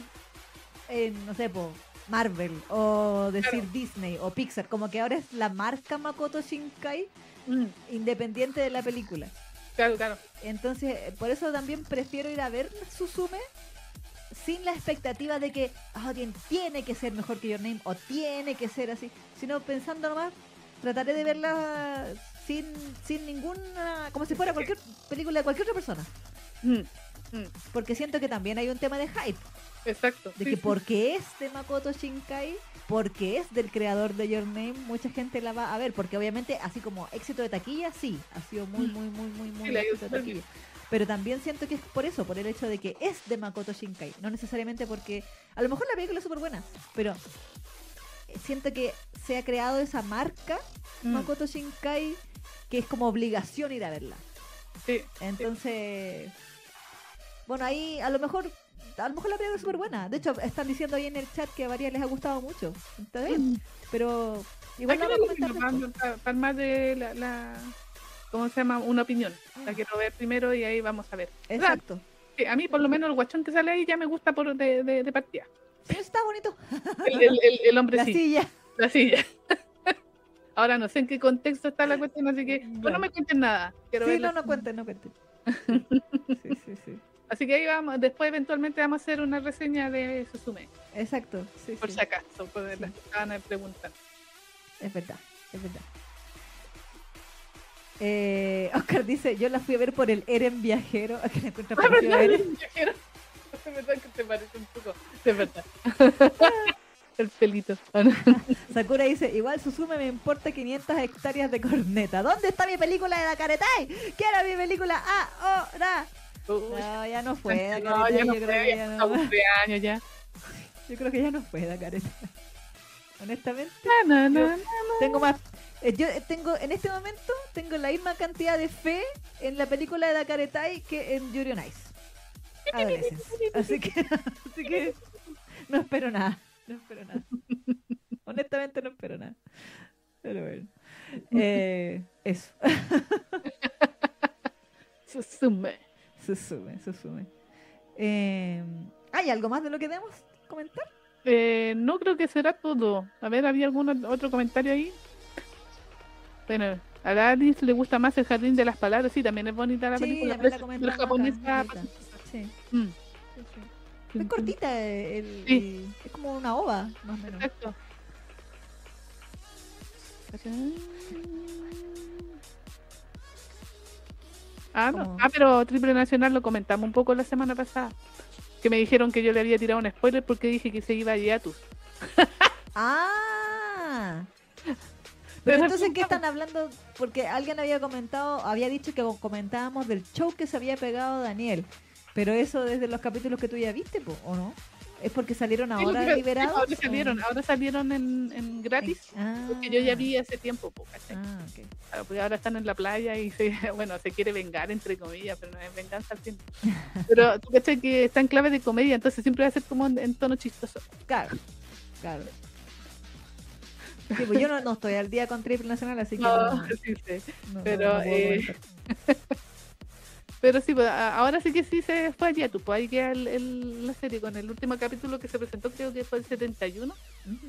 Speaker 2: Eh, no sé, po, Marvel. O decir
Speaker 3: Claro.
Speaker 2: Disney o Pixar. Como que ahora es la marca Makoto Shinkai
Speaker 3: mm,
Speaker 2: independiente de la película.
Speaker 3: claro, claro.
Speaker 2: Entonces, por eso también prefiero ir a ver Suzume sin la expectativa de que tien- tiene que ser mejor que Your Name o tiene que ser así, sino pensando nomás, trataré de verla sin, sin ninguna, como si fuera cualquier película de cualquier otra persona,
Speaker 3: Mm, mm,
Speaker 2: porque siento que también hay un tema de hype,
Speaker 3: exacto.
Speaker 2: de
Speaker 3: sí,
Speaker 2: que
Speaker 3: sí.
Speaker 2: porque es de Makoto Shinkai, porque es del creador de Your Name, mucha gente la va a ver, porque obviamente así como éxito de taquilla, sí, ha sido muy, muy, muy, muy, muy
Speaker 3: Sí, ido
Speaker 2: éxito de taquilla. Pero también siento que es por eso, por el hecho de que es de Makoto Shinkai. No necesariamente porque. A lo mejor la película es súper buena, pero siento que se ha creado esa marca
Speaker 3: Mm,
Speaker 2: Makoto Shinkai que es como obligación ir a verla.
Speaker 3: sí,
Speaker 2: Entonces. Bueno, ahí a lo mejor. A lo mejor la película es súper buena. De hecho, están diciendo ahí en el chat que a varias les ha gustado mucho. Está bien.
Speaker 3: Mm.
Speaker 2: Pero. Igual lo vamos a
Speaker 3: para, armar de la, la- ¿Cómo se llama? Una opinión. La
Speaker 2: Mm.
Speaker 3: quiero ver primero y ahí vamos a ver.
Speaker 2: Exacto.
Speaker 3: Sí, a mí, por lo menos, el guachón que sale ahí ya me gusta por de, de, de partida.
Speaker 2: Sí, está bonito.
Speaker 3: El, el, el, el hombre
Speaker 2: La
Speaker 3: sí.
Speaker 2: silla.
Speaker 3: La silla. <laughs> Ahora no sé en qué contexto está la cuestión, así que pues,
Speaker 2: Ya.
Speaker 3: no me cuenten nada. Quiero
Speaker 2: Sí, no, no cuenten, no cuenten. <laughs> Sí, sí, sí.
Speaker 3: Así que ahí vamos, después eventualmente vamos a hacer una reseña de Suzume,
Speaker 2: Exacto. Sí,
Speaker 3: por
Speaker 2: sí.
Speaker 3: si acaso, por las que estaban preguntando.
Speaker 2: Es verdad, es verdad. Eh, Oscar dice, yo la fui a ver por el Eren viajero. A que le a
Speaker 3: ¿verdad?
Speaker 2: Eren.
Speaker 3: Quiero- <laughs> Es verdad que te parece un poco. De verdad. <laughs> El pelito. Ah. <laughs>
Speaker 2: Sakura dice, igual Suzume me importa 500 hectáreas de corneta. ¿Dónde está mi película de la Karetai? Quiero mi película ahora.
Speaker 3: Uy,
Speaker 2: No, ya no <laughs> fue
Speaker 3: no, ya no
Speaker 2: yo, creo
Speaker 3: fue,
Speaker 2: que
Speaker 3: ya
Speaker 2: no,
Speaker 3: años ya.
Speaker 2: yo creo que ya no fue da Karetai. <laughs> Honestamente,
Speaker 3: na,
Speaker 2: Yo-
Speaker 3: na.
Speaker 2: tengo más Eh, Yo tengo, en este momento, tengo la misma cantidad de fe en la película de Dakaretai que en Yuri on Ice. Adolescence. Así que, <laughs> así que no espero nada. No espero nada. Honestamente no espero nada. Pero bueno. Eh, eso.
Speaker 3: Susume.
Speaker 2: Susume, susume. Eh, ¿Hay algo más de lo que debemos comentar?
Speaker 3: Eh, no creo que será todo. A ver, ¿había algún ot- otro comentario ahí? Bueno, a la Alice le gusta más el jardín de las palabras. Sí, también es bonita la
Speaker 2: Sí,
Speaker 3: película.
Speaker 2: la
Speaker 3: pero japonesa.
Speaker 2: Sí,
Speaker 3: Mm,
Speaker 2: sí, sí. Es cortita, el-
Speaker 3: Sí.
Speaker 2: es como una ova, más o menos.
Speaker 3: Ah, no. Ah, pero Triple Nacional lo comentamos un poco la semana pasada. Que me dijeron que yo le había tirado un spoiler porque dije que se iba a Yatus. <laughs>
Speaker 2: Ah. Pero entonces, ¿qué están hablando? Porque alguien había comentado, había dicho que comentábamos del show que se había pegado Daniel. Pero eso desde los capítulos que tú ya viste, po, ¿o no? ¿Es porque salieron
Speaker 3: Sí,
Speaker 2: ahora
Speaker 3: sí,
Speaker 2: liberados?
Speaker 3: ahora salieron, ahora salieron en, en gratis.
Speaker 2: Ah,
Speaker 3: Porque yo ya vi hace tiempo, po, ¿cachai?
Speaker 2: Ah, ok.
Speaker 3: Claro, porque ahora están en la playa y se, <laughs> bueno, se quiere vengar, entre comillas, pero no es venganza al fin. <laughs> Pero tú cachai que está en clave de comedia, entonces siempre va a ser como en, en tono chistoso.
Speaker 2: Claro, claro. Sí, pues yo no, no estoy al día con Triple Nacional, así que <laughs>
Speaker 3: No,
Speaker 2: no,
Speaker 3: sí, sí.
Speaker 2: no-
Speaker 3: pero, eh. Pero sí, pues, ahora sí que sí se fue allá, tú, pues ahí queda el- el- la serie con el último capítulo que se presentó, creo que fue el 71,
Speaker 2: Ujú.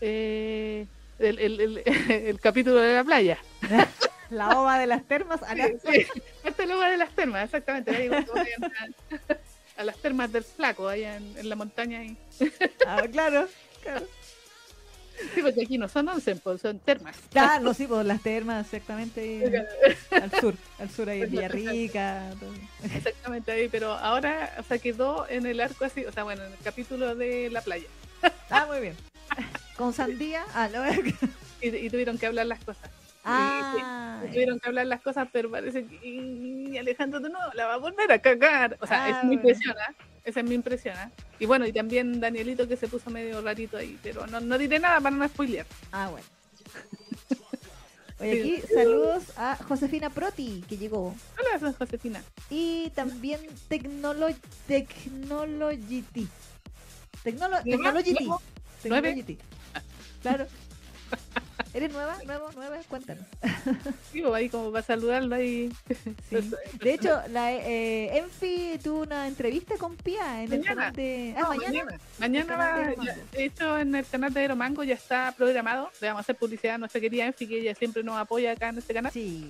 Speaker 3: eh, el, <laughs> el, capítulo de la playa. <laughs>
Speaker 2: La ova de las termas.
Speaker 3: Sí, este lugar de las termas, exactamente. ahí a las termas del flaco, allá en, en la montaña. ahí.
Speaker 2: Ah, claro, claro. <laughs>
Speaker 3: Sí, porque aquí no son once, pues, son termas.
Speaker 2: Claro, sí, pues las termas, exactamente, al sur, al sur ahí en Villarrica. todo.
Speaker 3: Exactamente ahí, pero ahora, o sea, quedó en el arco así, o sea, bueno, en el capítulo de la playa.
Speaker 2: Ah, muy bien. Con sandía, ah, no, <laughs>
Speaker 3: Y, y tuvieron que hablar las cosas.
Speaker 2: Ah,
Speaker 3: Y tuvieron que hablar las cosas, pero parece que y Alejandro no la va a volver a cagar. O sea,
Speaker 2: Ah,
Speaker 3: es mi
Speaker 2: bueno.
Speaker 3: impresión, ¿ah? Esa es mi impresión. ¿ah? Y bueno, y también Danielito que se puso medio rarito ahí, pero no, no diré nada para no spoilear.
Speaker 2: ah, bueno. <laughs> Oye, aquí saludos a Josefina Proti, que llegó.
Speaker 3: Hola, soy Josefina.
Speaker 2: Y también Tecnolo Technologity. Tecnolo. Technologity. Technologity. Claro. <laughs> ¿Eres nueva? ¿Nuevo? ¿Nueva? Cuéntanos. <laughs>
Speaker 3: Digo, ahí como para saludarlo ahí.
Speaker 2: Sí. De hecho, la eh, Enfi tuvo una entrevista con Pia en el canal de. Ah,
Speaker 3: No,
Speaker 2: mañana.
Speaker 3: mañana. Va,
Speaker 2: de
Speaker 3: ya-
Speaker 2: Aeromango.
Speaker 3: de hecho en el canal de Aeromango ya está programado. Le vamos a hacer publicidad a nuestra querida Enfi, que ella siempre nos apoya acá en este canal.
Speaker 2: Sí.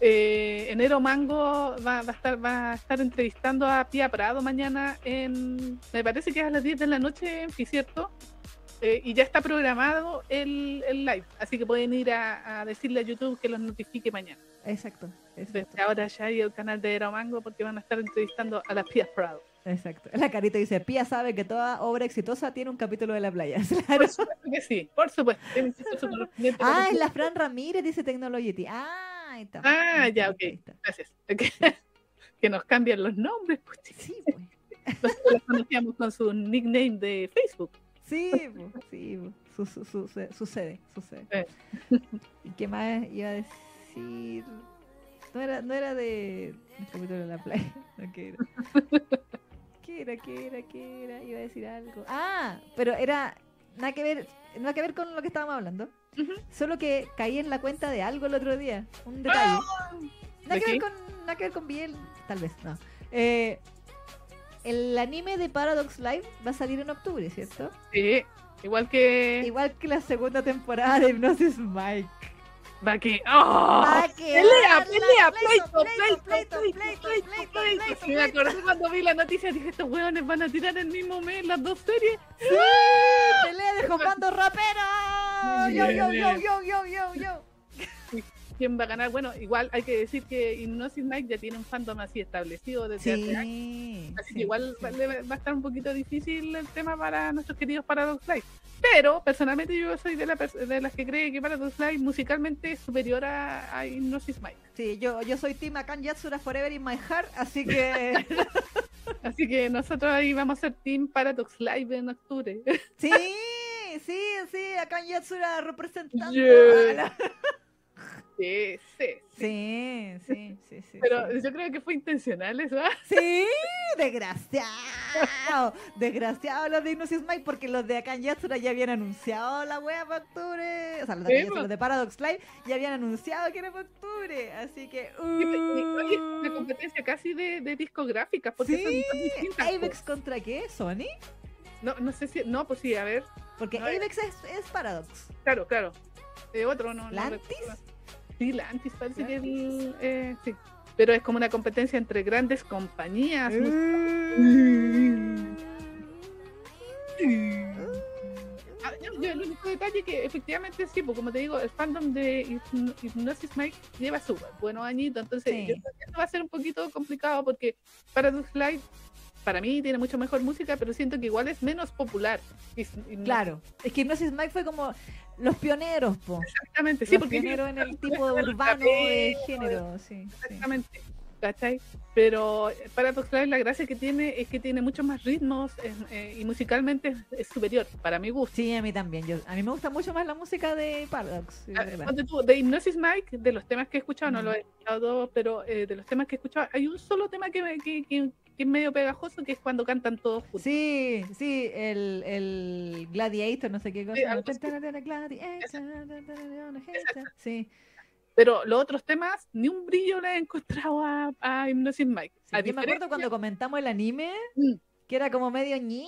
Speaker 3: Eh, en Aeromango va, va a estar va a estar entrevistando a Pia Prado mañana en me parece que es a las 10 de la noche Enfi, ¿cierto? Eh, y ya está programado el, el live, así que pueden ir a, a decirle a YouTube que los notifique mañana.
Speaker 2: Exacto. Exacto.
Speaker 3: Desde ahora ya hay el canal de Aeromango porque van a estar entrevistando a la Pia Prado.
Speaker 2: Exacto. La carita dice: Pia sabe que toda obra exitosa tiene un capítulo de la playa. <laughs> Claro.
Speaker 3: Por supuesto que sí, por supuesto. <laughs>
Speaker 2: Ah, es la Fran Ramírez, dice Technologity. Ah, ahí está.
Speaker 3: Ah,
Speaker 2: Ahí está,
Speaker 3: ya, ok. Gracias. <laughs> Que, que nos cambian los nombres, pues
Speaker 2: Sí, pues.
Speaker 3: nosotros los conocíamos con su nickname de Facebook.
Speaker 2: Sí, pues, sí, pues. Su- su- su- sucede, sucede. ¿Y qué más iba a decir? No era, no era de de la playa. <laughs> No, ¿qué era? ¿Qué era? ¿Qué era? ¿Qué era? Iba a decir algo. Ah, pero era nada que ver, nada que ver con lo que estábamos hablando. Solo que caí en la cuenta de algo el otro día. Un detalle. Nada
Speaker 3: ¿De
Speaker 2: que, ver con, nada que ver con Biel, tal vez, no. Eh, el anime de Paradox Live va a salir en octubre, ¿cierto?
Speaker 3: Sí, igual que.
Speaker 2: Igual que la segunda temporada de Hypnosis Mike.
Speaker 3: Va que. ¡Oh!
Speaker 2: Va que.
Speaker 3: ¡Pelea, pelea!
Speaker 2: ¡Pleito,
Speaker 3: pleito,
Speaker 2: pleito,
Speaker 3: pleito! Me acordé cuando vi la noticia, dije: estos hueones van a tirar el mismo mes las dos series. ¡Sí!
Speaker 2: ¡Pelea de Jopando Rapero! ¡Yo, yo, yo, yo, yo, yo, yo!
Speaker 3: ¿Quién va a ganar? Bueno, igual hay que decir que Hypnosis Mike ya tiene un fandom así establecido desde hace años.
Speaker 2: Sí.
Speaker 3: Así
Speaker 2: sí,
Speaker 3: que igual
Speaker 2: sí.
Speaker 3: va, a estar un poquito difícil el tema para nuestros queridos Paradox Live. Pero personalmente yo soy de, la de las que cree que Paradox Live musicalmente es superior a, a Hypnosis Mike.
Speaker 2: Sí, yo, yo soy Team Akan Yatsura Forever in My Heart, así que <laughs>
Speaker 3: Así que nosotros ahí vamos a ser Team Paradox Live en octubre.
Speaker 2: sí, sí, sí, en Yatsura representando. <laughs>
Speaker 3: Yeah.
Speaker 2: a la-
Speaker 3: Sí, sí, sí.
Speaker 2: Sí, sí, sí.
Speaker 3: Pero
Speaker 2: sí.
Speaker 3: yo creo que fue intencional eso. ¿ah?
Speaker 2: Sí, desgraciado. Desgraciado los de Hypnosis Mike porque los de en Yatsura ya habían anunciado la wea para octubre. O sea, los de, Yatsura,
Speaker 3: po.
Speaker 2: los de Paradox Live ya habían anunciado que era para octubre. Así que.
Speaker 3: Y- y- Oye, es una
Speaker 2: uh,
Speaker 3: competencia casi de, de discográficas, porque
Speaker 2: Sí,
Speaker 3: son distintas.
Speaker 2: ¿Avex contra qué? ¿Sony?
Speaker 3: No, no sé si. No, pues sí, a ver.
Speaker 2: Porque
Speaker 3: No,
Speaker 2: Avex es, es Paradox.
Speaker 3: Claro, claro. Eh, otro, no.
Speaker 2: ¿Lantis?
Speaker 3: Sí, Lantis parece que el, eh, sí. Pero es como una competencia entre grandes compañías. Ah, yo, yo el único detalle que efectivamente sí, pues como te digo, el fandom de Hypno- Hypnosis Mike lleva su buenos añitos, entonces
Speaker 2: Sí.
Speaker 3: yo creo que esto va a ser un poquito complicado porque Paradox Live para mí tiene mucho mejor música, pero siento que igual es menos popular.
Speaker 2: Claro, es que Hypnosis Mike fue como los pioneros, po.
Speaker 3: Exactamente, sí,
Speaker 2: los
Speaker 3: porque
Speaker 2: pioneros en el tipo urbano de género, sí. sí.
Speaker 3: Exactamente. ¿Cachai? Pero Paradox Live la gracia que tiene es que tiene muchos más ritmos eh, eh, y musicalmente es, es superior, para mi gusto.
Speaker 2: Sí, a mí también. Yo, a mí me gusta mucho más la música de Paradox. sí,
Speaker 3: Ah,
Speaker 2: de
Speaker 3: tú, de Hypnosis Mike, de los temas que he escuchado, no
Speaker 2: Mm.
Speaker 3: lo he escuchado pero eh, de los temas que he escuchado, hay un solo tema que, me- que, que- que es medio pegajoso, que es cuando cantan todos juntos.
Speaker 2: Sí, sí, el, el Gladiator, no sé qué cosa.
Speaker 3: Sí, Pero los otros temas, ni un brillo le he encontrado a, a Hypnosis Mike.
Speaker 2: sí,
Speaker 3: A
Speaker 2: Yo me acuerdo cuando comentamos el anime,
Speaker 3: Mm.
Speaker 2: que era como medio ñe.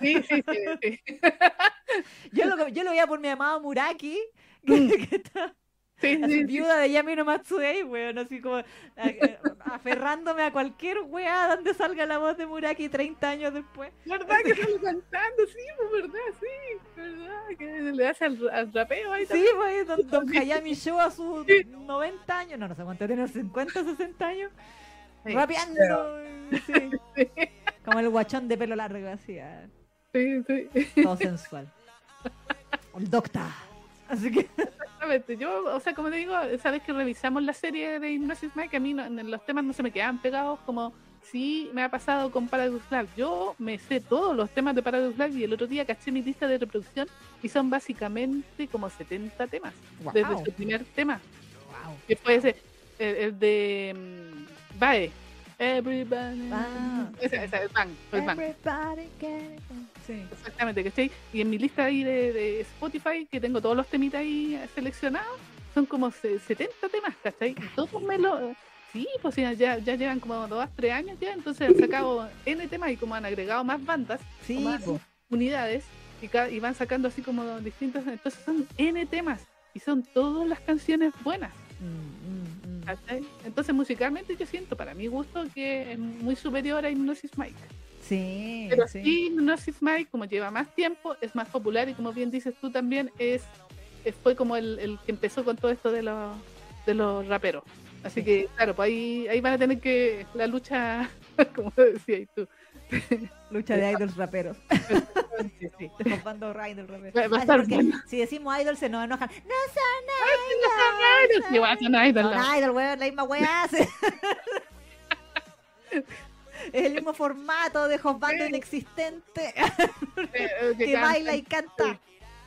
Speaker 3: Sí, sí, sí, sí. <laughs>
Speaker 2: Yo lo, yo lo veía por mi amado Muraki, que,
Speaker 3: Mm. <laughs>
Speaker 2: que está
Speaker 3: Sí, sí,
Speaker 2: viuda de Yamino Matsuei, weón, así como aferrándome a cualquier weá donde salga la voz de Muraki 30 años después.
Speaker 3: ¿Verdad que sale cantando? Sí, pues, ¿verdad? Sí, ¿verdad? Que le hace al, al rapeo ahí
Speaker 2: Sí, pues, don, don Hayami Show a sus
Speaker 3: Sí.
Speaker 2: 90 años, no, no sé cuánto tiene, 50, 60 años,
Speaker 3: Sí,
Speaker 2: rapeando, sí, <laughs>
Speaker 3: sí,
Speaker 2: como el guachón de pelo largo, así, ah,
Speaker 3: sí, sí.
Speaker 2: todo sensual. El docta. Así que,
Speaker 3: Exactamente. Yo, o sea, como te digo, sabes que revisamos la serie de Hypnosis Mike, a mí no- los temas no se me quedaban pegados como sí me ha pasado con Paradox Live. Yo me sé todos los temas de Paradox Live y el otro día caché mi lista de reproducción y son básicamente como 70 temas desde su primer tema,
Speaker 2: wow.
Speaker 3: que fue ese, el, el de mm, Bae. Everybody.
Speaker 2: Ah,
Speaker 3: bang, bang.
Speaker 2: Everybody it. Sí.
Speaker 3: Exactamente, ¿cachai? Y en mi lista ahí de, de Spotify, que tengo todos los temitas ahí seleccionados, son como se- 70 temas, ¿cachai? Y todos me lo... Sí, pues ya, ya llevan como dos, tres años ya, entonces han sacado N temas y como han agregado más bandas,
Speaker 2: Sí,
Speaker 3: más
Speaker 2: po.
Speaker 3: unidades, y van sacando así como distintos, entonces son N temas, y son todas las canciones buenas,
Speaker 2: Mm,
Speaker 3: Entonces musicalmente yo siento, para mi gusto, que es muy superior a Hypnosis Mike.
Speaker 2: Sí,
Speaker 3: Pero
Speaker 2: sí.
Speaker 3: sí, Hypnosis Mike, como lleva más tiempo, es más popular y como bien dices tú también, es, es- fue como el, el que empezó con todo esto de los, de los raperos. Así
Speaker 2: Sí.
Speaker 3: que, claro, pues ahí, ahí van a tener que la lucha, <laughs> como decías tú. <laughs>
Speaker 2: Lucha de idols raperos. <laughs>
Speaker 3: Sí, sí.
Speaker 2: De los bandos idols raperos.
Speaker 3: Va- va a
Speaker 2: sí,
Speaker 3: estar
Speaker 2: porque
Speaker 3: bueno.
Speaker 2: Si decimos idol se nos enojan. No son idols.
Speaker 3: no.
Speaker 2: Son idol, weón, la misma weá. sí. <laughs> Es el mismo formato de Hosbando
Speaker 3: Sí.
Speaker 2: inexistente
Speaker 3: Eh,
Speaker 2: que baila y canta.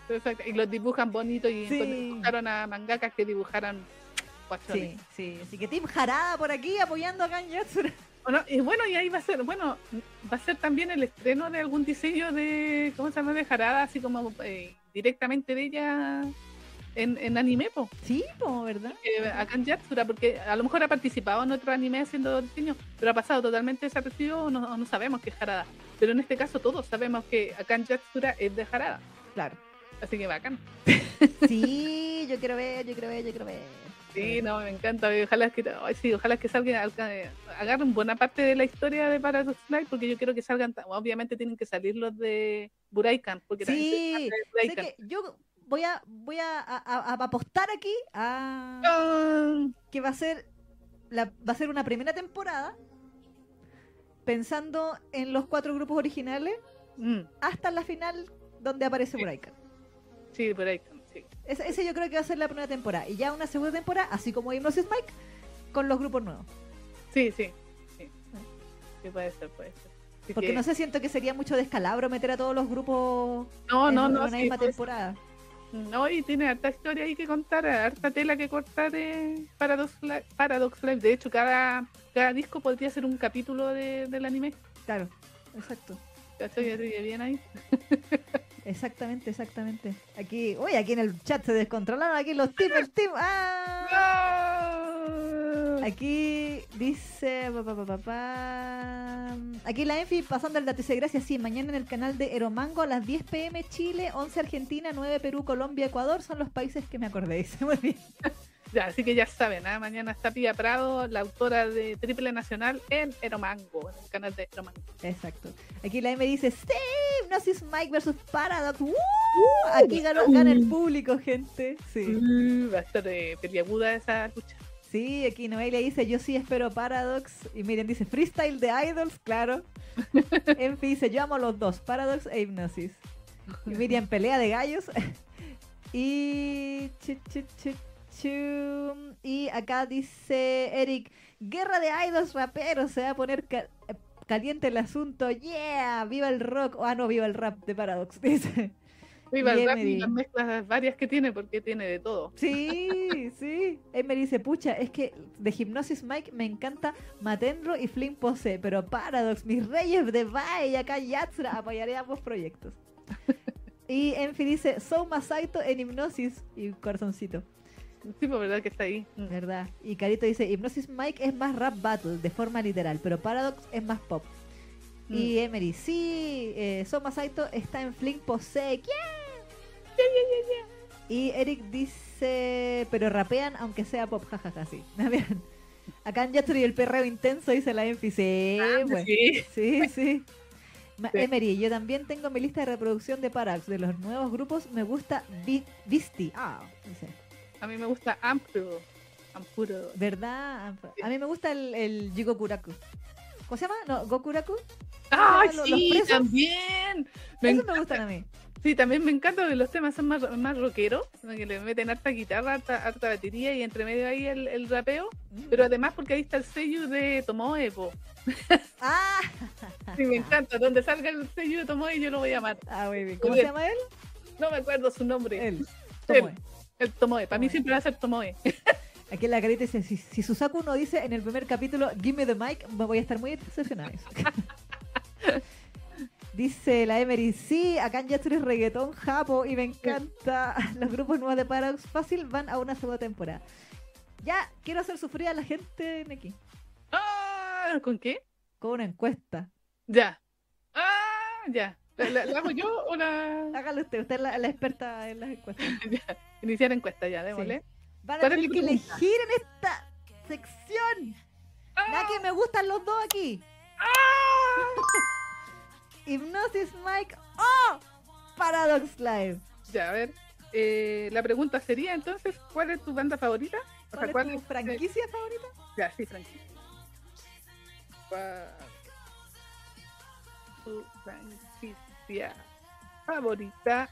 Speaker 3: Exacto, Y los dibujan bonito y buscaron a mangakas que dibujaran.
Speaker 2: Sí, sí. Así que Team Jarada por aquí apoyando a Kan Yatsura.
Speaker 3: Bueno, y bueno, y ahí va a ser, bueno, va a ser también el estreno de algún diseño de, ¿cómo se llama? De Jarada, así como eh, directamente de ella en, en anime, po.
Speaker 2: Sí, po, ¿verdad?
Speaker 3: Eh, acá en Yatsura, porque a lo mejor ha participado en otro anime haciendo diseño, pero ha pasado totalmente desapercibido, o no, no sabemos que es Jarada. Pero en este caso todos sabemos que acá en Yatsura es de Jarada,
Speaker 2: Claro.
Speaker 3: así que bacán. <laughs>
Speaker 2: Sí, yo quiero ver, yo quiero ver, yo quiero ver.
Speaker 3: Sí, no, me encanta. Ojalá que, sí, ojalá que salgan, eh, agarren buena parte de la historia de Paradox Live, porque yo quiero que salgan, obviamente tienen que salir los de Buraikan, porque
Speaker 2: Sí, sé que yo voy a voy a, a- a- a apostar aquí a
Speaker 3: Ah,
Speaker 2: que va a ser la, va a ser una primera temporada pensando en los cuatro grupos originales
Speaker 3: mm,
Speaker 2: hasta la final donde aparece
Speaker 3: Sí.
Speaker 2: Buraikan.
Speaker 3: sí, Buraikan.
Speaker 2: Ese, ese yo creo que va a ser la primera temporada y ya una segunda temporada, así como Hypnosis Mike, con los grupos nuevos.
Speaker 3: Sí, sí, sí. Sí, puede ser, puede ser. Así
Speaker 2: Porque
Speaker 3: que-
Speaker 2: no sé, siento que sería mucho descalabro meter a todos los grupos
Speaker 3: no,
Speaker 2: en
Speaker 3: no, no,
Speaker 2: una misma temporada.
Speaker 3: No, y tiene harta historia ahí que contar, harta tela que cortar de Paradox Live. Paradox Live. De hecho, cada, cada disco podría ser un capítulo de- del anime.
Speaker 2: Claro, exacto.
Speaker 3: ¿Cachai? Bien ahí. <laughs>
Speaker 2: Exactamente, exactamente. Aquí, uy, aquí en el chat se descontrolaron, aquí los team, el. ¡Ah!
Speaker 3: ¡Ah!
Speaker 2: Aquí dice. pa, pa, pa, pa, pa. Aquí la Enfi pasando el dato. Dice: Gracias. Sí, mañana en el canal de Eromango a las 10 pm Chile, 11 Argentina, 9 Perú, Colombia, Ecuador. Son los países que me acordé. Dice: <laughs> Muy bien. <laughs>
Speaker 3: Ya, así que ya saben, ¿ah? mañana está Pia Prado, la autora de Triple Nacional en Eromango, en el canal de Eromango.
Speaker 2: Exacto. Aquí la M dice: Sí, Gnosis Mike versus Paradox. ¡Woo! Aquí ganó, gana el público, gente. Sí.
Speaker 3: Uh, va a estar eh, peliaguda esa lucha.
Speaker 2: Sí, aquí Noelia dice, yo sí espero Paradox. Y Miriam dice, freestyle de Idols, claro. <laughs> Enfi dice, yo amo los dos, Paradox e Hipnosis. Y Miriam, pelea de gallos. <laughs> y... chu, chu, chu, chu. Y acá dice Eric, guerra de idols raperos, se va a poner ca- caliente el asunto. Yeah, viva el rock. Ah, no, viva el rap de Paradox, <laughs> dice. Y Emily.
Speaker 3: las mezclas varias que tiene, porque tiene de todo.
Speaker 2: Sí, sí. Él me dice, pucha, es que de Hipnosis Mike me encanta Matenro y Flynn Pose, pero Paradox, mis reyes de Bye y acá Yatsura, apoyaré ambos proyectos. <laughs> Y Enfi dice, Souma Saito en Hipnosis y corazoncito,
Speaker 3: Sí, pues verdad que está ahí. Mm.
Speaker 2: ¿verdad? Y Carito dice, Hipnosis Mike es más rap battle, de forma literal, pero Paradox es más pop.
Speaker 3: Mm.
Speaker 2: Y Emery, sí, eh, Soma Saito está en Flink Pose. Y Eric dice, pero rapean aunque sea pop, jajaja, sí. <laughs> Acá en Yatsuri el perreo intenso dice la Enfi, sí,
Speaker 3: Ah,
Speaker 2: pues.
Speaker 3: sí.
Speaker 2: Sí, sí. Ma-
Speaker 3: Sí.
Speaker 2: Emery, yo también tengo mi lista de reproducción de Parax. De los nuevos grupos me gusta Vi- Visti. Ah, dice.
Speaker 3: A mí me gusta Ampuro. Ampuro.
Speaker 2: ¿Verdad? A mí me gusta el, el Jigokuraku. ¿Cómo se llama? No, Gokuraku.
Speaker 3: ¡Ay,
Speaker 2: ¿Los- los
Speaker 3: sí! También. Me
Speaker 2: Esos
Speaker 3: encanta.
Speaker 2: me gustan a mí.
Speaker 3: Sí, también me encanta que los temas son más, más rockeros, que le meten harta guitarra, harta, harta batería y entre medio ahí el, el rapeo. Pero además porque ahí está el sello de Tomoe, po.
Speaker 2: Ah, <laughs>
Speaker 3: Sí, me encanta. Donde salga el sello de Tomoe yo lo voy a amar.
Speaker 2: ah, muy bien. ¿Cómo se llama él?
Speaker 3: No me acuerdo su nombre.
Speaker 2: Él. Tomoe.
Speaker 3: El Tomoe. Para mí
Speaker 2: Tomoe.
Speaker 3: siempre va a ser Tomoe. <laughs>
Speaker 2: Aquí en la carita dice, si, si Susaku no dice en el primer capítulo, give me the mic, me voy a estar muy decepcionada. <laughs> dice la Emery, sí, acá en Yatsuri es reggaetón japo y me encanta. <laughs> Los grupos nuevos de Paradox fácil van a una segunda temporada. Ya, quiero hacer sufrir a la gente en aquí
Speaker 3: Ah, ¿Con qué?
Speaker 2: con una encuesta.
Speaker 3: Ya. Ah, ya. ¿La, la- hago yo o la...? <laughs>
Speaker 2: Hágalo usted, usted es la, la experta en las encuestas. <laughs>
Speaker 3: Ya. Iniciar encuesta ya, démosle.
Speaker 2: Van a
Speaker 3: ¿Cuál es
Speaker 2: tener que elegir en esta sección. Nada que me gustan los dos aquí.
Speaker 3: ¡Ah!
Speaker 2: Hipnosis Mike o Paradox Live.
Speaker 3: Ya, a ver. eh, la pregunta sería entonces, ¿cuál es tu banda favorita? O sea,
Speaker 2: ¿Cuál es tu franquicia favorita?
Speaker 3: Ya, sí, franquicia. ¿Cuál tu franquicia favorita?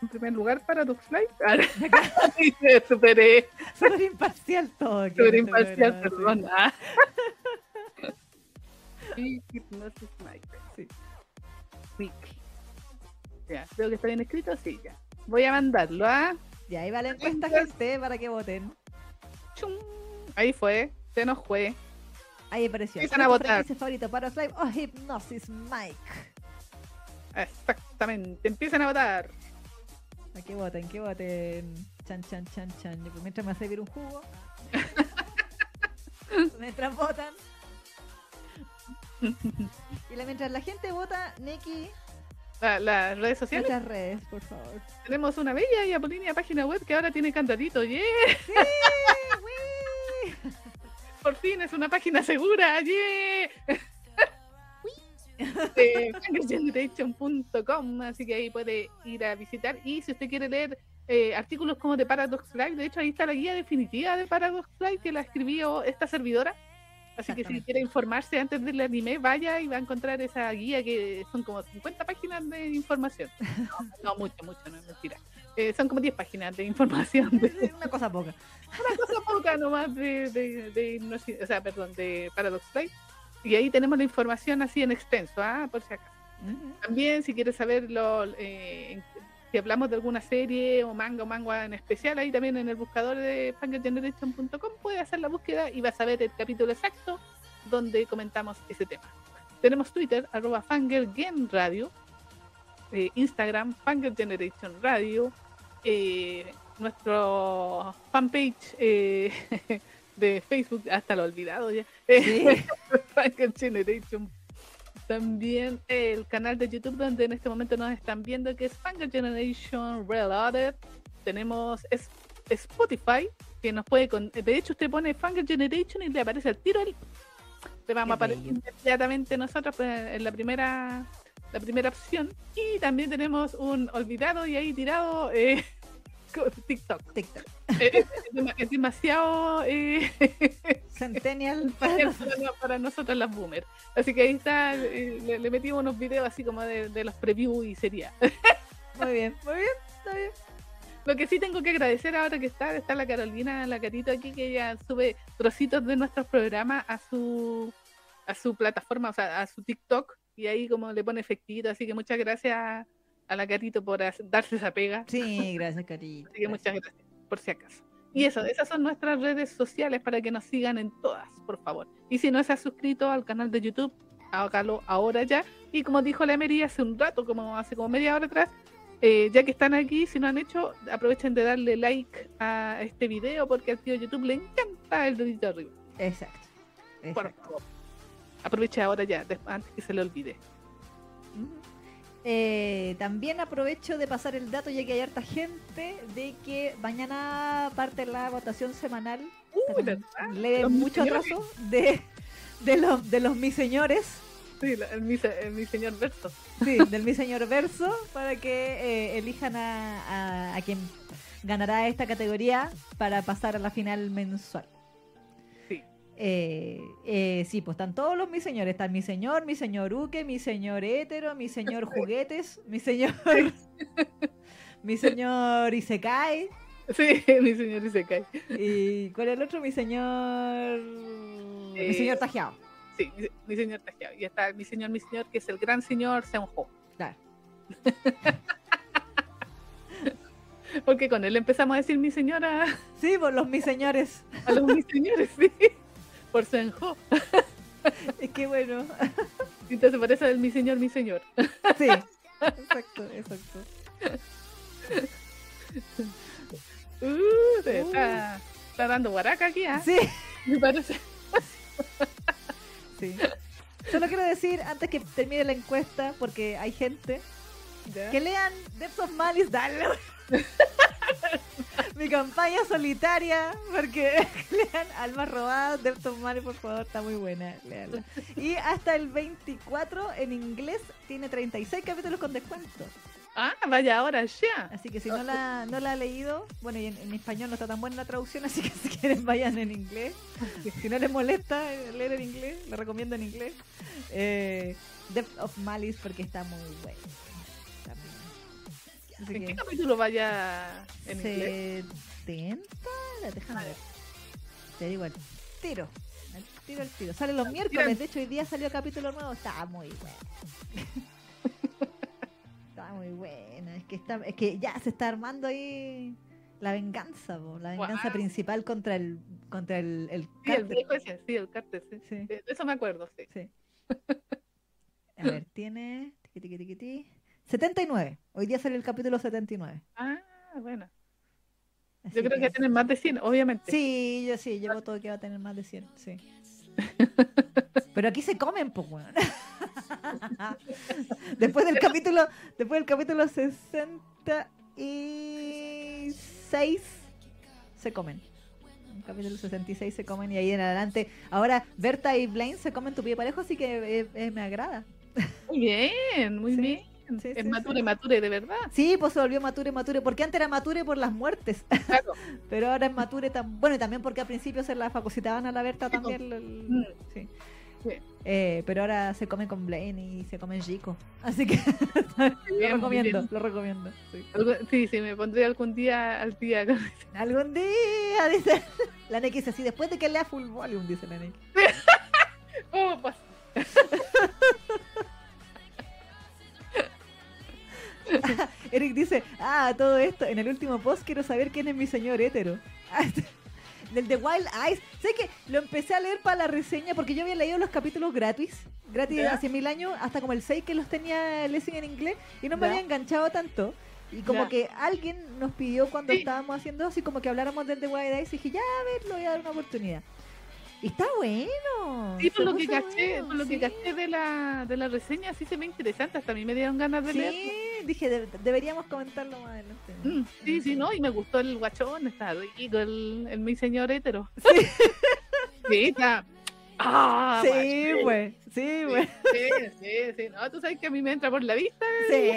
Speaker 3: En primer lugar, Paradox Live. Ah, <laughs> <laughs> superé.
Speaker 2: Súper imparcial todo.
Speaker 3: Súper imparcial, perdón. Ah. Y Hypnosis Mike.
Speaker 2: Sí.
Speaker 3: Wiki. Ya, creo que está bien escrito, sí, ya. Voy a mandarlo, ¿ah?
Speaker 2: Ya, ahí va la encuesta, gente, para que voten.
Speaker 3: Chum. Ahí fue, se nos fue.
Speaker 2: Ahí apareció.
Speaker 3: Empiezan a
Speaker 2: ¿Cuál es tu
Speaker 3: votar.
Speaker 2: favorita, Paradox Live o Hipnosis Mike?
Speaker 3: Exactamente, empiezan a votar.
Speaker 2: A que voten, que voten. Chan, chan, chan, chan. Mientras me hace servir un jugo. <laughs> mientras votan. Y la, mientras la gente vota, Neki,
Speaker 3: La- las redes sociales.
Speaker 2: nuestras redes, por favor.
Speaker 3: Tenemos una bella y apolínea página web que ahora tiene candadito. ¡Yeah!
Speaker 2: ¡Sí! ¡Wii!
Speaker 3: Por fin es una página segura. ¡Yeah! <laughs> de fungergeneration.com, así que ahí puede ir a visitar. Y si usted quiere leer eh, artículos como de Paradox Live, de hecho ahí está la guía definitiva de Paradox Live que la escribió esta servidora. Así que si quiere informarse antes del anime, vaya y va a encontrar esa guía que son como 50 páginas de información. No, <laughs> no mucho, mucho, no es mentira. Eh, son como 10 páginas de información <laughs> de
Speaker 2: Una cosa poca.
Speaker 3: una cosa poca nomás de, de, de o sea, perdón, de Paradox Live. y ahí tenemos la información así en extenso, ¿ah? por si acaso. También, si quieres saber lo, eh, si hablamos de alguna serie o manga o manga en especial, ahí también en el buscador de fangirlgeneration.com puedes hacer la búsqueda y vas a ver el capítulo exacto donde comentamos ese tema. Tenemos Twitter, arroba fangirlgenradio, eh, Instagram, fangirlgeneration radio, eh, nuestro fanpage eh, <laughs> de Facebook, hasta lo he olvidado ya,
Speaker 2: Sí. <laughs>
Speaker 3: También el canal de YouTube donde en este momento nos están viendo que es Fangirl Generation Reloaded. Tenemos Spotify que nos puede con- de hecho usted pone Fangirl Generation y le aparece el tiro el le vamos a aparecer inmediatamente nosotros pues, en la primera la primera opción. Y también tenemos un olvidado y ahí tirado eh, TikTok
Speaker 2: TikTok. <laughs>
Speaker 3: Eh, es, es dema- es demasiado eh, <laughs>
Speaker 2: Centennial para
Speaker 3: para, no- para nosotros las boomers. Así que ahí está, eh, le, le metimos unos videos así como de, de los previews y sería. <laughs>
Speaker 2: Muy bien, muy bien, está bien.
Speaker 3: Lo que sí tengo que agradecer ahora que está, está la Carolina, la Carito aquí, que ella sube trocitos de nuestros programas a su a su plataforma, o sea, a su TikTok, y ahí como le pone efectito, así que muchas gracias a la Carito por darse esa pega.
Speaker 2: Sí, gracias, Carito.
Speaker 3: Así que muchas gracias, por si acaso. Y eso, esas son nuestras redes sociales para que nos sigan en todas, por favor. Y si no se ha suscrito al canal de YouTube, hágalo ahora ya. Y como dijo la Emery hace un rato, como hace como media hora atrás, eh, ya que están aquí, si no han hecho, aprovechen de darle like a este video porque al tío YouTube le encanta el dedito arriba.
Speaker 2: Exacto.
Speaker 3: Por
Speaker 2: exacto.
Speaker 3: favor. Aproveche ahora ya, antes que se le olvide.
Speaker 2: Eh, también aprovecho de pasar el dato, ya que hay harta gente, de que mañana parte la votación semanal.
Speaker 3: ¿verdad?
Speaker 2: Leve
Speaker 3: Los
Speaker 2: mucho atraso de, de, los, de los mis señores.
Speaker 3: Sí, la- el, mi, el mi señor Berto.
Speaker 2: Sí, del mi señor verso, para que eh, elijan a, a, a quien ganará esta categoría para pasar a la final mensual.
Speaker 3: Sí.
Speaker 2: Eh, eh, sí, pues están todos los mi señores. Está mi señor, mi señor Uke, mi señor hétero, mi señor <laughs> juguetes, mi señor. <laughs> mi señor Isekai.
Speaker 3: Sí, <laughs> mi señor y se cae.
Speaker 2: ¿Y cuál es el otro? Mi señor. mi
Speaker 3: Eh,
Speaker 2: señor Tajeado.
Speaker 3: Sí, mi, mi señor Tajeado. Y está mi señor, mi señor, que es el gran señor Seonjo.
Speaker 2: Claro.
Speaker 3: Porque con él empezamos a decir mi señora
Speaker 2: Sí, pues los mi señores.
Speaker 3: a los mis señores, sí. Por Seonjo. <laughs>
Speaker 2: Es que bueno.
Speaker 3: Entonces eso es mi señor, mi señor.
Speaker 2: Sí. Exacto, exacto. <laughs>
Speaker 3: Uh, se está, está dando guaraca aquí, ¿ah?
Speaker 2: Sí,
Speaker 3: Me parece.
Speaker 2: sí. Solo quiero decir, antes que termine la encuesta, porque hay gente,
Speaker 3: ¿Ya?
Speaker 2: que lean Depths of Malice, dale. <laughs> Mi campaña solitaria, porque <laughs> lean Almas Robadas, Depths of Malice, por favor, está muy buena. léanla. Y hasta el 24 en inglés tiene 36 capítulos con descuento.
Speaker 3: Ah, vaya ahora ya.
Speaker 2: Así que si no la, no la ha leído, bueno, y en, en español no está tan buena la traducción, así que <laughs> si quieren vayan en inglés. Si no les molesta leer en inglés, le recomiendo en inglés. Eh, Depth of Malice porque está muy bueno. Así
Speaker 3: ¿En qué capítulo vaya en inglés?
Speaker 2: 70, La, déjame ver. Te digo el tiro. El tiro, el tiro. Sale los miércoles, de hecho hoy día salió capítulo nuevo, está muy bueno. <laughs> Está muy buena, es que está, es que ya se está armando ahí la venganza, po, la venganza principal contra el contra el, el
Speaker 3: Sí, el viejo ese, sí, el Carter, sí.
Speaker 2: Sí.
Speaker 3: De eso me acuerdo, sí.
Speaker 2: Sí. <laughs> A ver, tiene tiqui, tiqui, tiqui, ti. 79. Hoy día sale el capítulo 79.
Speaker 3: Ah, bueno.
Speaker 2: Así
Speaker 3: Yo creo que tienen más de 100, obviamente.
Speaker 2: Sí, yo sí, yo voto que va a tener más de 100, sí. <laughs> Pero aquí se comen, pues, weón. <laughs> Después del capítulo, después del capítulo 66 se comen. En el capítulo 66 se comen y ahí en adelante. Ahora Berta y Blaine se comen tu pie parejo, así que eh, eh, me agrada.
Speaker 3: Muy bien, muy
Speaker 2: Sí,
Speaker 3: bien.
Speaker 2: Sí,
Speaker 3: es
Speaker 2: sí,
Speaker 3: mature,
Speaker 2: sí.
Speaker 3: mature, de verdad.
Speaker 2: Sí, pues se volvió Mature, Mature, porque antes era Mature por las muertes, <laughs>
Speaker 3: Claro.
Speaker 2: pero ahora es Mature tan bueno y también porque al principio se la fagocitaban a la Berta también. el-
Speaker 3: Mm.
Speaker 2: sí. Eh, pero ahora se come con Blaine y se come Chico. Así que <laughs> lo
Speaker 3: bien,
Speaker 2: recomiendo,
Speaker 3: bien.
Speaker 2: lo recomiendo. sí.
Speaker 3: Sí, me pondré algún día al día. <laughs>
Speaker 2: Algún día, dice la Neki, dice así, después de que lea full volume, dice la Neki.
Speaker 3: Oh, pas- <laughs>
Speaker 2: Eric dice, ah, todo esto, en el último post quiero saber quién es mi señor hétero. <laughs> Del de Wild Eyes. Sé que lo empecé a leer para la reseña porque yo había leído los capítulos gratis, gratis
Speaker 3: ¿Ya?
Speaker 2: hace mil años, hasta como el 6 que los tenía Lessing en inglés y no me
Speaker 3: ¿Ya?
Speaker 2: había enganchado tanto. Y como
Speaker 3: Ya.
Speaker 2: que alguien nos pidió cuando
Speaker 3: Sí.
Speaker 2: estábamos haciendo así como que habláramos del The Wild Eyes y dije, ya, a ver, le voy a dar una oportunidad. Y está bueno.
Speaker 3: Sí, por lo que caché,
Speaker 2: bueno,
Speaker 3: por lo que
Speaker 2: sí.
Speaker 3: caché de la, de la reseña, sí se ve interesante. Hasta a mí me dieron ganas de leer.
Speaker 2: Sí, dije, de- deberíamos comentarlo más adelante.
Speaker 3: Mm, sí, sí, no, y me gustó el guachón, está rico el, el mi señor hétero.
Speaker 2: Sí.
Speaker 3: Sí, está. Ah,
Speaker 2: Sí,
Speaker 3: guachín.
Speaker 2: pues, sí,
Speaker 3: Sí,
Speaker 2: pues.
Speaker 3: sí, sí, sí, no, tú sabes que a mí me entra por la vista.
Speaker 2: Sí,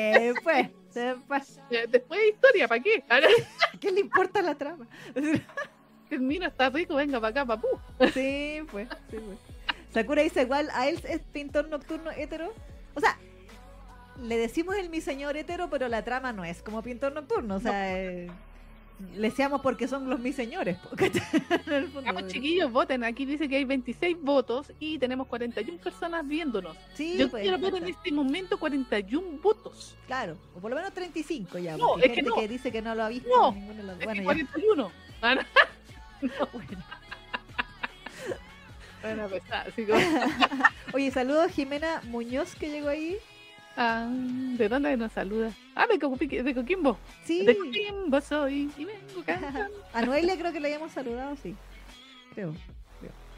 Speaker 2: pues. se pues.
Speaker 3: eh, Después de historia, ¿para qué?
Speaker 2: ¿Qué le importa la trama? <laughs>
Speaker 3: mino está rico, venga para acá, papú.
Speaker 2: Sí, pues, sí, pues. Sakura dice igual, a él es pintor nocturno hetero. O sea, le decimos el mi señor hetero, pero la trama no es como pintor nocturno. O sea, eh, le decíamos porque son los mi señores.
Speaker 3: Vamos, <laughs> chiquillos, voten. Aquí dice que hay 26 votos y tenemos 41 personas viéndonos.
Speaker 2: Sí,
Speaker 3: Yo
Speaker 2: pues,
Speaker 3: quiero ver en este momento 41 votos.
Speaker 2: Claro, o por lo menos 35 ya.
Speaker 3: No, es
Speaker 2: hay
Speaker 3: que
Speaker 2: gente
Speaker 3: no.
Speaker 2: que dice que no lo ha visto.
Speaker 3: No,
Speaker 2: ninguno de los-
Speaker 3: Es
Speaker 2: Bueno,
Speaker 3: que
Speaker 2: ya.
Speaker 3: 41. Ah, <laughs> no, <laughs>
Speaker 2: Bueno. <laughs>
Speaker 3: bueno, pues, ah, como- <laughs>
Speaker 2: Oye, saludos a Jimena Muñoz que llegó ahí.
Speaker 3: Ah, ¿De dónde nos saluda? Ah, de, Coquimbo.
Speaker 2: Sí.
Speaker 3: De Coquimbo soy y vengo cantando.
Speaker 2: A Noelia creo que le hayamos saludado, sí. Creo.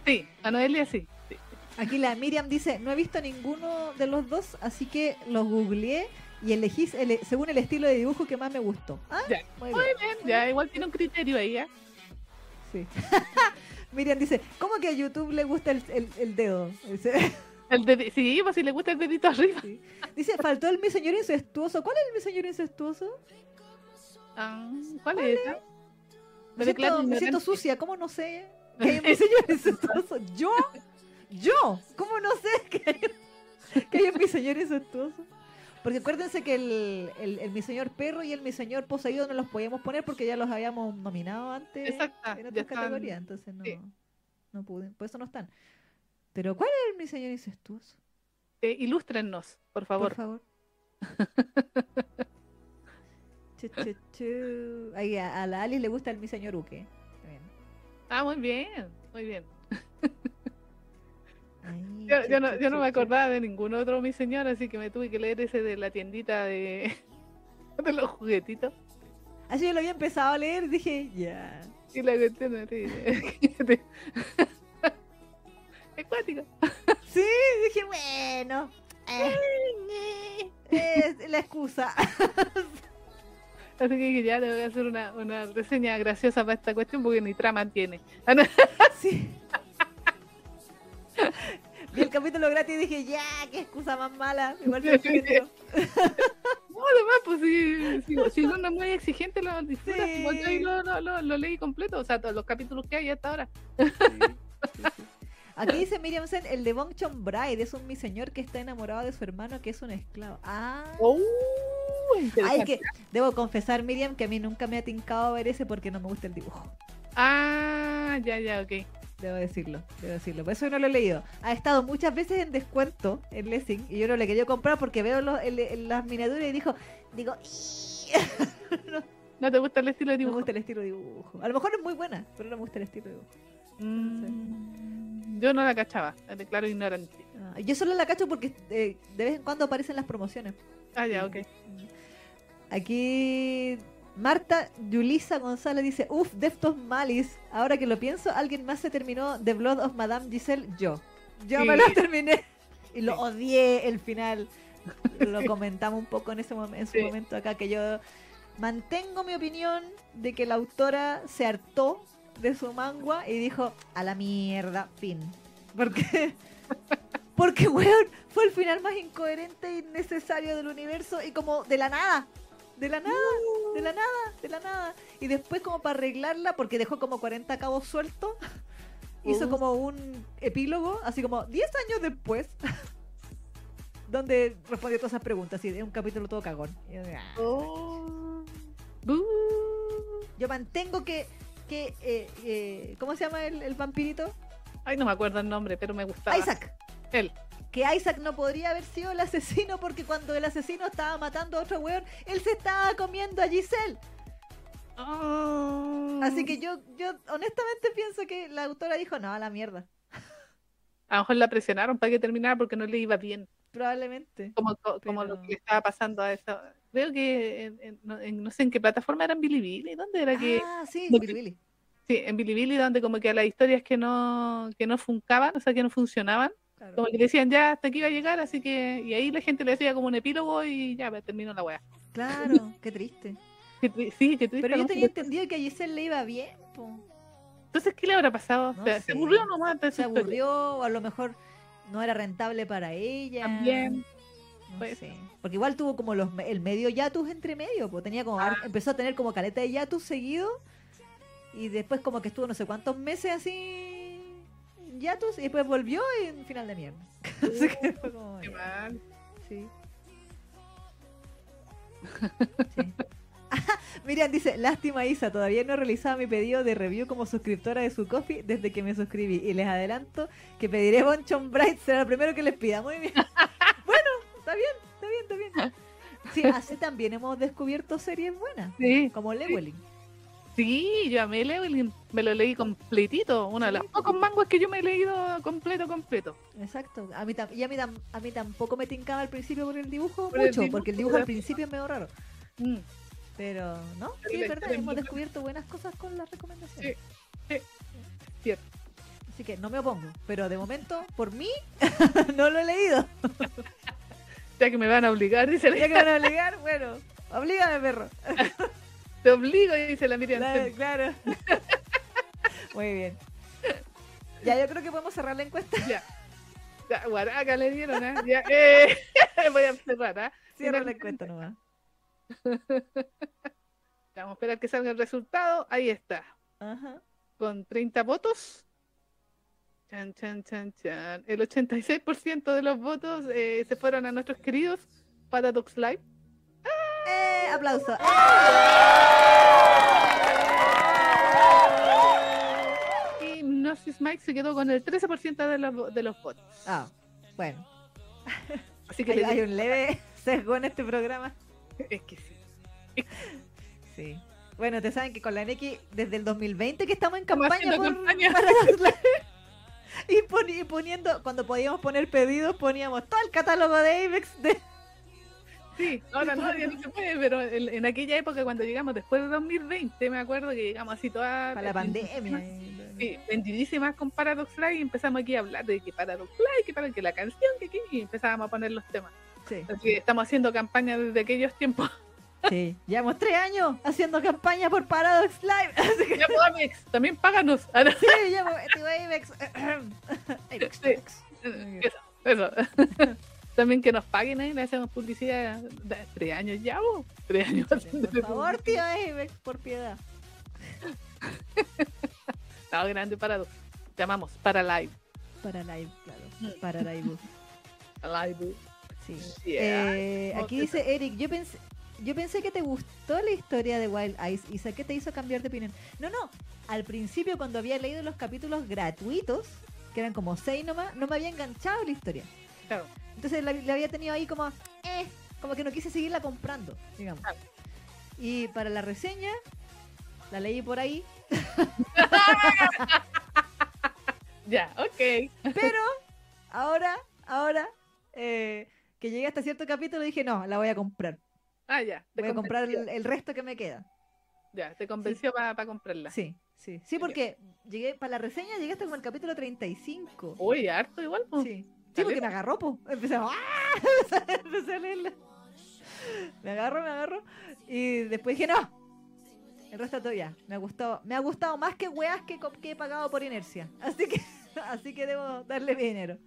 Speaker 3: Sí, a Noelia sí. sí.
Speaker 2: Aquí la Miriam dice, no he visto ninguno de los dos, así que los googleé y elegí el- según el estilo de dibujo que más me gustó. Ah,
Speaker 3: Ya.
Speaker 2: muy bien,
Speaker 3: ya igual tiene un criterio ahí, ¿eh?
Speaker 2: Sí. <laughs> Miriam dice, ¿cómo que a YouTube le gusta el, el- el dedo? Dice,
Speaker 3: El sí, pues si le gusta el dedito arriba.
Speaker 2: sí. Dice, faltó el mi señor incestuoso. ¿Cuál es el mi señor incestuoso?
Speaker 3: Ah, ¿Cuál es esa?
Speaker 2: Me
Speaker 3: Me
Speaker 2: siento, me siento sucia, ¿cómo no sé que hay un mi señor incestuoso? ¿Yo? ¿Yo? ¿Cómo no sé que hay, que hay un mi señor incestuoso? Porque acuérdense que el, el, el mi señor perro y el mi señor poseído no los podíamos poner porque ya los habíamos nominado antes
Speaker 3: Exacto,
Speaker 2: en otras categorías, entonces no,
Speaker 3: sí.
Speaker 2: no pude, por eso no están. Pero ¿cuál es el mi señor incestuoso?
Speaker 3: Eh, ilústrennos, por favor.
Speaker 2: Por favor. <laughs> Chu, chu, chu. Ahí a, a la Alice le gusta el mi señor Uke. Bien.
Speaker 3: Ah, muy bien, muy bien. Yo, yo no, yo no me acordaba de ningún otro mi señor, así que me tuve que leer ese de la tiendita de, <laughs> de los juguetitos.
Speaker 2: Así yo lo había empezado a leer, dije, ya.
Speaker 3: Y la cuestión <laughs> <laughs> cuático.
Speaker 2: Sí, dije, bueno. eh, es la excusa.
Speaker 3: Así que ya le voy a hacer una, una reseña graciosa para esta cuestión porque ni trama tiene. Ah.
Speaker 2: Sí. Vi el capítulo gratis y dije, ya, qué excusa más mala. Igual se. <laughs>
Speaker 3: No, además, pues si, si, si uno es muy exigente, lo disfruta.
Speaker 2: Sí.
Speaker 3: Igual yo ahí lo, lo, lo, lo leí completo, o sea, todos los capítulos que hay hasta ahora.
Speaker 2: Aquí dice Miriam Sen, el de Bong Chon Bride es un mi señor que está enamorado de su hermano que es un esclavo. Ah.
Speaker 3: Oh,
Speaker 2: Ay, que debo confesar, Miriam, que a mí nunca me ha tincado ver ese porque no me gusta el dibujo.
Speaker 3: Ah, ya, ya, ok.
Speaker 2: Debo decirlo, debo decirlo. Por eso no lo he leído. Ha estado muchas veces en descuento en Lessing y yo no le quería comprar porque veo los- el- el- las miniaturas y dijo, digo, <laughs>
Speaker 3: ¿No te gusta el estilo de
Speaker 2: no me
Speaker 3: dibujo?
Speaker 2: gusta el estilo de dibujo. A lo mejor es muy buena, pero no me gusta el estilo de dibujo.
Speaker 3: Mm, Yo no la cachaba, me declaro ignorante.
Speaker 2: Ah, yo solo la cacho porque eh, de vez en cuando aparecen las promociones.
Speaker 3: Ah, ya, ok.
Speaker 2: Aquí Marta Yulisa González dice, uff, Deftos Malis. Ahora que lo pienso, alguien más se terminó The Blood of Madame Giselle. Yo. Yo
Speaker 3: Sí.
Speaker 2: me lo terminé. Y lo
Speaker 3: Sí.
Speaker 2: odié el final. Lo <laughs> comentamos un poco en ese momen- en su
Speaker 3: Sí.
Speaker 2: momento acá, que yo mantengo mi opinión de que la autora se hartó de su mangua y dijo, a la mierda, fin. Porque, porque, weón, fue el final más incoherente e innecesario del universo y como de la nada. De la nada, de la nada, de la nada. Y después como para arreglarla, porque dejó como 40 cabos sueltos, <laughs> hizo
Speaker 3: Uh.
Speaker 2: como un epílogo, así como 10 años después, <laughs> donde respondió todas esas preguntas. Y es un capítulo todo cagón. Ah.
Speaker 3: Oh.
Speaker 2: Yo mantengo que, que eh, eh, ¿cómo se llama el, el vampirito?
Speaker 3: Ay, no me acuerdo el nombre, pero me gustaba.
Speaker 2: Isaac.
Speaker 3: Él.
Speaker 2: Que Isaac no podría haber sido el asesino porque cuando el asesino estaba matando a otro weón, él se estaba comiendo a Giselle.
Speaker 3: Oh.
Speaker 2: Así que yo, yo honestamente pienso que la autora dijo, no, a la mierda.
Speaker 3: A lo mejor la presionaron para que terminara porque no le iba bien.
Speaker 2: Probablemente.
Speaker 3: Como, co- como
Speaker 2: Pero-
Speaker 3: lo que estaba pasando a esa. Creo que en- en- no, en- no sé en qué plataforma era en Bilibili. ¿Dónde era que.?
Speaker 2: Ah, sí,
Speaker 3: que-
Speaker 2: Billy.
Speaker 3: Sí, en Bilibili, donde como que a las historias que no, que no funcaban, o sea, que no funcionaban,
Speaker 2: Claro.
Speaker 3: como que decían ya hasta aquí iba a llegar, así que. Y ahí la gente le decía como un epílogo y ya, pues, terminó la weá.
Speaker 2: Claro, <laughs> qué triste.
Speaker 3: Qué tri- Sí, que
Speaker 2: Pero yo tenía entendido que a Giselle le iba bien. po.
Speaker 3: Entonces, ¿qué le habrá pasado?
Speaker 2: No
Speaker 3: O sea,
Speaker 2: sé.
Speaker 3: ¿Se aburrió nomás?
Speaker 2: Se
Speaker 3: historia?
Speaker 2: aburrió, o a lo mejor no era rentable para ella.
Speaker 3: También.
Speaker 2: No sé. Porque igual tuvo como los, el medio yatus entre medio, pues tenía como
Speaker 3: Ah.
Speaker 2: empezó a tener como caleta de yatus seguido y después como que estuvo no sé cuántos meses así y después volvió y en final de mierda. <laughs> Así que fue como,
Speaker 3: Qué mal.
Speaker 2: sí. <laughs> Sí. <laughs> Miriam dice, lástima Isa, todavía no he realizado mi pedido de review como suscriptora de su coffee desde que me suscribí. Y les adelanto que pediré Bonchon Bright, será lo primero que les pida. Muy bien. bueno, está bien, está bien, está bien. Sí, así también hemos descubierto series buenas,
Speaker 3: Sí,
Speaker 2: como Lewelling.
Speaker 3: sí, yo amé Lewin, me lo leí completito, uno de
Speaker 2: Sí,
Speaker 3: los pocos mangos que yo me he leído completo, completo.
Speaker 2: Exacto. A mí, y a mí, tam- a mí tampoco me tincaba al principio por el dibujo
Speaker 3: Por el
Speaker 2: mucho,
Speaker 3: dibujo,
Speaker 2: porque el dibujo al principio es medio raro.
Speaker 3: Mm.
Speaker 2: Pero, ¿no? Sí, es verdad, hemos descubierto buenas cosas con las recomendaciones.
Speaker 3: Sí, sí, cierto.
Speaker 2: Así que no me opongo, pero de momento, por mí, <laughs> no lo he leído. <laughs>
Speaker 3: Ya que me van a obligar, dice la
Speaker 2: Ya que me van a obligar, bueno, oblígame, perro. <laughs>
Speaker 3: Te obligo, dice la Miriam.
Speaker 2: Claro, claro. <laughs> Muy bien. Ya, yo creo que podemos cerrar la encuesta.
Speaker 3: Ya. Ya, guaraca le dieron, ¿eh? Ya, eh, <laughs> voy a cerrar, ¿ah?
Speaker 2: Cierra la encuesta nomás. <laughs>
Speaker 3: Vamos a esperar que salga el resultado. Ahí está.
Speaker 2: Ajá.
Speaker 3: Con 30 votos. Chan, chan, chan, chan. El 86% de los votos eh, se fueron a nuestros queridos Paradox Live.
Speaker 2: Aplauso.
Speaker 3: Y Gnosis Mike se quedó con el 13% de los, de los votos.
Speaker 2: Ah, bueno.
Speaker 3: Así que
Speaker 2: Hay,
Speaker 3: le
Speaker 2: hay un leve sesgo en este programa.
Speaker 3: es que sí.
Speaker 2: Sí. Bueno, te saben que con la Neki desde el 2020 que estamos en campaña, por,
Speaker 3: campaña. <laughs>
Speaker 2: para las- y, poni- y poniendo, cuando podíamos poner pedidos, poníamos todo el catálogo de Apex de
Speaker 3: Sí, ahora no, ya no se puede, pero en, en aquella época cuando llegamos después de 2020, me acuerdo que llegamos así todas...
Speaker 2: para la pandemia.
Speaker 3: Sí, vendidísimas con Paradox Live y empezamos aquí a hablar de que Paradox Live, que para que la canción, que aquí, y empezábamos a poner los temas.
Speaker 2: Sí,
Speaker 3: Así que estamos haciendo campaña desde aquellos tiempos. <laughs>
Speaker 2: sí. Llevamos tres años haciendo campaña por Paradox Live. <laughs> Así que
Speaker 3: Ya, pues, Amex, también páganos. <laughs> No,
Speaker 2: sí, llevo tío Apex. Apex,
Speaker 3: Sí.
Speaker 2: Apex.
Speaker 3: Eso, eso. También que nos paguen ahí, le hacemos publicidad. de Tres años ya, vos. Tres años.
Speaker 2: Por favor, tío
Speaker 3: publicidad.
Speaker 2: Apex, por piedad. <laughs>
Speaker 3: No, grande Paradox. Llamamos para live.
Speaker 2: Para live, claro.
Speaker 3: Mm.
Speaker 2: Para live.
Speaker 3: Live.
Speaker 2: Sí.
Speaker 3: Yeah.
Speaker 2: Eh, aquí
Speaker 3: Ok.
Speaker 2: dice Eric, yo pensé, yo pensé que te gustó la historia de Wild Eyes, Isa, ¿qué te hizo cambiar de opinión? No, no, al principio cuando había leído los capítulos gratuitos, que eran como seis nomás, no me había enganchado la historia.
Speaker 3: Claro.
Speaker 2: Entonces la, la había tenido ahí como, eh, como que no quise seguirla comprando, digamos. Y para la reseña, la leí por ahí, <laughs>
Speaker 3: Ya, ok.
Speaker 2: pero ahora, ahora, eh, que llegué hasta cierto capítulo, dije, no, la voy a comprar.
Speaker 3: Ah, ya.
Speaker 2: Voy a comprar el, el resto que me queda.
Speaker 3: Ya, te convenció para comprarla.
Speaker 2: Sí, sí. Sí, porque llegué, para la reseña llegué hasta como el capítulo 35.
Speaker 3: Uy, harto igual. po.
Speaker 2: Sí. Sí, porque me agarró, po. Empecé <laughs> a, ¡ah! Empecé a leerla. Me agarró, me agarró. Y después dije, no. El resto todo ya. Me ha gustado, me ha gustado más que weas que, que he pagado por inercia. Así que, <laughs> así que debo darle mi dinero.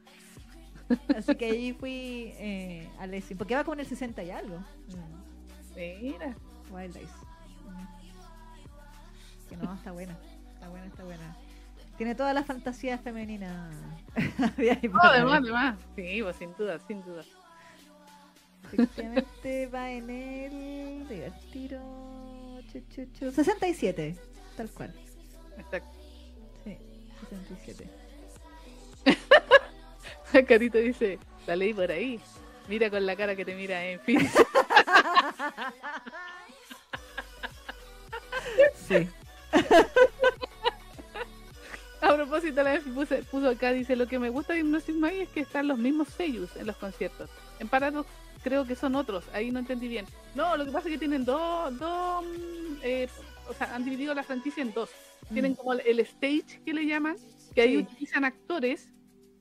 Speaker 2: Así que ahí fui eh, a Lessing. Porque va con el 60 y algo.
Speaker 3: Mira.
Speaker 2: Wild Eyes. Mm. Que no, está buena. Está buena, está buena. Tiene toda la fantasía femenina. <laughs>
Speaker 3: No, además, además. Sí, pues sin duda, sin duda.
Speaker 2: Efectivamente va en el. chu, 67. Tal cual.
Speaker 3: Exacto.
Speaker 2: Sí, 67. <laughs>
Speaker 3: Carito dice, La leí por ahí. Mira con la cara que te mira, en fin. <laughs>
Speaker 2: Sí.
Speaker 3: A propósito, la Enfi puse- puso acá, dice, lo que me gusta de Hypnosis Magic es que están los mismos sellos en los conciertos. En Paradox creo que son otros, ahí no entendí bien. No, lo que pasa es que tienen dos, dos, mm, eh, o sea, han dividido la franquicia en dos. Tienen como el- stage que le llaman, que ahí
Speaker 2: Sí.
Speaker 3: utilizan actores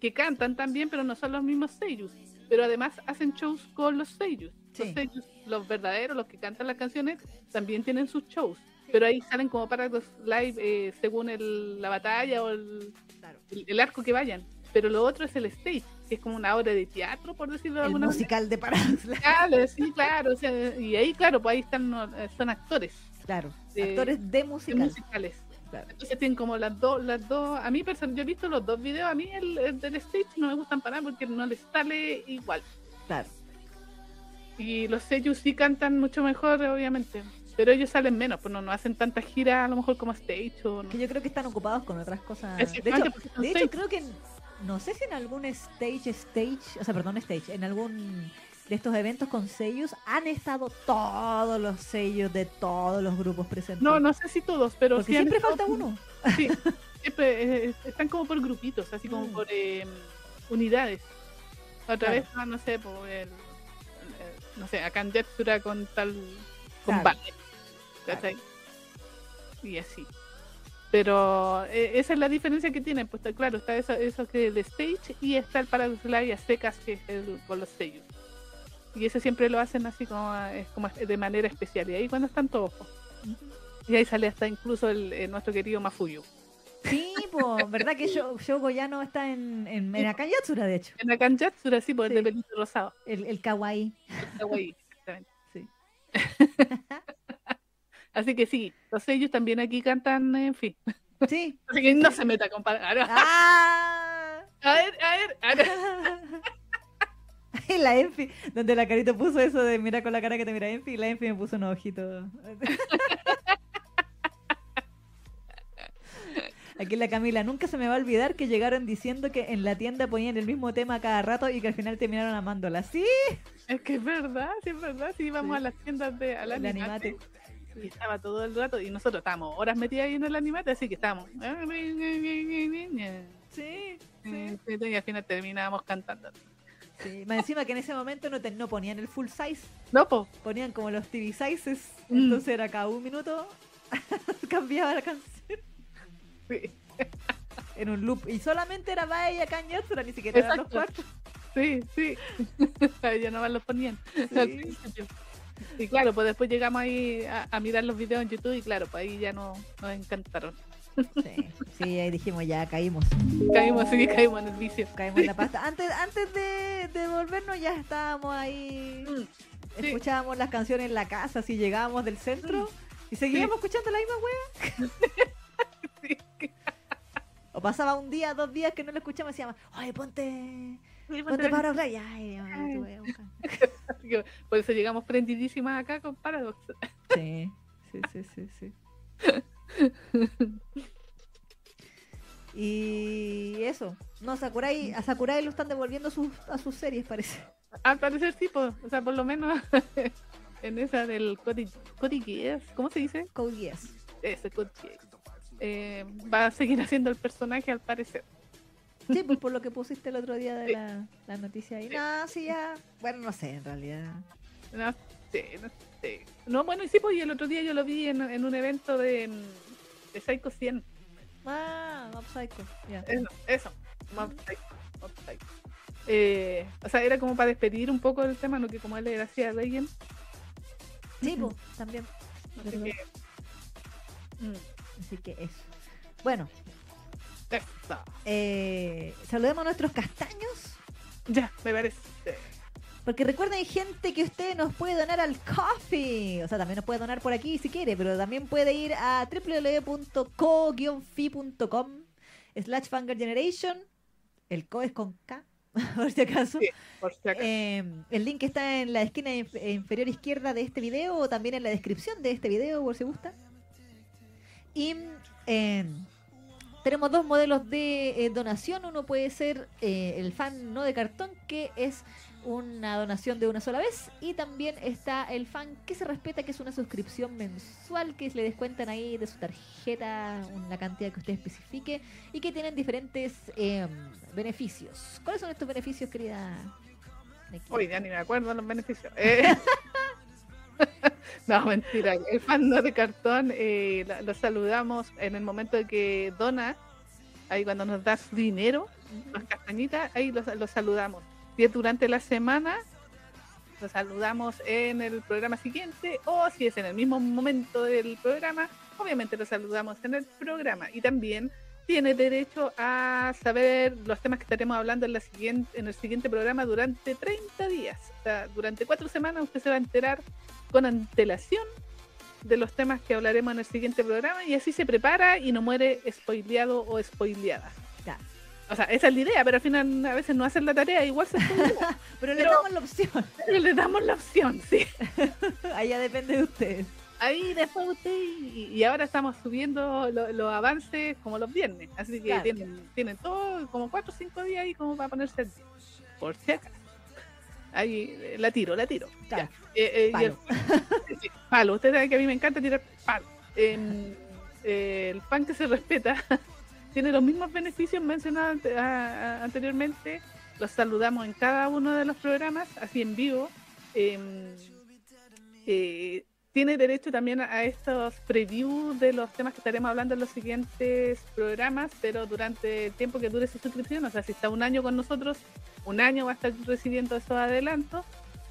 Speaker 3: que cantan también, pero no son los mismos sellos. Pero además hacen shows con los sellos. Los sellos, los verdaderos, los que cantan las canciones, también tienen sus shows. Pero ahí salen como Paradox Live eh, según el- la batalla o el,
Speaker 2: Claro.
Speaker 3: el, el arco que vayan. Pero lo otro es el stage, que es como una obra de teatro, por decirlo de alguna manera.
Speaker 2: musical de. Live.
Speaker 3: Claro, sí, claro. o sea, y ahí, claro, pues ahí están, son actores
Speaker 2: Claro.
Speaker 3: de-
Speaker 2: Actores de
Speaker 3: de
Speaker 2: musical.
Speaker 3: musicales.
Speaker 2: Claro.
Speaker 3: Entonces tienen como las dos, las dos. A mí, person- yo he visto los dos videos. A mí el, el del stage no me gustan para nada porque no les sale igual.
Speaker 2: Claro.
Speaker 3: Y los sellos sí cantan mucho mejor, obviamente. Pero ellos salen menos, pues no, no hacen tantas giras a lo mejor como stage o no.
Speaker 2: Que yo creo que están ocupados con otras cosas.
Speaker 3: Es
Speaker 2: De hecho, de hecho creo que. No sé si en algún stage, stage. O sea, perdón, stage. En algún de estos eventos con sellos han estado todos los sellos de todos los grupos presentes.
Speaker 3: No, no sé si todos, pero sí
Speaker 2: siempre
Speaker 3: estado-
Speaker 2: falta uno.
Speaker 3: Sí, siempre eh, están como por grupitos, así como
Speaker 2: Mm.
Speaker 3: por eh, unidades. Otra
Speaker 2: Claro.
Speaker 3: vez, ah, no sé, por el, eh, no sé, acá en Jetsura con tal
Speaker 2: Claro.
Speaker 3: combate. ¿Cachai? Y así. Pero eh, esa es la diferencia que tienen, pues está claro, está eso, eso que el stage y está el Paradox Live a secas que es el, con los sellos. Y ese siempre lo hacen así como, es como de manera especial. Y ahí cuando están todos. pues. Y ahí sale hasta incluso el, eh, nuestro querido Mafuyo.
Speaker 2: Sí, pues, ¿verdad que Sho- Shogo ya no está en, en, en Akayatsura, de hecho?
Speaker 3: En la Kanjatsura, sí, por el
Speaker 2: Sí.
Speaker 3: de pelito rosado.
Speaker 2: El, el kawaii.
Speaker 3: Está guay, exactamente.
Speaker 2: Sí. <laughs>
Speaker 3: Así que sí, los sellos también aquí cantan, en fin.
Speaker 2: Sí. <laughs>
Speaker 3: Así que no se meta palabras.
Speaker 2: ¡Ah!
Speaker 3: A ver, a ver, a ver. <laughs>
Speaker 2: Y la Enfi, donde la carita puso eso de mira con la cara que te mira Enfi, y la Enfi me puso unos ojitos. <laughs> Aquí la Camila, nunca se me va a olvidar que llegaron diciendo que en la tienda ponían el mismo tema cada rato y que al final terminaron amándola. Sí,
Speaker 3: Es que es verdad, sí es verdad. Sí, íbamos
Speaker 2: Sí.
Speaker 3: a las tiendas de animate. Y estaba todo el rato. Y nosotros estábamos horas metidas ahí en el animate, así que estábamos.
Speaker 2: Sí,
Speaker 3: Y al final terminábamos cantando.
Speaker 2: sí. Más encima que en ese momento no, te- no ponían el full size,
Speaker 3: No, po.
Speaker 2: ponían como los TV sizes.
Speaker 3: Mm.
Speaker 2: Entonces era cada un minuto <laughs> cambiaba la canción.
Speaker 3: Sí,
Speaker 2: en un loop. Y solamente era Baya Yatsura, ni siquiera eran los cuatro.
Speaker 3: sí. sí. <laughs> A ella nomás los ponían. al
Speaker 2: Sí.
Speaker 3: principio. <laughs> Y claro, pues después llegamos ahí a, a mirar los videos en YouTube y claro, pues ahí ya no, nos encantaron.
Speaker 2: Sí, sí, ahí dijimos ya caímos.
Speaker 3: Caímos, sí, caímos en el vicio.
Speaker 2: Caímos en la pasta. Antes, antes de, de volvernos ya estábamos ahí.
Speaker 3: Mm, sí.
Speaker 2: Escuchábamos las canciones en la casa, si llegábamos del centro. Y seguíamos escuchando la misma wea. <laughs>
Speaker 3: Sí,
Speaker 2: O pasaba un día, dos días que no lo escuchamos y decíamos, oye, ponte,
Speaker 3: sí,
Speaker 2: ponte para hablar. Ya, ay, ay, te voy a buscar.
Speaker 3: Por eso llegamos prendidísimas acá con Paradox.
Speaker 2: Sí, <laughs> sí, sí, sí, sí. <laughs> Y eso. No, Sakurai, a Sakurai lo están devolviendo sus, a sus series, parece.
Speaker 3: Al parecer sí, pues, o sea, por lo menos <laughs> en esa del Cody, Cody Geass, ¿cómo se dice?
Speaker 2: Code Geass.
Speaker 3: Ese Cody Geass. Eh, va a seguir haciendo el personaje al parecer.
Speaker 2: Sí, pues por lo que pusiste el otro día de
Speaker 3: Sí.
Speaker 2: la, la noticia ahí.
Speaker 3: Sí.
Speaker 2: No, sí, ya. Bueno, no sé, en realidad.
Speaker 3: No sé, no sé. No, bueno, y sí, pues y el otro día yo lo vi en, en un evento de, de Psycho 100.
Speaker 2: Ah, Mob Psycho. Ya.
Speaker 3: Eso, eso. Mob Psycho, Mob Psycho. Eh, o sea, era como para despedir un poco el tema, ¿no? Que como él era así a Legend.
Speaker 2: Sí, pues, también.
Speaker 3: Así
Speaker 2: Verdad.
Speaker 3: que. Mm,
Speaker 2: Así que eso. Bueno, eh, saludemos a nuestros castaños.
Speaker 3: Ya, me parece.
Speaker 2: Porque recuerden, gente, que usted nos puede donar al coffee. O sea, también nos puede donar por aquí si quiere, pero también puede ir a www.co-fi.com slash Fanger Generation. El co es con K, <laughs> por si acaso.
Speaker 3: Sí. Por si acaso.
Speaker 2: Eh, el link está en la esquina inf- inferior izquierda de este video o también en la descripción de este video, por si gusta. Y eh, tenemos dos modelos de eh, donación. Uno puede ser eh, el fan no de cartón, que es una donación de una sola vez. Y también está el fan que se respeta, que es una suscripción mensual, que le descuentan ahí de su tarjeta una cantidad que usted especifique y que tienen diferentes em, beneficios. ¿Cuáles son estos beneficios, querida?
Speaker 3: Uy, ya ni me acuerdo los beneficios. <laughs> Eh, <laughs> no, mentira. El fan no de cartón eh, lo, saludamos en el momento de que dona, ahí cuando nos das dinero, las castañitas, ahí los, saludamos. Si es durante la semana, los saludamos en el programa siguiente, o si es en el mismo momento del programa, obviamente los saludamos en el programa. Y también tiene derecho a saber los temas que estaremos hablando en, la siguiente, en el siguiente programa durante 30 días. O sea, durante cuatro semanas usted se va a enterar con antelación de los temas que hablaremos en el siguiente programa y así se prepara y no muere spoileado o spoileada. O sea, esa es la idea, pero al final a veces no hacen la tarea, igual se <laughs>
Speaker 2: pero, le damos la opción.
Speaker 3: Pero le damos la opción, sí. <laughs>
Speaker 2: Ya depende de ustedes.
Speaker 3: Ahí después usted, y, ahora estamos subiendo los avances como los viernes, así que tienen, tienen todo, como cuatro o cinco días ahí como para ponerse al por si acaso. Ahí eh, la tiro, la tiro. Ya. Eh, eh, <laughs> palo. Usted sabe que a mí me encanta tirar palo. el pan que se respeta <laughs> tiene los mismos beneficios mencionados anteriormente. Los saludamos en cada uno de los programas, así en vivo. Em, tiene derecho también a estos previews de los temas que estaremos hablando en los siguientes programas, pero durante el tiempo que dure su suscripción, o sea, si está un año con nosotros, un año va a estar recibiendo esos adelantos.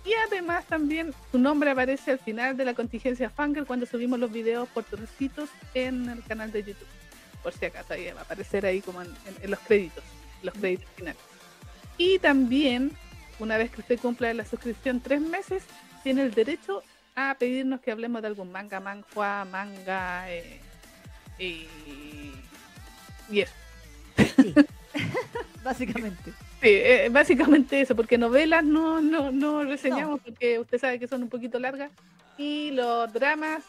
Speaker 3: Y además también su nombre aparece al final de la contingencia Fanger cuando subimos los videos por trocitos en el canal de YouTube. Por si acaso ahí va a aparecer ahí como en, los créditos, los créditos finales. Y también, una vez que usted cumpla la suscripción tres meses, tiene el derecho a pedirnos que hablemos de algún manga, manhua, manga eh, y eso. <laughs>
Speaker 2: básicamente.
Speaker 3: Sí, eh, básicamente eso, porque novelas no, no, no reseñamos porque usted sabe que son un poquito largas y los dramas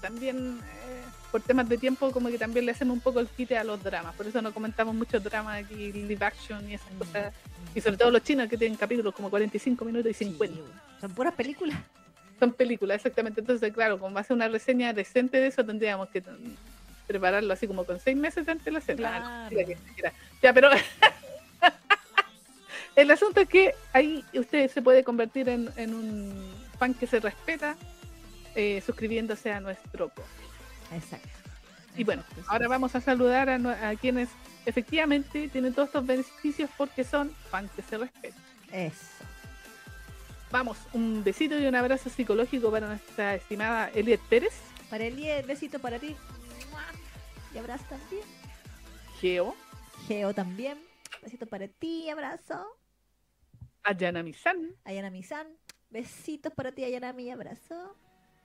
Speaker 3: también eh, por temas de tiempo como que también le hacemos un poco el quite a los dramas, por eso no comentamos muchos dramas aquí, live action y esas mm, cosas, y sobre todo los chinos que tienen capítulos como 45 minutos y 50.
Speaker 2: son puras películas.
Speaker 3: Son películas, exactamente. Entonces, claro, como va a una reseña decente de eso, tendríamos que prepararlo así como con seis meses de antelación. Claro. Ya, pero <laughs> el asunto es que ahí usted se puede convertir en, un fan que se respeta eh, suscribiéndose a nuestro
Speaker 2: Exacto.
Speaker 3: Y bueno, ahora vamos a saludar a, a, quienes efectivamente tienen todos estos beneficios porque son fans que se respetan.
Speaker 2: Eso.
Speaker 3: Vamos, un besito y un abrazo psicológico para nuestra estimada Eliet Pérez.
Speaker 2: Para Eliet, besito para ti. Y abrazo también.
Speaker 3: Geo.
Speaker 2: Geo también. Besito para ti, abrazo.
Speaker 3: Ayanami-san.
Speaker 2: Ayanami-san. Besitos para ti, Ayanami, abrazo.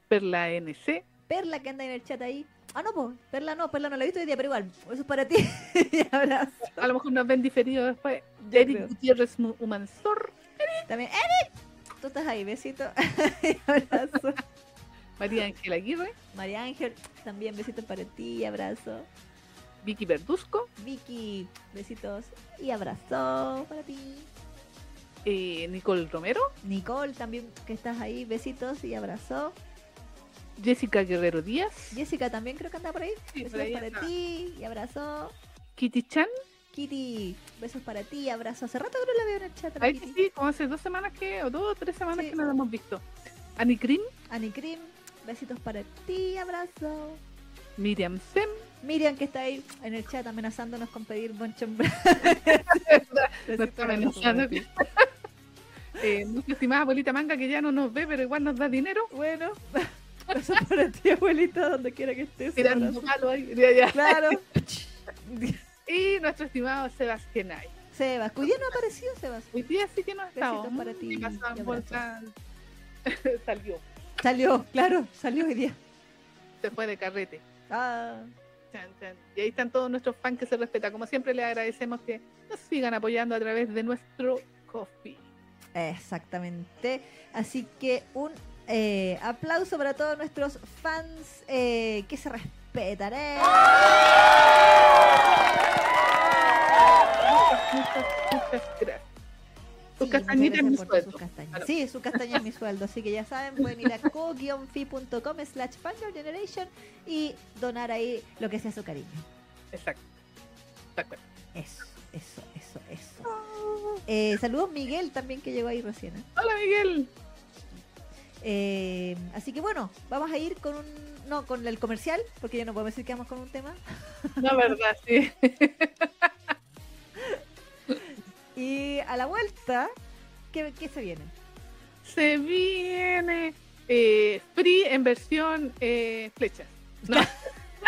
Speaker 3: Perla NC.
Speaker 2: Perla que anda en el chat ahí. Ah, no, pues, Perla no, Perla no la he visto hoy día, pero igual, eso es para ti. <laughs> abrazo.
Speaker 3: A lo mejor nos ven diferido después. Eric Gutiérrez Humansor.
Speaker 2: También, Eric. Tú estás ahí, besito. <laughs> abrazo.
Speaker 3: María Ángel Aguirre.
Speaker 2: María Ángel, también besitos para ti, abrazo.
Speaker 3: Vicky Verduzco.
Speaker 2: Vicky, besitos y abrazo para ti.
Speaker 3: Eh, Nicole Romero.
Speaker 2: Nicole, también que estás ahí, besitos y abrazo.
Speaker 3: Jessica Guerrero Díaz.
Speaker 2: Jessica también creo que anda por ahí. besitos para ti y abrazo.
Speaker 3: Kitty Chan.
Speaker 2: Kitty, besos para ti, abrazo. Hace rato que no la veo en el chat.
Speaker 3: Ay, sí, como hace dos semanas que, o dos o tres semanas que no la hemos visto. Annie Cream,
Speaker 2: besitos para ti, abrazo.
Speaker 3: Miriam Sem.
Speaker 2: Miriam que está ahí en el chat amenazándonos con pedir bonchón. <laughs> <laughs> no
Speaker 3: está amenazando. <laughs> eh, nuestra estimada abuelita manga que ya no nos ve, pero igual nos da dinero.
Speaker 2: Bueno. Besos para ti, abuelita, donde quiera que estés.
Speaker 3: Tirando palo ahí. Ya, ya.
Speaker 2: Claro.
Speaker 3: Y nuestro estimado Sebastián
Speaker 2: Sebas, hoy día no apareció Sebas.
Speaker 3: Hoy día sí que no ha estado.
Speaker 2: para ti. <laughs>
Speaker 3: salió.
Speaker 2: Salió, claro, salió hoy día.
Speaker 3: Se fue de carrete.
Speaker 2: Ah.
Speaker 3: Y ahí están todos nuestros fans que se respetan. Como siempre, les agradecemos que nos sigan apoyando a través de nuestro coffee.
Speaker 2: Exactamente. Así que un eh, aplauso para todos nuestros fans eh, que se respetan.
Speaker 3: Gracias. Sus
Speaker 2: Sí,
Speaker 3: castañitas
Speaker 2: muchas
Speaker 3: mi sueldo.
Speaker 2: sus castañas.
Speaker 3: Claro.
Speaker 2: Sí, su castaña es mi sueldo. Así que ya saben, pueden ir a co-fi.com slash Generation y donar ahí lo que sea su cariño.
Speaker 3: Exacto. Acuerdo.
Speaker 2: Eso, eso, eso, eso. Eh, saludos Miguel también que llegó ahí recién. ¿eh?
Speaker 3: Hola Miguel.
Speaker 2: Eh, así que bueno, vamos a ir con un... No, con el comercial, porque ya no podemos decir que vamos con un tema.
Speaker 3: La verdad, sí. <laughs>
Speaker 2: Y a la vuelta, ¿qué, qué se viene?
Speaker 3: Se viene eh, free en versión eh, flechas. No,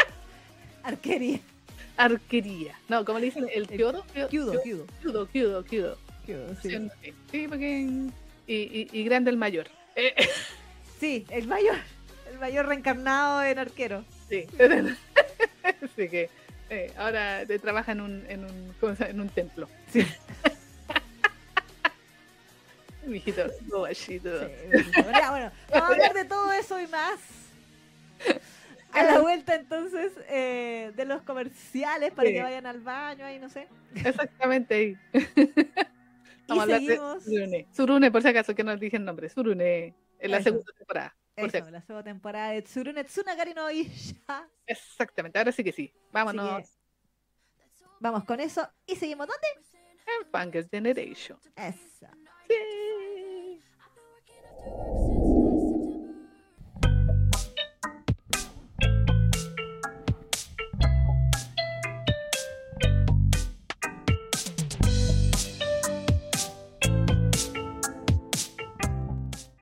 Speaker 3: <laughs>
Speaker 2: Arquería.
Speaker 3: arquería. No, como le dicen, el kyodo.
Speaker 2: Kyudo, kyudo.
Speaker 3: Kyudo, kyudo.
Speaker 2: Sí,
Speaker 3: sí, porque... Y, y, y grande el mayor. Eh, <laughs>
Speaker 2: Sí, el mayor. El mayor reencarnado en arquero.
Speaker 3: sí. <laughs> Así que eh, ahora te trabaja en un, en un, templo.
Speaker 2: Sí. <laughs>
Speaker 3: Mijito.
Speaker 2: Sí, ya, bueno, vamos a hablar de todo eso y más. A la vuelta entonces eh, de los comerciales para
Speaker 3: Sí.
Speaker 2: que vayan al baño ahí, no sé.
Speaker 3: Exactamente ahí. <laughs>
Speaker 2: Y
Speaker 3: Vamos a hablar de. Surune. Surune, por si acaso, que no dije el nombre. Surune, en la segunda temporada.
Speaker 2: Eso, la segunda temporada de Tsurune Tsunagari no Isha. <laughs>
Speaker 3: Exactamente, ahora sí que sí. Vámonos
Speaker 2: que Vamos con eso y seguimos ¿dónde?
Speaker 3: en Funkers Generation.
Speaker 2: Eso.
Speaker 3: Sí.